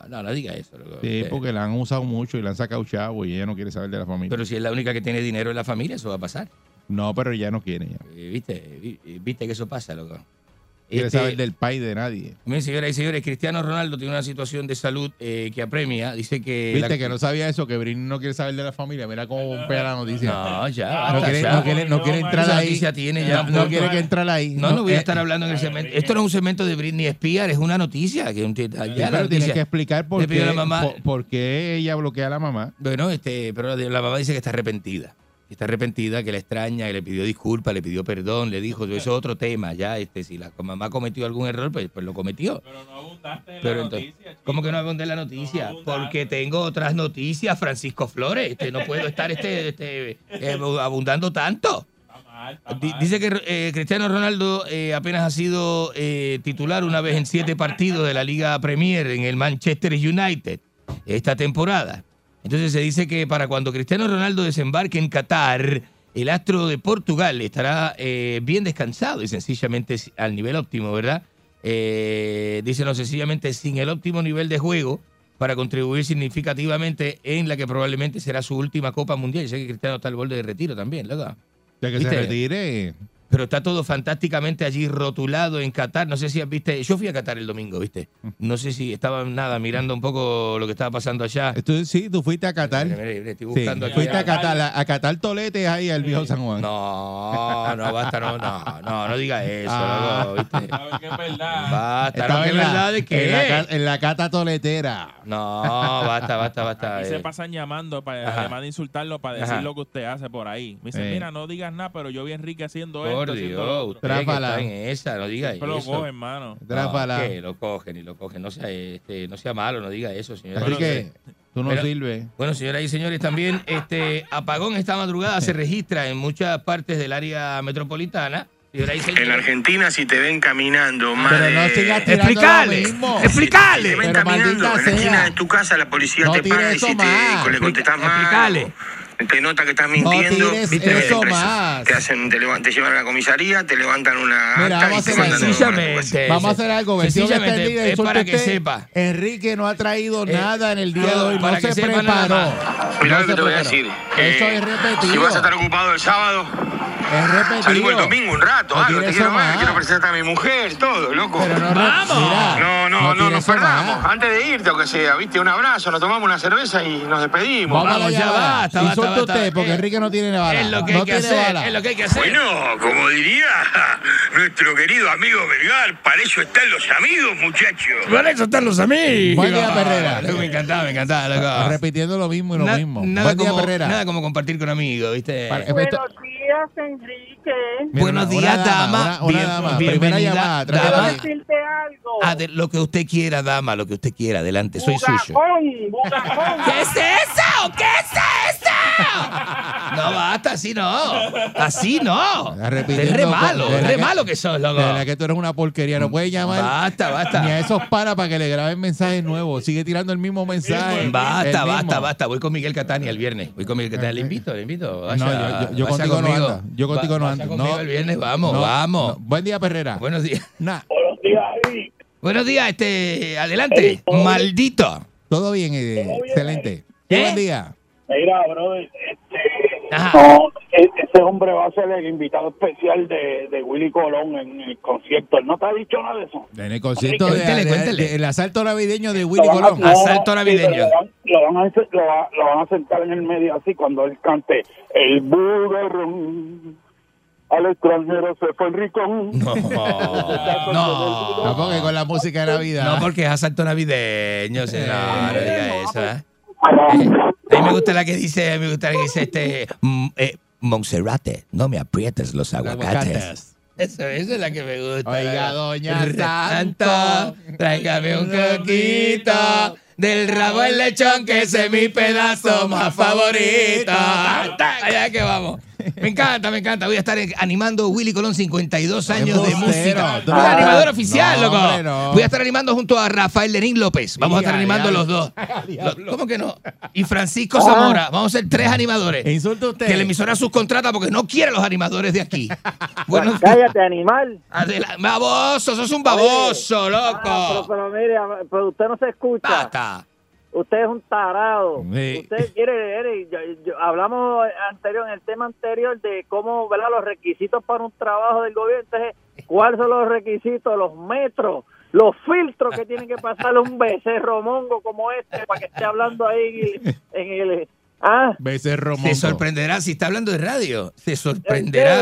no, no diga eso, loco. Sí, porque la han usado mucho y la han sacado chavo y ella no quiere saber de la familia. Pero si es la única que tiene dinero en la familia, eso va a pasar. No, pero ella no quiere. Ya. ¿Viste? Vi- Viste que eso pasa, loco. Quiere Este, saber del país de nadie. Miren, señoras y señores, Cristiano Ronaldo tiene una situación de salud eh, que apremia. Dice que. Viste la- que no sabía eso, que Britney no quiere saber de la familia. Mira cómo bombea la noticia. No, ya, No quiere, ya. no quiere, no quiere entrar ahí. noticia tiene ya no, quiere que entrar ahí. No, no voy a eh, estar hablando en el segmento. Esto no es un segmento de Britney Spears, es una noticia. Que un- ya Sí, la pero tienes que explicar por qué, a la mamá- por, por qué ella bloquea a la mamá. Bueno, este, pero la mamá dice que está arrepentida. Que está arrepentida, que la extraña, que le pidió disculpas, le pidió perdón, le dijo, eso es otro tema, ya, este, si la mamá cometió algún error, pues, pues lo cometió. Pero no abundaste Pero entonces, ¿Cómo que no abundé en la noticia? Porque tengo otras noticias, Francisco Flores, este, no puedo estar este, este, eh, (laughs) abundando tanto. Di- Dice que eh, Cristiano Ronaldo eh, apenas ha sido eh, titular una vez en siete partidos de la Liga Premier en el Manchester United esta temporada. Entonces se dice que para cuando Cristiano Ronaldo desembarque en Qatar, el astro de Portugal estará eh, bien descansado y sencillamente al nivel óptimo, ¿verdad? Eh, dice no sencillamente sin el óptimo nivel de juego para contribuir significativamente en la que probablemente será su última Copa Mundial. Sé que Cristiano está al borde de retiro también, loco. Ya que ¿Viste? se retire. Pero está todo fantásticamente allí rotulado en Qatar. No sé si viste, yo fui a Qatar el domingo, ¿viste? No sé si estaba nada mirando un poco lo que estaba pasando allá. Tú, sí, tú fuiste a Qatar. Mira, mira, estoy Sí, buscando aquí. fuiste a Qatar, a, a Qatar toletes ahí al viejo San Juan. No, no, basta, no, no, no, no diga eso, Ah. loco, ¿viste? Basta, no, que la- verdad de En la, qué. ca- en la cata toletera. No, basta, basta, basta. Y se eh. pasan llamando, para, Ajá. además de insultarlo, para decir Ajá. lo que usted hace por ahí. Me dice, Sí. mira, no digas nada, pero yo vi a Enrique haciendo Por Dios, está en esa, no diga Siempre lo eso. cogen, mano. No, que lo cogen y lo cogen. No sea, este, no sea malo, no diga eso, señor. Enrique, tú no sirves. Bueno, señoras y señores, también este apagón esta madrugada se registra en muchas partes del área metropolitana. Señoras y señores. En Argentina, si te ven caminando más Pero no sigas tirando Explicale, mismo. explicale. Si te ven Pero caminando en la maldita esquina sea. de tu casa, la policía No te para y si eso te, le contestas mal, Explicale. Te nota que estás mintiendo, tires te meten eso preso. más. Te, hacen, te, te llevan a la comisaría, te levantan una Mira, acta vamos a y te hacer. Sencillamente. Vamos a hacer algo. Sencillamente, es para que usted. sepa. Enrique no ha traído nada en el día de no, hoy. para No que se preparó. Mira No lo que te voy a preparó. decir. Eso Eh, es repetido. Si vas a estar ocupado el sábado, Es repetido. salimos el domingo un rato, No algo, te quiero ver, más. quiero presentar a mi mujer, todo, loco. Pero no, ¡Vamos! mira, no, no, no nos perdamos. más. Antes de irte, o que sea, viste, un abrazo, nos tomamos una cerveza y nos despedimos. Vamos, la ya basta, basta, basta. usted, porque Enrique no tiene bala. Es lo que no hay que hacer, bala. es lo que hay que hacer. Bueno, como diría (laughs) nuestro querido amigo Vergar, para eso están los amigos, muchachos. Por eso están los amigos. Buen día, Perrera. Loco, Me encantaba, me encantaba, loco. Repitiendo lo mismo y lo mismo. Nada Buen día, como, Perrera. nada como compartir con amigos, ¿viste? Para- Buenos días, Enrique. Mira, Buenos una- días, dama. Bienvenida, Primera llamada. dama. Decirte algo. Ade- lo que usted quiera, dama, lo que usted quiera, adelante, soy suyo. Bugajón, bugajón. ¿Qué es eso? ¿Qué es eso? No, basta, así no. Así no. Es re malo, de es re que- malo que sos, loco. De verdad que tú eres una porquería. No puedes llamar Basta, basta. ni a esos panas para que le graben mensajes nuevos. Sigue tirando el mismo mensaje. Basta, basta, basta. Voy con Miguel Catania el viernes. Voy con Miguel Catania. Le invito, le invito. Vaya, No, yo- yo- yo contigo no conmigo. ando. Yo contigo Va- no conmigo No. el viernes, vamos, No, vamos. no. Buen día, Perrera. Buenos días. Nah, Buenos días, Eric. Buenos días, este, adelante. Maldito. todo bien, eh, excelente. ¿Eh? Buen día. Mira, brother, este, Ajá. no, e- ese hombre va a ser el invitado especial de, de Willy Colón en el concierto. ¿Él no te ha dicho nada de eso? En el concierto de, Cuéntele, cuéntele. de- el asalto navideño de Willy a- Colón. no, Asalto navideño. Lo van, lo van a, hacer- lo va- lo van a sentar en el medio así cuando él cante el bugarrón. Al extranjero se fue el ricón. No, (laughs) no. No, porque con la música de Navidad. No, porque es asalto navideño. sí, No, no diga eso, ¿eh? A mí me gusta la que dice, me gusta la que dice este, mm, eh, Monserrate, no me aprietes los aguacates. aguacates. Eso, esa es la que me gusta. Oiga, doña Santo, Santo. tráigame un coquito del rabo el lechón que ese es mi pedazo más favorito. Allá que vamos. (laughs) Me encanta, me encanta. Voy a estar animando Willy Colón 52 años de música. No animador oficial, No, loco. hombre, no. Voy a estar animando junto a Rafael Lenín López. Vamos a estar animando los dos. (laughs) Lo- ¿Cómo que no? Y Francisco Zamora. Vamos a ser tres animadores. E insulta usted. Que la emisora subcontrata porque no quiere los animadores de aquí. (laughs) Bueno, Cállate, animal. adela- baboso, sos un baboso, Ah, pero, loco. pero mire, pero usted no se escucha. Basta. Usted es un tarado. Sí. Usted quiere, Eric, yo- yo- hablamos anterior en el tema anterior de cómo, ¿verdad? Los requisitos para un trabajo del gobierno. Entonces, ¿cuáles son los requisitos? Los metros, los filtros que tiene que pasarle un (laughs) becerro mongo como este para que esté hablando ahí en el, en el- ah, Becerro Se mongo. sorprenderá, si está hablando de radio, se sorprenderá.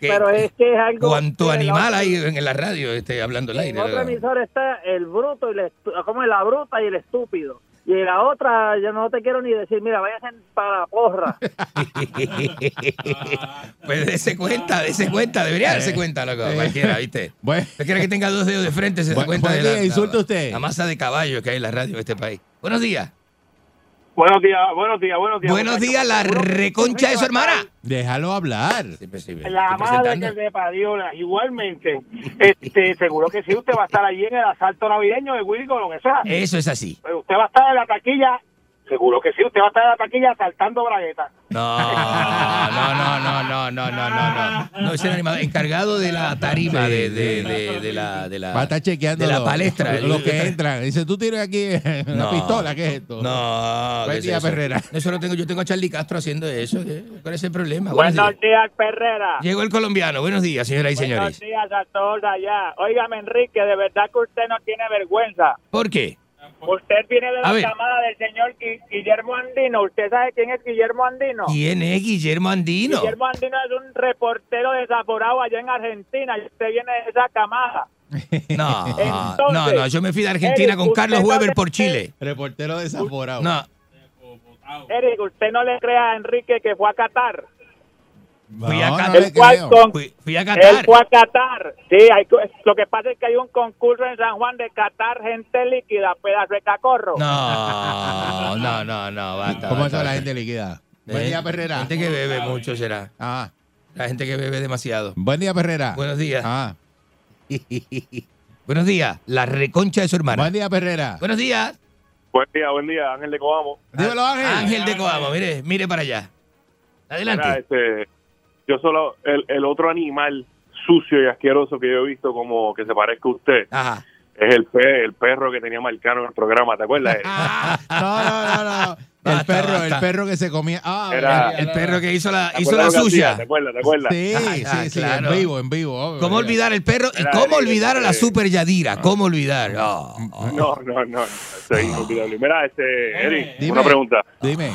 que- pero es que es algo Cuánto animal otra- hay en la radio este, hablando al En aire. otra loco. emisora está el bruto y el como la bruta y el estúpido. Y la otra, yo no te quiero ni decir, mira, váyanse para la porra. (laughs) pues dése cuenta, dése cuenta, debería darse cuenta, loco, eh. cualquiera, ¿viste? (laughs) Bueno, Usted quiere que tenga dos dedos de frente, se da Buen- cuenta de la, la- usted. la masa de caballo que hay en la radio de este país. Buenos días. Buenos días, buenos días, buenos días. Buenos días, la reconcha de su hermana. déjalo hablar. La madre que le parió, la- igualmente. Este, seguro que sí, usted va a estar allí en el asalto navideño de Willy Colón, eso es así. Eso es así. Pero usted va a estar en la taquilla Seguro que sí, usted va a estar en la taquilla saltando braguetas. No, no, no, no, no, no, no, no, no. No, ese era animador encargado de la tarima de, de, de, de la, de la, Va a estar chequeando de la los- palestra. Los, los que entran. Dice, tú tienes aquí una No. pistola, ¿qué es esto? No, Buen ¿qué es día, eso? Perrera. Eso lo tengo, yo tengo a Charlie Castro haciendo eso. ¿qué? ¿Cuál es el problema? Buenos Buenos días. días, Perrera. Llegó el colombiano. Buenos días, señoras y Buenos señores. días a todos allá. Óigame, Enrique, de verdad que usted no tiene vergüenza. ¿Por qué? Usted viene de A la ver. camada del señor Gui- Guillermo Andino. ¿Usted sabe quién es Guillermo Andino? ¿Quién es Guillermo Andino? Guillermo Andino es un reportero desaforado allá en Argentina y usted viene de esa camada. (laughs) No, Entonces, no, no. Yo me fui de Argentina Eric, con Carlos usted no Weber le- por Chile. Reportero desaforado. No. Eric, usted no le crea a Enrique que fue a Qatar. Fui a Qatar. le ¿Cuál creo. con- Fui, fui a Él Qatar. fue a Qatar. Sí, hay, lo que pasa es que hay un concurso en San Juan de Qatar, gente líquida, pedazo de cacorro. No, (laughs) no, no, no. Basta, ¿Cómo basta, está la gente líquida? Buen Eh, día, Perrera. Gente que bebe mucho será. Ah. La gente que bebe demasiado. Buen día, Perrera. Buenos días. Ah. (laughs) Buenos días. La reconcha de su hermana. Buen día, Perrera. Buenos días. Buen día, buen día, Ángel de Coamo. Dímelo, Ángel. Ángel de Coamo. Mire, mire para allá. Adelante. Mira, este, yo solo, el, el otro animal sucio y asqueroso que yo he visto como que se parezca a usted Ajá. es el, pe- el perro que tenía Marcano en el programa, ¿te acuerdas? (laughs) No, no, no, no. El Basta, perro, el perro que se comía. Ah, Era- El perro que hizo la, ¿Te hizo la suya. ¿Te acuerdas? ¿Te acuerdas? Sí, Ah, sí, sí, claro. en vivo, en vivo. obvio, ¿Cómo mira. olvidar el perro y Era cómo olvidar a la eh, super Yadira? ¿Cómo olvidar? Oh, oh. No, no, no, eso es inolvidable. Mira, este, Eric, Dime. una pregunta. Dime,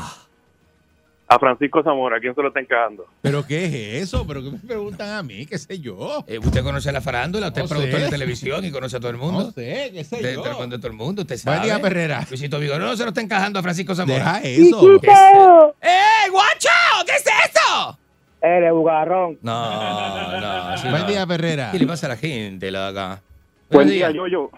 A Francisco Zamora, ¿quién se lo está encajando? ¿pero qué es eso? ¿Pero qué me preguntan a mí? ¿Qué sé yo? Eh, ¿Usted conoce a la farándula? ¿Usted No es productor sé. de televisión y conoce a todo el mundo? No sé, qué sé De, yo. de todo el mundo, usted sabe. Buen día, Perrera. Luisito Vigoró no se lo está encajando a Francisco Zamora. Deja eso. ¿Qué es- ¡Eh, guacho! ¿Qué es eso? Eres bugarrón. No, no. así Buen no. día, Perrera. ¿Qué le pasa a la gente? La acá? Buen día, yo, yo.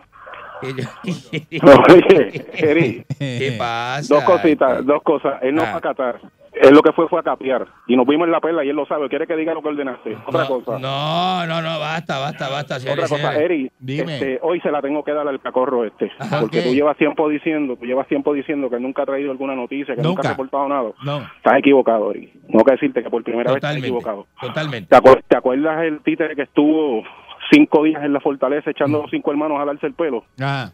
¿Qué (laughs) (laughs) Oye, ¿Qué (laughs) pasa? dos cositas, dos cosas. Él no Ah. fue a Qatar. Él lo que fue fue a capear. Y nos vimos en la perla y él lo sabe. Quiere que diga lo que ordenaste. Otra cosa. No, no, no, basta, basta, basta. Otra cosa. Eri, Dime. este, hoy se la tengo que dar al cacorro este, Ajá, porque ok. tú llevas tiempo diciendo, tú llevas tiempo diciendo que nunca ha traído alguna noticia, que nunca, Nunca. ha reportado nada. No. Estás equivocado, Eri. Tengo que decirte que por primera vez estás equivocado. Totalmente. ¿Te, acuer- te acuerdas el títere que estuvo cinco días en la fortaleza echando a los cinco hermanos a darse el pelo? Ah,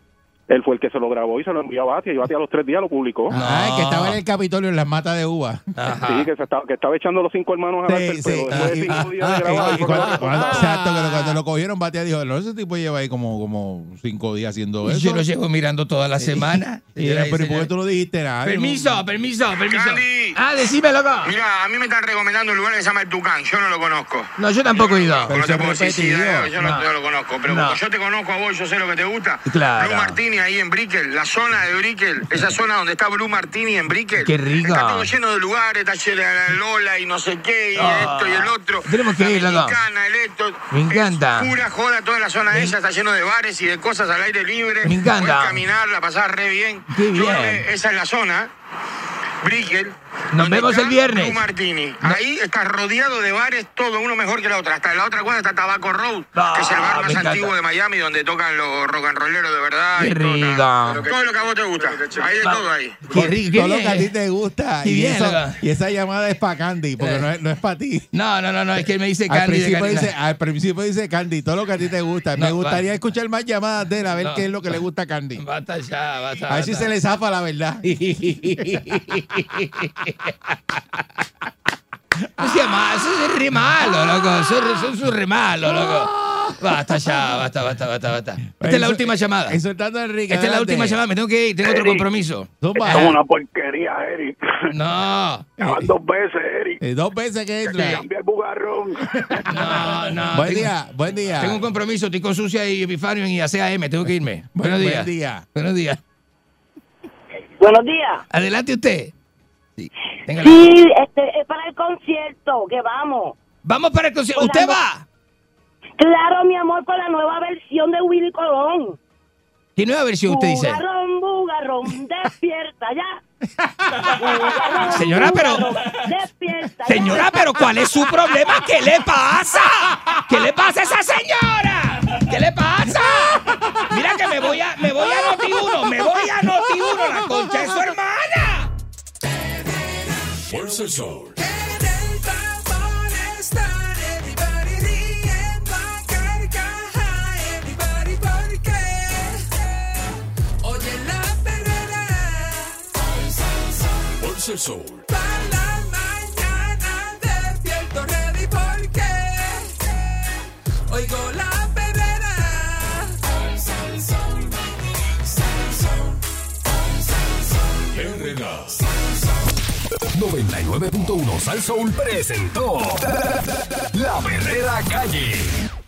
Él fue el que se lo grabó y se lo envió a Batia y Batia a los tres días lo publicó. ah, el que estaba en el Capitolio en las matas de uva. Ajá. Sí, que, se estaba, que estaba echando a los cinco hermanos a Sí, sí. Después de Y- cinco días ah, de grabar, reportó. Exacto, que cuando lo cogieron, Batia dijo, no, ese tipo lleva ahí como, como cinco días haciendo eso. Yo lo llevo mirando toda la semana. Y era, pero ¿y por qué tú no dijiste nada? Permiso, permiso, permiso. Candy. Ah, decime, loco. Mira, a mí me están recomendando un lugar que se llama El Tucán. Yo no lo conozco. No, yo tampoco he ido. Pero no te puedo decir yo no, lo conozco. Pero como yo te conozco a vos, yo sé lo que te gusta. Claro. Blue Ahí en Brickell, la zona de Brickell, esa zona donde está Blue Martini en Brickell. Qué rico. Está todo lleno de lugares, está lleno de la Lola y no sé qué, y Ah. esto y el otro. Tenemos que ir, loco. el esto. Me encanta. Es pura joda toda la zona esa, está lleno de bares y de cosas al aire libre. Me encanta. Puedes caminar, la pasar re bien. Qué Yo bien. que esa es la zona. Brickell. Nos vemos el viernes. Blue Martini. Ahí está rodeado de bares, todo uno mejor que la otra. Hasta en la otra cuadra está Tabaco Road, Ah, que es el bar más antiguo de Miami, donde tocan los rock and rolleros de verdad. Qué rico. Todo lo que a vos te gusta. Hay de todo ahí. Qué rico, Todo lo que a ti te gusta. Y, bien, eso- loco. y esa llamada es para Candy, porque Eh. no es, no es para ti. No, no, no, no, es que él me dice Al Candy de principio, dice, al principio dice Candy, todo lo que a ti te gusta. No, Me gustaría va. escuchar más llamadas de él, a ver No. qué es lo que le gusta a Candy. Basta ya, basta. A ver si se le zafa la verdad. (laughs) No sea malo, eso es re malo, loco. Eso, es- eso es re malo, loco. Basta ya, basta, basta, basta, basta. Esta es la última llamada. Insultando a Enrique. Esta es la adelante. última llamada, me tengo que ir, tengo otro Eric. compromiso. Es una porquería, Eric. No, Ya van dos veces, Eric. Eh, dos veces que entra. Cambia el bugarrón. no, no. Buen tengo- día, buen día. Tengo un compromiso, estoy con Sucia y Epifanio en IACAM, tengo que irme. Buen- Buenos buen días. día. Buenos días. Buenos días. Adelante usted. Sí, este, es para el concierto, que vamos. Vamos para el concierto. ¿Usted va? Claro, mi amor, con la nueva versión de Willy Colón. ¿Qué nueva versión usted dice? Bugarrón, bugarrón, (laughs) despierta ya. (laughs) Bugarrón, Señora, pero- Despierta ya. Señora, pero ¿cuál es su problema? ¿Qué le pasa? ¿Qué le pasa a esa señora? ¿Qué le pasa? Mira que me voy a, me voy a Noti1, me voy a Noti1, el sol. En el tapón están everybody riendo a carcaja, everybody porque oye la perrera. Pulsa el sol. 99.1 Sal Soul presentó (laughs) La Verdadera Calle.